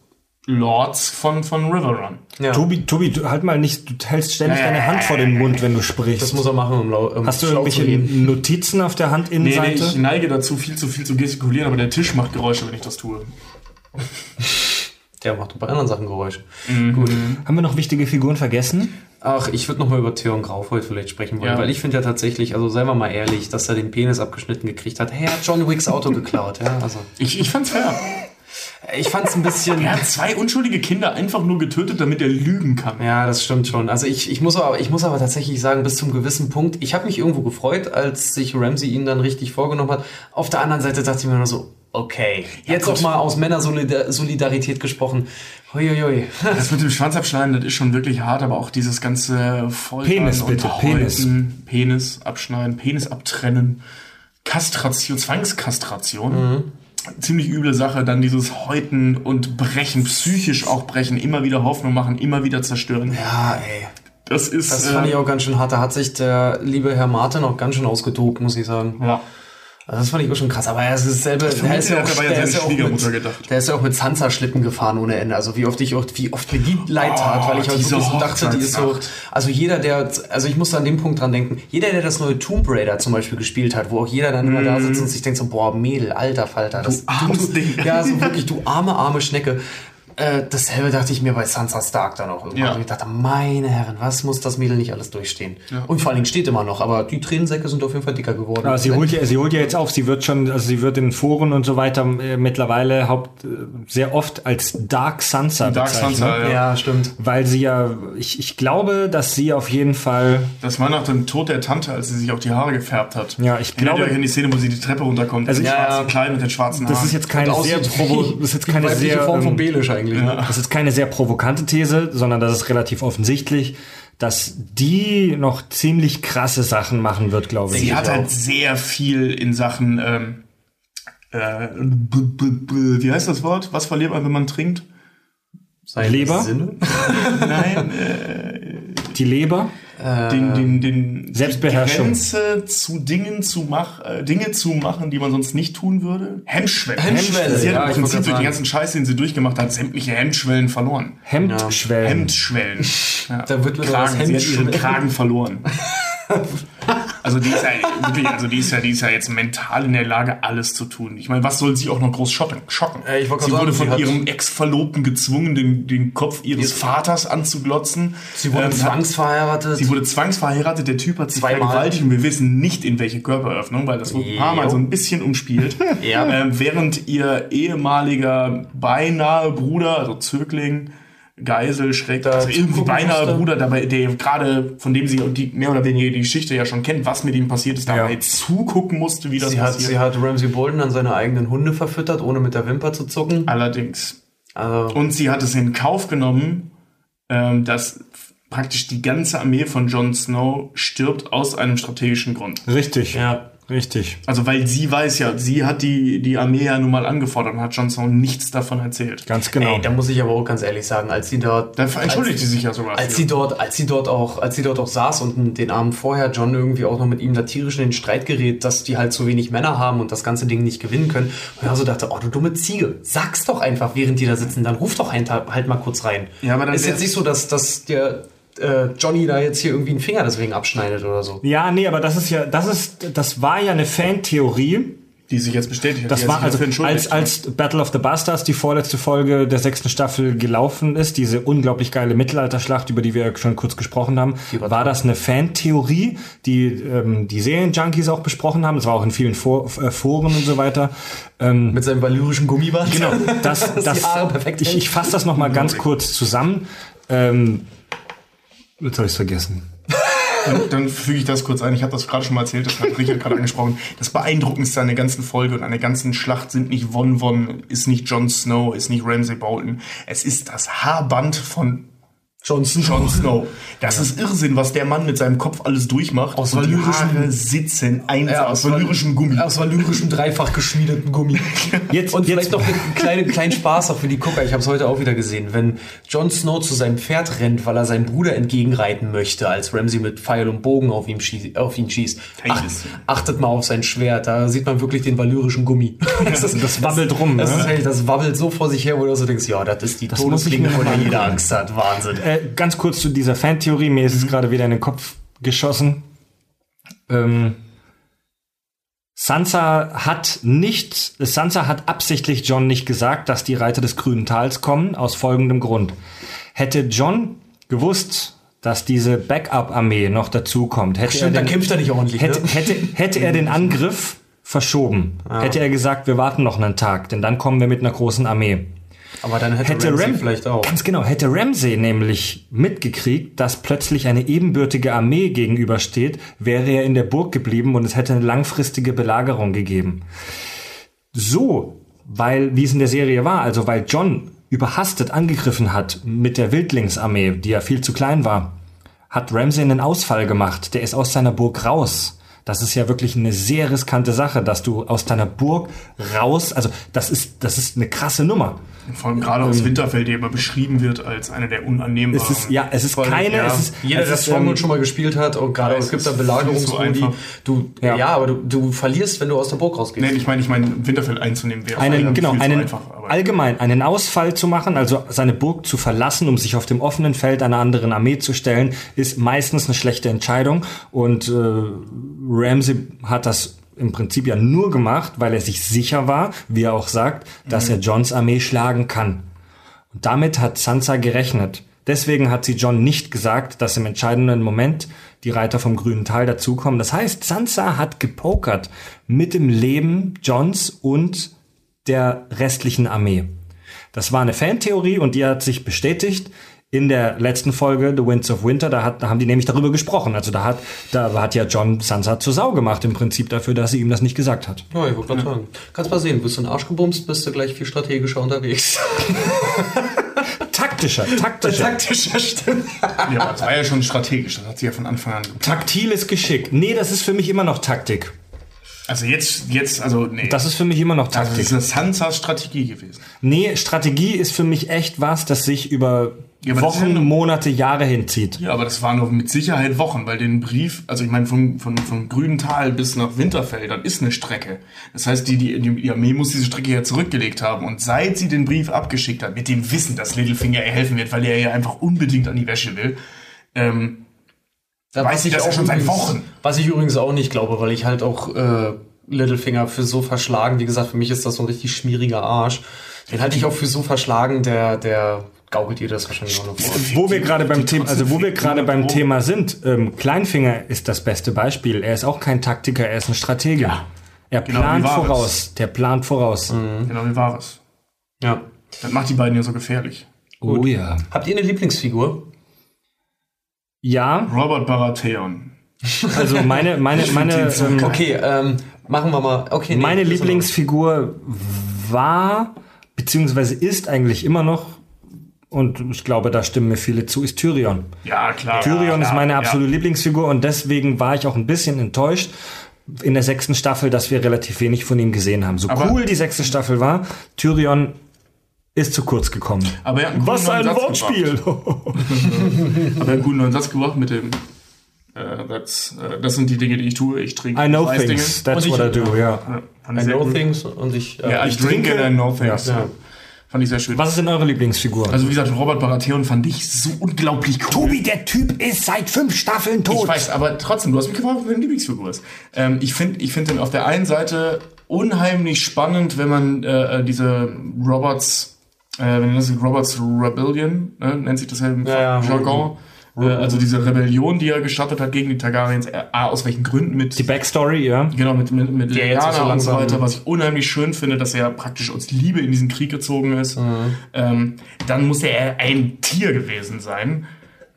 Lords von, von Riverrun. Ja, Tobi, Tobi, du halt mal nicht, du hältst ständig ja, deine Hand vor den Mund, wenn du sprichst. das muss er machen, um, lau- um Hast du irgendwelche. Notizen auf der Nee, nee, Handinnenseite? ich neige dazu, viel zu viel zu gestikulieren, aber der Tisch macht Geräusche, wenn ich das tue. Der macht doch bei anderen Sachen Geräusche. Mhm. Haben wir noch wichtige Figuren vergessen? Ach, ich würde noch mal über Theon Graufold vielleicht sprechen wollen, Ja. weil ich finde ja tatsächlich, also seien wir mal ehrlich, dass er den Penis abgeschnitten gekriegt hat. Hey, er hat John Wicks Auto geklaut, ja, also. Ich, ich fand's fair. Ich fand's ein bisschen... Er hat zwei unschuldige Kinder einfach nur getötet, damit er lügen kann. Ja, das stimmt schon. Also ich, ich, muss aber, ich muss aber tatsächlich sagen, bis zum gewissen Punkt, ich habe mich irgendwo gefreut, als sich Ramsey ihn dann richtig vorgenommen hat. Auf der anderen Seite dachte ich mir nur so, okay, jetzt gut. auch mal aus Männersolidarität gesprochen, Huiuiui. Das mit dem Schwanz abschneiden, das ist schon wirklich hart, aber auch dieses ganze Foltern Penis, und bitte, Häuten, Penis abschneiden, Penis abtrennen, Kastration, Zwangskastration. Ziemlich üble Sache, dann dieses Häuten und Brechen, psychisch auch brechen, immer wieder Hoffnung machen, immer wieder zerstören. Ja, ey. Das ist. Das fand äh, ich auch ganz schön hart. Da hat sich der liebe Herr Martin auch ganz schön ausgetobt, muss ich sagen. ja. Also das fand ich auch schon krass. Aber er ist dasselbe. Der ist ja auch, der seine ist ja auch Schwiegermutter mit, gedacht. der ist ja auch mit Sansa-Schlitten gefahren ohne Ende. Also wie oft ich auch, wie oft mir die leid tat, Oh, weil ich halt diese wirklich so dachte, die ist so. Also jeder, der, also ich muss an dem Punkt dran denken. Jeder, der das neue Tomb Raider zum Beispiel gespielt hat, wo auch jeder dann immer da sitzt und sich denkt so, boah, Mädel, alter Falter, das, Mhm. armes Ding. ja, so wirklich, du arme, arme Schnecke. Äh, dasselbe dachte ich mir bei Sansa Stark dann auch irgendwann. Ja. Und Ich dachte, meine Herren, was muss das Mädel nicht alles durchstehen? Und vor allen Dingen steht immer noch, aber die Tränensäcke sind auf jeden Fall dicker geworden. Aber sie holt ja, sie holt ja jetzt auf. Sie wird schon, also sie wird in Foren und so weiter äh, mittlerweile haupt, äh, sehr oft als Dark Sansa Dark bezeichnet. Sansa, ja. ja, stimmt. Weil sie ja, ich, ich glaube, dass sie auf jeden Fall, Das war nach dem Tod der Tante, als sie sich auch die Haare gefärbt hat. Ja, ich Erinnert glaube- ihr euch an die Szene, wo sie die Treppe runterkommt, Also im schwarzen Ja, ja. Kleid mit den schwarzen Haaren. das ist jetzt keine sehr, provo das ist jetzt keine sehr, Form von ähm, Belisch eigentlich. Ne? das ist keine sehr provokante These, sondern das ist relativ offensichtlich, dass die noch ziemlich krasse Sachen machen wird, glaube ich. Sie hat halt sehr viel in Sachen, ähm, äh, b -b -b wie heißt das Wort? Was verliert man, wenn man trinkt? Seine Leber? Sinne? Nein, äh, Die Leber, den, den, den Selbstbeherrschung. Die Grenze zu Dingen zu mach, äh, Dinge zu machen, die man sonst nicht tun würde. Hemmschwellen. Hemmschwelle, Sie hat ja, im Prinzip durch den ganzen Scheiß, den sie durchgemacht hat, sämtliche Hemmschwellen verloren. Hemdschwellen. Hemdschwellen. Ja. Da wird Kragen. Sie hat ihren. Kragen verloren. Also die ist ja wirklich, also die ist ja, die ist ja jetzt mental in der Lage, alles zu tun. Ich meine, was soll sie auch noch groß schocken? schocken? Äh, sie gerade wurde sagen, von sie ihrem Ex-Verlobten gezwungen, den, den Kopf ihres Vaters anzuglotzen. Sie wurde Ähm, zwangsverheiratet. Sie wurde zwangsverheiratet, der Typ hat sie vergewaltigt und wir wissen nicht in welche Körperöffnung, weil das wurde ein paar Mal so ein bisschen umspielt. Ja. ähm, während ihr ehemaliger beinahe Bruder, also Zögling, Geisel, Schreck, also irgendwie beinahe musste. Bruder, dabei, der gerade, von dem sie die, mehr oder weniger die Geschichte ja schon kennt, was mit ihm passiert ist, dabei Ja. zugucken musste, wie das sie, hat, passiert. sie hat Ramsey Bolton an seine eigenen Hunde verfüttert, ohne mit der Wimper zu zucken. Allerdings. Also, Und sie hat es in Kauf genommen, ähm, dass praktisch die ganze Armee von Jon Snow stirbt aus einem strategischen Grund. Richtig. ja. Richtig. Also weil sie weiß ja, sie hat die, die Armee ja nun mal angefordert und hat Jon Snow nichts davon erzählt. Ganz genau. Ey, da muss ich aber auch ganz ehrlich sagen, als sie dort. Da entschuldigt sie sich ja sogar. Als sie dort, als sie dort auch, als sie dort auch saß und den Abend vorher John irgendwie auch noch mit ihm da tierisch in den Streit gerät, dass die halt zu wenig Männer haben und das ganze Ding nicht gewinnen können. Und er so dachte, oh du dumme Ziege, sag's doch einfach, während die da sitzen, dann ruf doch halt, mal kurz rein. Ja, aber dann ist jetzt nicht so, dass, dass der äh, Johnny da jetzt hier irgendwie einen Finger deswegen abschneidet oder so. Ja, nee, aber das ist ja, das ist, das war ja eine Fantheorie. die sich jetzt bestätigt hat. Das war also als, als Battle of the Bastards die vorletzte Folge der sechsten Staffel gelaufen ist, diese unglaublich geile Mittelalterschlacht, über die wir ja schon kurz gesprochen haben, war das eine Fantheorie, die ähm, die Serienjunkies auch besprochen haben. Das war auch in vielen For äh, Foren und so weiter. Ähm, Mit seinem valyrischen Gummiband. Genau, das, das, die Haare perfekt ich, ich fasse das noch mal ganz kurz zusammen. Ähm, jetzt habe ich vergessen. Dann, dann füge ich das kurz ein. Ich habe das gerade schon mal erzählt, das hat Richard gerade angesprochen. Das Beeindruckendste an der ganzen Folge und an der ganzen Schlacht sind nicht Von Von, ist nicht Jon Snow, ist nicht Ramsay Bolton. Es ist das Haarband von Jon Snow. Jon Snow. Das ist Irrsinn, was der Mann mit seinem Kopf alles durchmacht. Aus Haare sitzen eins Ja, aus valyrischem Gummi. Aus valyrischem dreifach geschmiedeten Gummi. Jetzt- und jetzt- vielleicht noch einen kleinen, kleinen Spaß auch für die Gucker. Ich habe es heute auch wieder gesehen. Wenn Jon Snow zu seinem Pferd rennt, weil er seinem Bruder entgegenreiten möchte, als Ramsay mit Pfeil und Bogen auf, ihm schießt, auf ihn schießt. Ach, achtet mal auf sein Schwert. Da sieht man wirklich den valyrischen Gummi. Das, ist, Das wabbelt rum, Das, ne? ist halt, das wabbelt so vor sich her, wo du so denkst, ja, das ist die Todesklinge, mir vor der jeder. Angst hat. Wahnsinn. Äh, ganz kurz zu dieser Fantheorie. Mir ist es gerade wieder in den Kopf geschossen. Ähm, Sansa hat nicht, Sansa hat absichtlich John nicht gesagt, dass die Reiter des grünen Tals kommen, aus folgendem Grund. Hätte John gewusst, dass diese Backup-Armee noch dazukommt, hätte, er Stimmt, dann den, kämpft er nicht ordentlich. hätte, ne? hätte, hätte er den Angriff verschoben, hätte er gesagt, wir warten noch einen Tag, denn dann kommen wir mit einer großen Armee. Aber dann hätte, Hätte Ramsay Ram vielleicht auch. Ganz genau, hätte Ramsay nämlich mitgekriegt, dass plötzlich eine ebenbürtige Armee gegenübersteht, wäre er in der Burg geblieben und es hätte eine langfristige Belagerung gegeben. So, weil, wie es in der Serie war, also weil John überhastet angegriffen hat mit der Wildlingsarmee, die ja viel zu klein war, hat Ramsay einen Ausfall gemacht. Der ist aus seiner Burg raus. Das ist ja wirklich eine sehr riskante Sache, dass du aus deiner Burg raus, also das ist, das ist eine krasse Nummer. Vor allem gerade aus Winterfeld, der immer beschrieben wird als eine der unannehmbaren. Es ist, ja, es ist Voll, keine, ja. es ist, Jeder, es der Stronghold ähm, schon mal gespielt hat, und gerade es es gibt da die einfach. du, Ja. ja. aber du, du verlierst, wenn du aus der Burg rausgehst. Nee, ich meine, ich meine, Winterfeld einzunehmen wäre einen, viel genau, zu einen, einfach. Aber allgemein einen Ausfall zu machen, also seine Burg zu verlassen, um sich auf dem offenen Feld einer anderen Armee zu stellen, ist meistens eine schlechte Entscheidung. Und äh, Ramsey hat das im Prinzip ja nur gemacht, weil er sich sicher war, wie er auch sagt, dass er Johns Armee schlagen kann. Und damit hat Sansa gerechnet. Deswegen hat sie John nicht gesagt, dass im entscheidenden Moment die Reiter vom grünen Tal dazukommen. Das heißt, Sansa hat gepokert mit dem Leben Johns und der restlichen Armee. Das war eine Fantheorie und die hat sich bestätigt in der letzten Folge The Winds of Winter. Da, hat, da haben die nämlich darüber gesprochen. Also da hat, da hat ja John Sansa zur Sau gemacht im Prinzip dafür, dass sie ihm das nicht gesagt hat. Ja, ich wollte gerade sagen. Kannst mal sehen, bist du in den Arsch gebumst, bist du gleich viel strategischer unterwegs. Taktischer, taktischer. Taktischer stimmt. ja, aber das war ja schon strategisch. Das hat sie ja von Anfang an geplant. Taktiles Geschick. Nee, das ist für mich immer noch Taktik. Also jetzt, jetzt, also nee. Das ist für mich immer noch das Taktik. ist eine Sansas Strategie gewesen. Nee, Strategie ist für mich echt was, das sich über Ja, Wochen, nur- Monate, Jahre hinzieht. Ja, aber das waren doch mit Sicherheit Wochen, weil den Brief, also ich meine, von, von, von Grünental bis nach Winterfeld, das ist eine Strecke. Das heißt, die, die, die Armee muss diese Strecke ja zurückgelegt haben. Und seit sie den Brief abgeschickt hat, mit dem Wissen, dass Littlefinger ihr helfen wird, weil er ja einfach unbedingt an die Wäsche will, ähm, Da Weiß ich das ja schon seit Wochen. Was ich übrigens auch nicht glaube, weil ich halt auch äh, Littlefinger für so verschlagen, wie gesagt, für mich ist das so ein richtig schmieriger Arsch. Den halte ich auch für so verschlagen, der, der gaukelt ihr das wahrscheinlich auch noch vor. Wo wir gerade beim Thema, also wo wir gerade beim Thema sind, ähm, Kleinfinger ist das beste Beispiel. Er ist auch kein Taktiker, er ist ein Stratege. Er Genau, plant es? voraus. Der plant voraus. genau wie war es. Ja. Das macht die beiden ja so gefährlich. Oh ja. Habt ihr eine Lieblingsfigur? Ja, Robert Baratheon. also meine, meine, meine, ähm, Okay, ähm, machen wir mal. Okay, nee, meine Lieblingsfigur war, beziehungsweise ist eigentlich immer noch, und ich glaube, da stimmen mir viele zu, ist Tyrion. Ja, klar. Tyrion ja, ist meine ja. absolute Lieblingsfigur und deswegen war ich auch ein bisschen enttäuscht in der sechsten Staffel, dass wir relativ wenig von ihm gesehen haben. So Aber- cool die sechste Staffel war, Tyrion ist zu kurz gekommen. Aber er hat einen Was ein Satz Wortspiel! Aber er hat einen guten neuen Satz gebracht mit dem, äh, that's, äh, das sind die Dinge, die ich tue. Ich trinke I know weiß things, Dinge. that's Und what I ich- do, ja. Ja, ich I know gut. things und ich. Äh, Ja, ich ich trinke trinke- and know things. Ja. Ja. Fand ich sehr schön. Was ist denn eure Lieblingsfigur? Also wie gesagt, Robert Baratheon fand ich so unglaublich cool. Tobi, der Typ ist seit fünf Staffeln tot. Ich weiß, aber trotzdem, du hast mich gefragt, wer deine Lieblingsfigur ist. Ähm, ich finde ich find den auf der einen Seite unheimlich spannend, wenn man äh, äh, diese Roberts, äh, wenn das ist Roberts Rebellion, ne, nennt sich das ja im Ja, ja. Äh, also diese Rebellion, die er gestartet hat gegen die Targaryens, äh, A, aus welchen Gründen mit Die Backstory, ja. Genau, mit, mit, mit Lyanna so und so weiter, was ich unheimlich schön finde, dass er praktisch aus Liebe in diesen Krieg gezogen ist. Ähm, dann muss er ein Tier gewesen sein.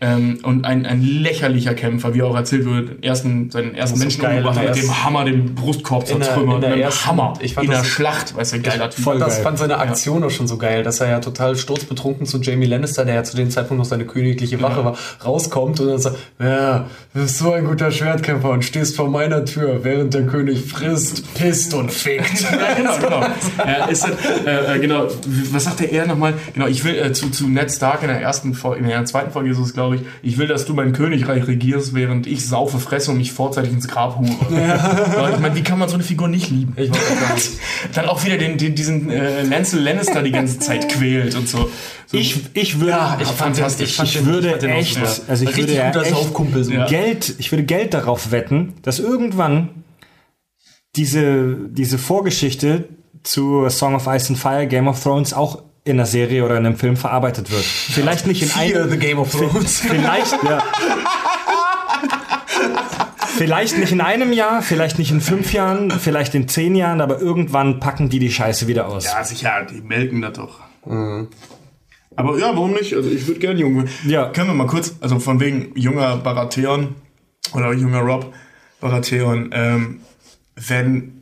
Ähm, und ein, ein lächerlicher Kämpfer, wie auch erzählt wird, ersten, seinen ersten Menschen geil, mit der dem Hammer den Brustkorb der- zertrümmert. der mit dem ersten- Hammer. ich fand in der das- Schlacht, weißt du, geiler Typ. voll das geil. fand seine Aktion auch schon so geil, dass er ja total sturzbetrunken zu Jamie Lannister, der ja zu dem Zeitpunkt noch seine königliche Wache war, rauskommt und dann sagt, ja, du bist so ein guter Schwertkämpfer und stehst vor meiner Tür, während der König frisst, pisst und fickt. Ja, genau, genau. Er ist äh, äh, genau, was sagte er nochmal? Genau, ich will äh, zu, zu Ned Stark in der ersten Folge, in der zweiten Folge ist es, glaube ich, ich will, dass du mein Königreich regierst, während ich saufe, fresse und mich vorzeitig ins Grab hure. Ja. Ich meine, wie kann man so eine Figur nicht lieben? Ich wollte gerade sagen, Dann auch wieder den, den, diesen äh, Lancel Lannister die ganze Zeit quält und so. so Ich, ich würde, Ja, ich fand den- fantastisch. ich ich würde den auch echt, super. also ich würde ja echt. Ja. Geld, ich würde Geld darauf wetten, dass irgendwann diese, diese Vorgeschichte zu Song of Ice and Fire, Game of Thrones auch in einer Serie oder in einem Film verarbeitet wird. Vielleicht nicht in einem, the Game of Thrones. vielleicht, ja. Vielleicht nicht in einem Jahr, vielleicht nicht in fünf Jahren, vielleicht in zehn Jahren, aber irgendwann packen die die Scheiße wieder aus. Ja, sicher, die melken das doch. Aber ja, warum nicht? Also ich würde gerne Junge. Ja. Können wir mal kurz, also von wegen junger Baratheon oder junger Rob Baratheon, ähm, wenn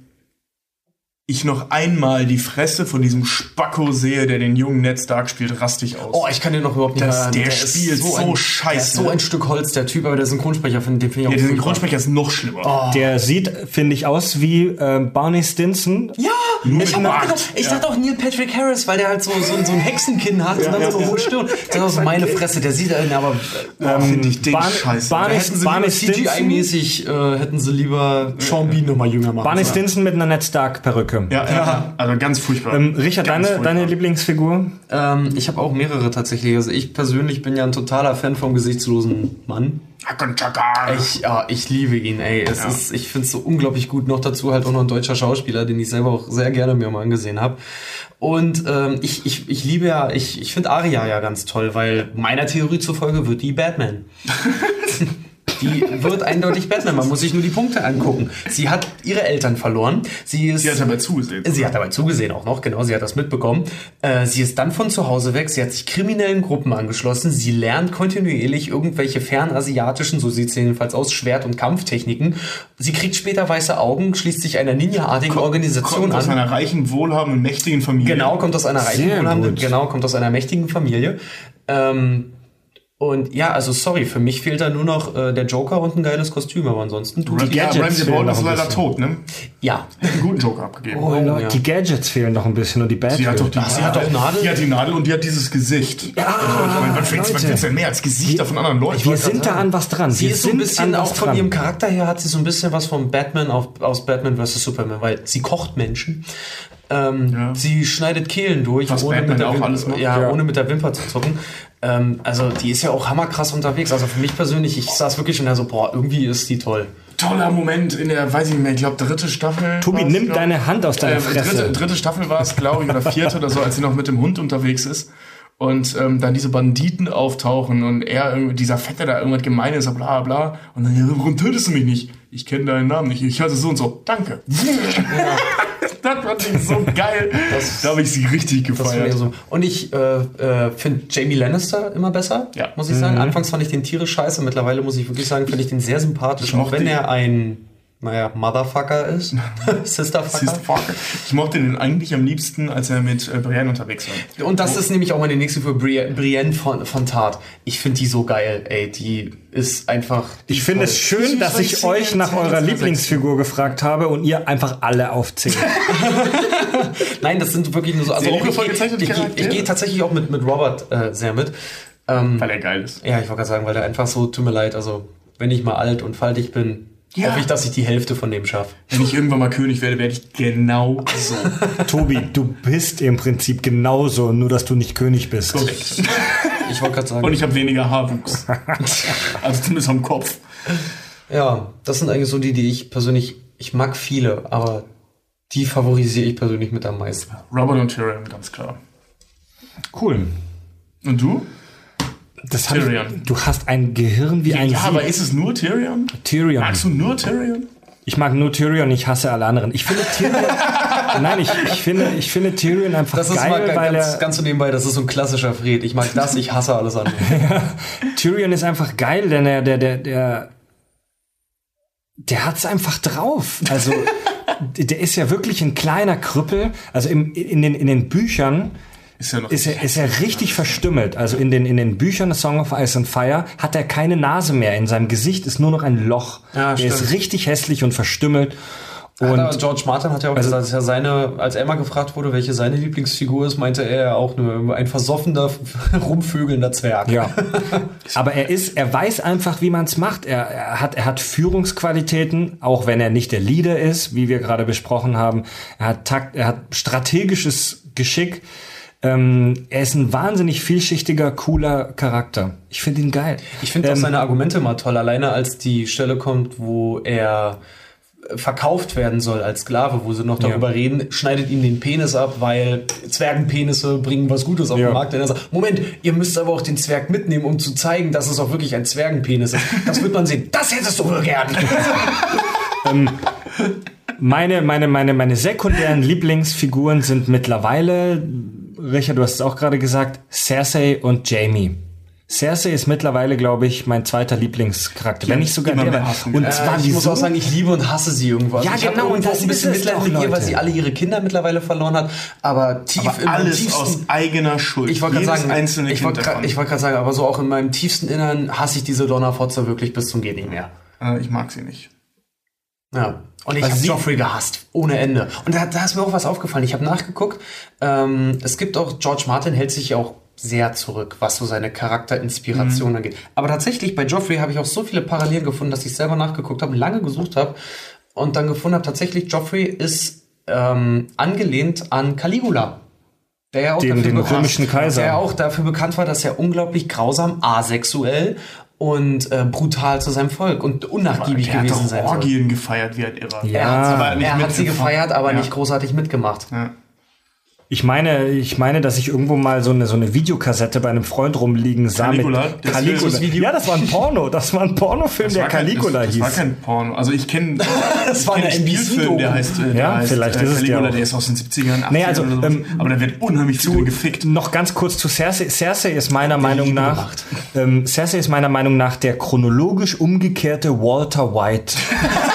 ich noch einmal die Fresse von diesem Spacko sehe, der den jungen Ned Stark spielt, rastig aus. Oh, ich kann den noch überhaupt nicht Das- hören. der ist spielt so ein, scheiße. Der ist so ein Stück Holz, der Typ, aber der Synchronsprecher, von dem finde ich auch ja, der. Synchronsprecher ist noch schlimmer. Der sieht, finde ich, aus wie äh, Barney Stinson. Ja, Nur ich, hab gedacht, ich dachte auch Neil Patrick Harris, weil der halt so, so, so ein Hexenkinn hat und dann so eine hohe Stirn. Das ist meine Fresse, der sieht einen aber Oh, finde ich den Barney- scheiße. Barney- Da hätten sie Barney? CGI-mäßig, äh, hätten sie lieber Sean Bean nochmal jünger machen. Barney. Stinson mit einer Ned Stark-Perücke. ja, ja, ja, also ganz furchtbar. Ähm, Richard, Ganz deine, furchtbar. deine Lieblingsfigur? Ähm, ich habe auch mehrere tatsächlich. Also ich persönlich bin ja ein totaler Fan vom gesichtslosen Mann. Ich, ja, ich liebe ihn, ey. Es ist, ich finde es so unglaublich gut. Noch dazu halt auch noch ein deutscher Schauspieler, den ich selber auch sehr gerne mir mal angesehen habe. Und ähm, ich, ich, ich liebe ja, ich, ich finde Aria ja ganz toll, weil meiner Theorie zufolge wird die Batman. Die wird eindeutig Batman. Man muss sich nur die Punkte angucken. Sie hat ihre Eltern verloren. Sie ist. Sie hat dabei zugesehen. Sie hat dabei zugesehen auch noch, genau, sie hat das mitbekommen. Äh, sie ist dann von zu Hause weg, sie hat sich kriminellen Gruppen angeschlossen, sie lernt kontinuierlich irgendwelche fernasiatischen, so sieht es jedenfalls aus, Schwert- und Kampftechniken. Sie kriegt später weiße Augen, schließt sich einer ninja-artigen Organisation Kommt aus an. einer reichen, wohlhabenden, mächtigen Familie. Genau, kommt aus einer reichen wohlhabenden- genau, kommt aus einer mächtigen Familie. Ähm, und ja, also sorry, für mich fehlt da nur noch äh, der Joker und ein geiles Kostüm, aber ansonsten tut Ja, Gadgets Ramsey fehlen Bolton ist ein leider tot, ne? ja. Einen guten Joker abgegeben. Oh, Leute, ja. Die Gadgets fehlen noch ein bisschen und die Bad Sie hat doch die, Ach, sie hat doch Nadel? Die hat die Nadel und die hat dieses Gesicht. Ja, ich meine, willst du denn mehr als Gesichter von anderen Leuten? Wir sind da an was dran. Sie wir ist so ein bisschen auch von dran. ihrem Charakter her hat sie so ein bisschen was von Batman auf, aus Batman vs. Superman, weil sie kocht Menschen. Ähm, Ja. Sie schneidet Kehlen durch, Was ohne, Batman mit der auch Wim- alles macht. ja, Ja. ohne mit der Wimper zu zucken. Ähm, also die ist ja auch hammerkrass unterwegs. Also für mich persönlich, ich saß wirklich schon da so, boah, irgendwie ist die toll. Toller Moment in der, weiß ich nicht mehr, ich glaube dritte Staffel. Tobi, nimm glaub- deine Hand aus deiner äh, Fresse. Dritte, dritte Staffel war es, glaube ich, oder vierte oder so, als sie noch mit dem Hund unterwegs ist. Und ähm, dann diese Banditen auftauchen und er, dieser Fette da irgendwas Gemeines, bla bla. Und dann, ja, warum tötest du mich nicht? Ich kenne deinen Namen nicht. Ich heiße so und so. Danke. das fand ich so geil. da habe ich sie richtig Das gefeiert. so. Und ich äh, äh, finde Jamie Lannister immer besser, Ja. muss ich sagen. Anfangs fand ich den tierisch scheiße, mittlerweile muss ich wirklich sagen, finde ich den sehr sympathisch. Ich Auch wenn er ein, naja, Motherfucker ist. Sisterfucker. Fuck. Ich mochte den eigentlich am liebsten, als er mit äh, Brienne unterwegs war. Und das ist nämlich auch meine nächste für Bri Brienne von, von Tat. Ich finde die so geil, ey. Die ist einfach. die Ich finde es schön, dass ich euch nach eurer Lieblingsfigur gefragt habe und ihr einfach alle aufzählt. Nein, das sind wirklich nur so. Also auch ich, ich, ich, ich, gehe tatsächlich auch mit, mit Robert äh, sehr mit. Ähm, Weil er geil ist. ja, ich wollte gerade sagen, weil der einfach so, tut mir leid, also wenn ich mal alt und faltig bin, Ja. hoffe ich, dass ich die Hälfte von dem schaffe. Wenn ich irgendwann mal König werde, werde ich genau so. Tobi, du bist im Prinzip genauso, nur dass du nicht König bist. Korrekt. Ich wollte gerade sagen. Und ich habe weniger Haarwuchs. also zumindest am Kopf. Ja, das sind eigentlich so die, die ich persönlich, ich mag viele, aber die favorisiere ich persönlich mit am meisten. Robert und Tyrion, ganz klar. Cool. Und du? Das Tyrion. Ich, du hast ein Gehirn wie ein Ja, Sieb. aber ist es nur Tyrion? Tyrion. Magst du nur Tyrion? Ich mag nur Tyrion, ich hasse alle anderen. Ich finde Tyrion. nein, ich, ich, finde, ich finde Tyrion einfach Das ist geil, mal weil ganz, er, ganz so nebenbei, das ist so ein klassischer Fred. Ich mag das, ich hasse alles andere. Tyrion ist einfach geil, denn er, der, der, der, der hat's einfach drauf. Also, der ist ja wirklich ein kleiner Krüppel. Also im, in den, in den Büchern Ist ja noch. ist er, ist er richtig verstümmelt. Also in den, in den Büchern Song of Ice and Fire hat er keine Nase mehr. In seinem Gesicht ist nur noch ein Loch. Ja, der ist stimmt. richtig hässlich und verstümmelt. Und aber George Martin hat ja auch gesagt, dass er seine, als er mal gefragt wurde, welche seine Lieblingsfigur ist, meinte er auch nur ein versoffener, rumvögelnder Zwerg. Ja. Aber er ist, er weiß einfach, wie man es macht. Er, er hat, er hat Führungsqualitäten, auch wenn er nicht der Leader ist, wie wir gerade besprochen haben. Er hat Takt, er hat strategisches Geschick. Ähm, er ist ein wahnsinnig vielschichtiger, cooler Charakter. Ich finde ihn geil. Ich finde auch Ähm, seine Argumente mal toll, alleine als die Stelle kommt, wo er verkauft werden soll als Sklave, wo sie noch darüber Ja. reden, schneidet ihm den Penis ab, weil Zwergenpenisse bringen was Gutes auf Ja. den Markt. Und er sagt, Moment, ihr müsst aber auch den Zwerg mitnehmen, um zu zeigen, dass es auch wirklich ein Zwergenpenis ist. Das wird man sehen. Das hättest du wohl gern. Meine, meine, meine, meine sekundären Lieblingsfiguren sind mittlerweile, Richard, du hast es auch gerade gesagt, Cersei und Jamie. Cersei ist mittlerweile, glaube ich, mein zweiter Lieblingscharakter. Wenn nicht sogar der. mehr hassen. Und Äh, zwar ich muss auch sagen, ich liebe und hasse sie irgendwo. Also Ja, ich genau, irgendwo das ein bisschen Mitleid mit ihr, weil sie alle ihre Kinder mittlerweile verloren hat. Aber tief Aber in alles tiefsten, aus eigener Schuld. ich wollte gerade sagen, einzelne ich wollte gerade sagen, aber so auch in meinem tiefsten Innern hasse ich diese Donnerfotze wirklich bis zum geht nicht mehr. Äh, ich mag sie nicht. Ja. Und ich Also habe Joffrey gehasst, ohne Ende. Und da, da ist mir auch was aufgefallen. Ich habe nachgeguckt. Ähm, es gibt auch, George Martin hält sich ja auch sehr zurück, was so seine Charakterinspiration Mhm. angeht. Aber tatsächlich, bei Joffrey habe ich auch so viele Parallelen gefunden, dass ich selber nachgeguckt habe, lange gesucht habe und dann gefunden habe, tatsächlich, Joffrey ist ähm, angelehnt an Caligula. Der ja auch Den- dafür den bekannt- römischen Kaiser. Der ja auch dafür bekannt war, dass er unglaublich grausam, asexuell und äh, brutal zu seinem Volk und unnachgiebig Der hat gewesen doch sein soll. Orgien gefeiert wie ein Irrer. Ja. Er hat, er hat sie gefeiert, aber Ja. nicht großartig mitgemacht. Ja. Ich meine, ich meine, dass ich irgendwo mal so eine, so eine Videokassette bei einem Freund rumliegen sah Caligula? mit Das Caligula. Video? Ja, das war ein Porno. Das war ein Pornofilm, Das der war kein- Caligula das, das hieß. war kein Porno. Also ich kenne Das war kenn einen Spielfilm, der heißt, äh, der Ja, heißt vielleicht äh, ist es der Caligula, der ist aus den 70ern, 80ern Nee, also, sowas. ähm, Aber da wird unheimlich viel drin gefickt. Noch ganz kurz zu Cersei. Cersei ist meiner Meinung nach, ähm, Cersei ist meiner Meinung nach der chronologisch umgekehrte Walter White.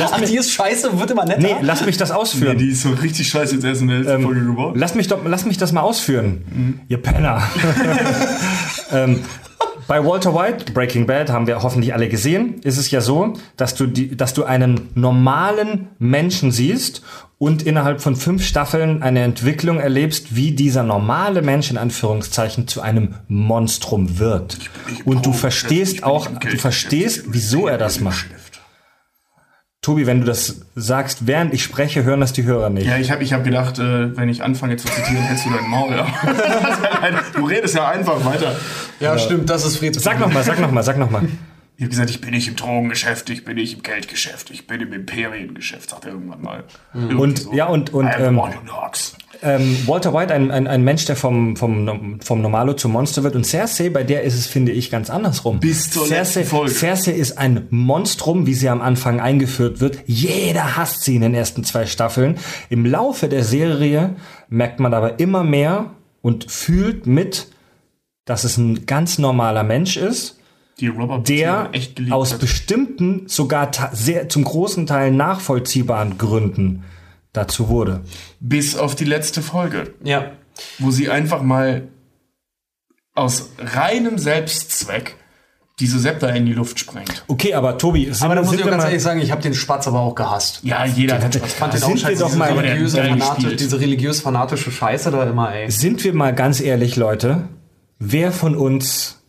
Ach, die ist scheiße wird immer netter. Nee, lass mich das Nee, ausführen. die ist so richtig scheiße jetzt erst in der letzten Folge geworden. Lass mich, doch, lass mich das mal ausführen. Ihr Penner. ähm, bei Walter White, Breaking Bad, haben wir hoffentlich alle gesehen, ist es ja so, dass du, die, dass du einen normalen Menschen siehst und innerhalb von fünf Staffeln eine Entwicklung erlebst, wie dieser normale Mensch in Anführungszeichen zu einem Monstrum wird. Und du Drogengeschäft, verstehst auch, du verstehst, wieso er das macht. Tobi, wenn du das sagst, während ich spreche, hören das die Hörer nicht. Ja, ich habe ich hab gedacht, äh, wenn ich anfange zu zitieren, hältst du dein Maul. du redest ja einfach weiter. Ja, stimmt, das ist Freds Sag noch mal, sag noch mal, sag noch mal. Ich habe gesagt, ich bin nicht im Drogengeschäft, ich bin nicht im Geldgeschäft, ich bin im Imperiengeschäft, sagt er irgendwann mal. Irgendwie Und- ja, und- und, ähm. Ähm, Walter White, ein, ein, ein Mensch, der vom, vom, vom Normalo zum Monster wird. Und Cersei, bei der ist es, finde ich, ganz andersrum. Bis zur Cersei, letzten Folge. Cersei ist ein Monstrum, wie sie am Anfang eingeführt wird. Jeder hasst sie in den ersten zwei Staffeln. Im Laufe der Serie merkt man aber immer mehr und fühlt mit, dass es ein ganz normaler Mensch ist der aus hat. bestimmten, sogar sehr zum großen Teil nachvollziehbaren Gründen dazu wurde. Bis auf die letzte Folge, Ja. wo sie einfach mal aus reinem Selbstzweck diese Septa in die Luft sprengt. Okay, aber Tobi, sind, Aber da muss sind ich ganz ehrlich sagen, ich habe den Spatz aber auch gehasst. Ja, jeder hat hatte- Spaß. fand den Sind auch wir doch diese mal- religiöse, fanatisch, diese religiös-fanatische Scheiße da immer, ey. sind wir mal ganz ehrlich, Leute, wer von uns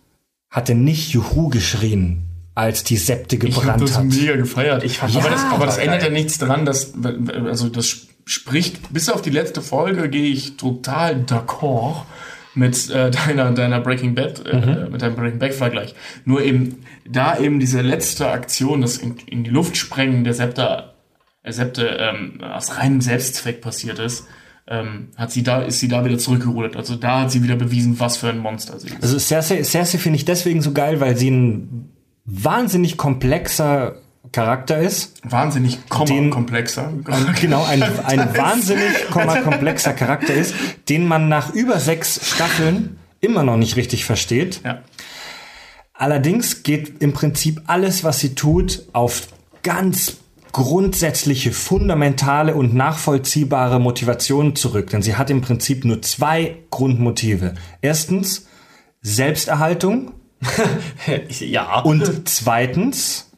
hatte nicht Juhu geschrien, als die Septe Ich habe gebrannt das hat? mega gefeiert. Ich fand aber das aber das ändert ja nichts daran, dass also das spricht bis auf die letzte Folge gehe ich total d'accord mit äh, deiner deiner Breaking Bad äh, mit deinem Breaking Bad Vergleich. Nur eben da eben diese letzte Aktion, das in, in die Luft sprengen der Septa äh, Septe ähm, aus reinem Selbstzweck passiert ist. Ähm, hat sie da ist sie da wieder zurückgerudert. Also da hat sie wieder bewiesen, was für ein Monster sie ist. Also Cersei, Cersei finde ich deswegen so geil, weil sie ein wahnsinnig komplexer Charakter ist. Wahnsinnig komma Den- komplexer. genau, ein, ein wahnsinnig komma, komplexer Charakter ist, den man nach über sechs Staffeln immer noch nicht richtig versteht. ja. Allerdings geht im Prinzip alles, was sie tut, auf ganz grundsätzliche, fundamentale und nachvollziehbare Motivationen zurück. Denn sie hat im Prinzip nur zwei Grundmotive. Erstens Selbsterhaltung ja. und zweitens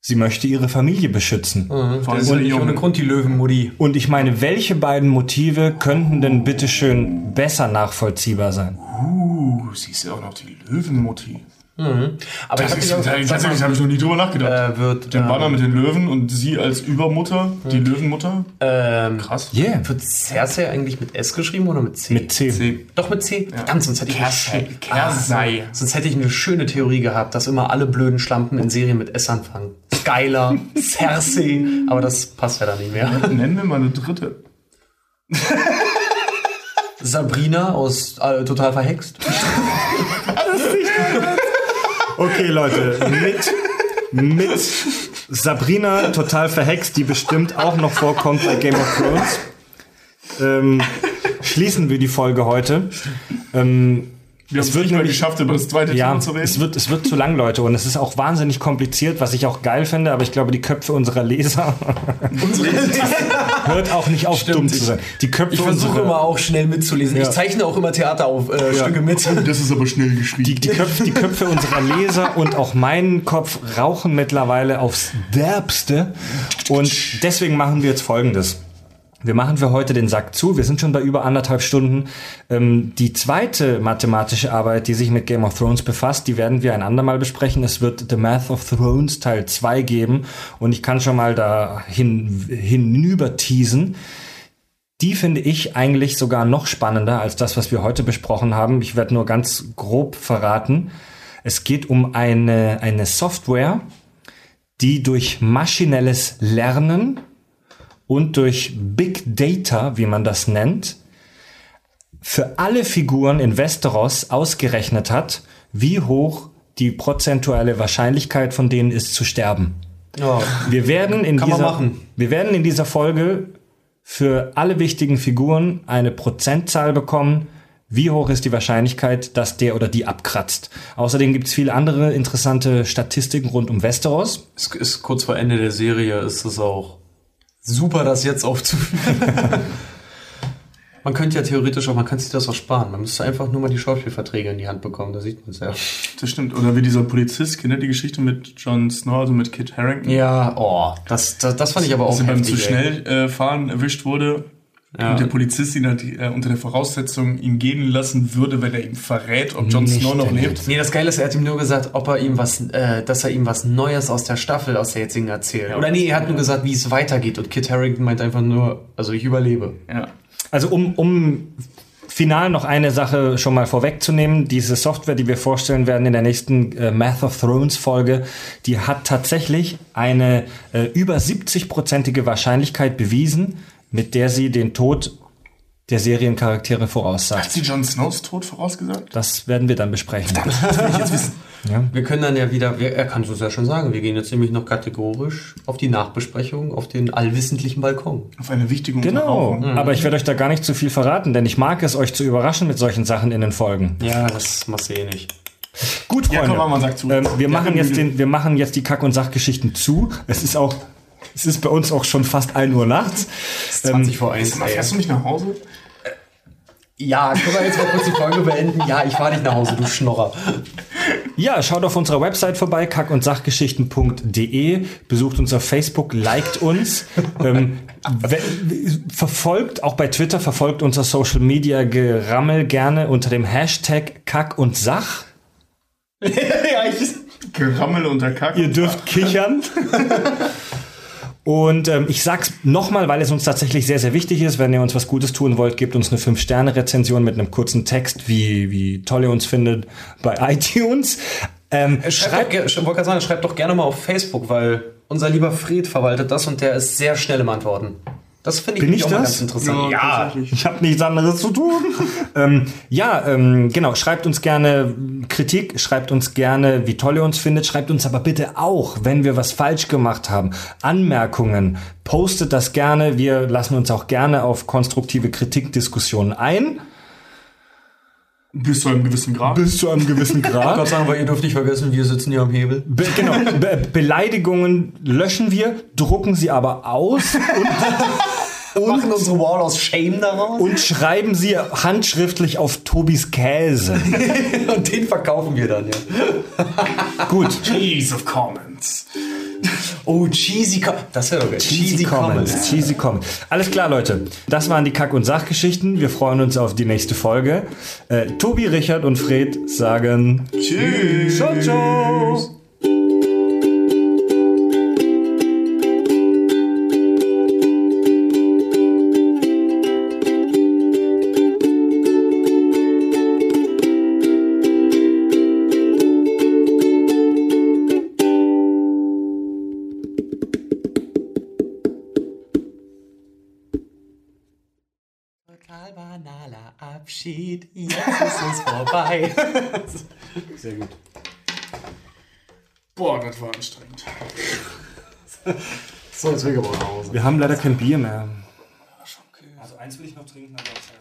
sie möchte ihre Familie beschützen. Vor allem das ist so ja nicht ohne. Grund die Löwenmutti. Und ich meine, welche beiden Motive könnten denn bitteschön besser nachvollziehbar sein? Uh, sie ist ja auch noch die Löwenmutti. Aber Das ich ist, tatsächlich mal, habe ich noch nie drüber nachgedacht. äh, wird, Den ähm, Banner mit den Löwen und sie als Übermutter, die Löwenmutter. ähm, Krass. Yeah. wird Cersei eigentlich mit S geschrieben oder mit C? Mit C. C. Doch mit C. Verdammt, sonst hätte ich Kersei. Kersei. Ah, sonst hätte ich eine schöne Theorie gehabt, dass immer alle blöden Schlampen in Serien mit S anfangen. Skylar, Cersei, aber das passt ja dann nicht mehr. Nennen wir mal eine dritte. Sabrina aus äh, Total Verhext. Okay, Leute, mit, mit Sabrina total verhext, die bestimmt auch noch vorkommt bei Game of Thrones, ähm, schließen wir die Folge heute. Ähm, Wir haben Es wird nicht mal nämlich- geschafft, über das zweite Ja, Thema zu reden. es wird, es wird zu lang, Leute. Und es ist auch wahnsinnig kompliziert, was ich auch geil finde. Aber ich glaube, die Köpfe unserer Leser hört auch nicht auf, dumm zu sein. Die Köpfe Ich versuche immer auch schnell mitzulesen. Ja. Ich zeichne auch immer Theaterstücke äh, Stücke mit. das ist aber schnell geschrieben. Die, die, Köpfe, die Köpfe unserer Leser und auch meinen Kopf rauchen mittlerweile aufs Derbste. Und deswegen machen wir jetzt Folgendes. Wir machen für heute den Sack zu. Wir sind schon bei über anderthalb Stunden. Ähm, die zweite mathematische Arbeit, die sich mit Game of Thrones befasst, die werden wir ein andermal besprechen. Es wird The Math of Thrones Teil 2 geben. Und ich kann schon mal da hin, hinüber teasen. Die finde ich eigentlich sogar noch spannender als das, was wir heute besprochen haben. Ich werde nur ganz grob verraten. Es geht um eine, eine Software, die durch maschinelles Lernen und durch Big Data, wie man das nennt, für alle Figuren in Westeros ausgerechnet hat, wie hoch die prozentuale Wahrscheinlichkeit von denen ist zu sterben. Ja. Wir werden in Kann dieser, machen. wir werden in dieser Folge für alle wichtigen Figuren eine Prozentzahl bekommen. Wie hoch ist die Wahrscheinlichkeit, dass der oder die abkratzt? Außerdem gibt es viele andere interessante Statistiken rund um Westeros. Es ist kurz vor Ende der Serie, ist es auch super, das jetzt aufzuführen. man könnte ja theoretisch auch, man könnte sich das auch sparen. Man müsste einfach nur mal die Schauspielverträge in die Hand bekommen, da sieht man es ja. Das stimmt. Oder wie dieser Polizist, kennt ihr die Geschichte mit Jon Snow, also mit Kit Harington? Ja, oh, das, das, das fand ich aber auch Dass er beim heftig. zu schnell äh, fahren erwischt wurde. Ja. Und der Polizist ihn hat, äh, unter der Voraussetzung ihn gehen lassen würde, wenn er ihm verrät, ob Jon Snow noch lebt. Nee, das Geile ist, er hat ihm nur gesagt, ob er ihm was, äh, dass er ihm was Neues aus der Staffel, aus der jetzigen erzählt. Oder nee, er hat nur gesagt, wie es weitergeht. Und Kit Harington meint einfach nur, also ich überlebe. Ja. Also um, um final noch eine Sache schon mal vorwegzunehmen. Diese Software, die wir vorstellen werden in der nächsten äh, Math of Thrones Folge, die hat tatsächlich eine äh, über 70-prozentige Wahrscheinlichkeit bewiesen, mit der sie den Tod der Seriencharaktere Hat voraussagt. sie Jon Snows Tod vorausgesagt? Das werden wir dann besprechen. Das will ich jetzt wissen. Wir können dann ja wieder, wir, er kann es ja schon sagen, wir gehen jetzt nämlich noch kategorisch auf die Nachbesprechung, auf den allwissentlichen Balkon. Auf eine wichtige Genau, Unterbrechung. aber ich werde euch da gar nicht zu viel verraten, denn ich mag es, euch zu überraschen mit solchen Sachen in den Folgen. Ja, das machst du eh nicht. Gut, Ja, Freunde. komm, Mama, sag zu. Ähm, wir, Ja, machen jetzt den, wir machen jetzt die Kack- und Sachgeschichten zu. Es ist auch, es ist bei uns auch schon fast 1 Uhr nachts. 20 vor 1. Mal, Fährst du mich nach Hause? Ja, können wir jetzt mal kurz die Folge beenden? Ja, ich fahre nicht nach Hause, du Schnorrer. Ja, schaut auf unserer Website vorbei, kack- und sachgeschichten.de, besucht uns auf Facebook, liked uns, ähm, verfolgt, auch bei Twitter, verfolgt unser Social Media Gerammel gerne unter dem Hashtag Kack und Sach. ja, ich, Gerammel unter Kack. Ihr dürft kichern. Und ähm, ich sag's nochmal, weil es uns tatsächlich sehr, sehr wichtig ist. Wenn ihr uns was Gutes tun wollt, gebt uns eine 5-Sterne-Rezension mit einem kurzen Text, wie, wie toll ihr uns findet bei iTunes. Ähm, schreibt, ich wollte gerade sagen, schreibt doch gerne mal auf Facebook, weil unser lieber Fred verwaltet das und der ist sehr schnell im Antworten. Das finde ich, Bin ich auch das? ganz interessant. tatsächlich. Ich habe nichts anderes zu tun. ähm, ja, ähm, genau. Schreibt uns gerne Kritik, schreibt uns gerne, wie toll ihr uns findet. Schreibt uns aber bitte auch, wenn wir was falsch gemacht haben, Anmerkungen. Postet das gerne. Wir lassen uns auch gerne auf konstruktive Kritikdiskussionen ein. Bis zu einem gewissen Grad. Bis zu einem gewissen Grad. Gott sagen, weil ihr dürft nicht vergessen, wir sitzen hier am Hebel. Be genau. Be Beleidigungen löschen wir, drucken sie aber aus und Machen unsere Wall aus Shame daraus und schreiben sie handschriftlich auf Tobis Käse. und den verkaufen wir dann, ja. Gut. Cheese of Comments. Oh, Cheesy Comments. Das wäre doch geil. Cheesy Comments. Cheesy Comments. Alles klar, Leute. Das waren die Kack- und Sachgeschichten. Wir freuen uns auf die nächste Folge. Äh, Tobi, Richard und Fred sagen Tschüss. Ciao, ciao. Abschied, jetzt ist es vorbei. Sehr gut. Boah, das war anstrengend. So, jetzt will ich aber nach Hause. Wir haben leider kein Bier mehr. Also eins will ich noch trinken, aber...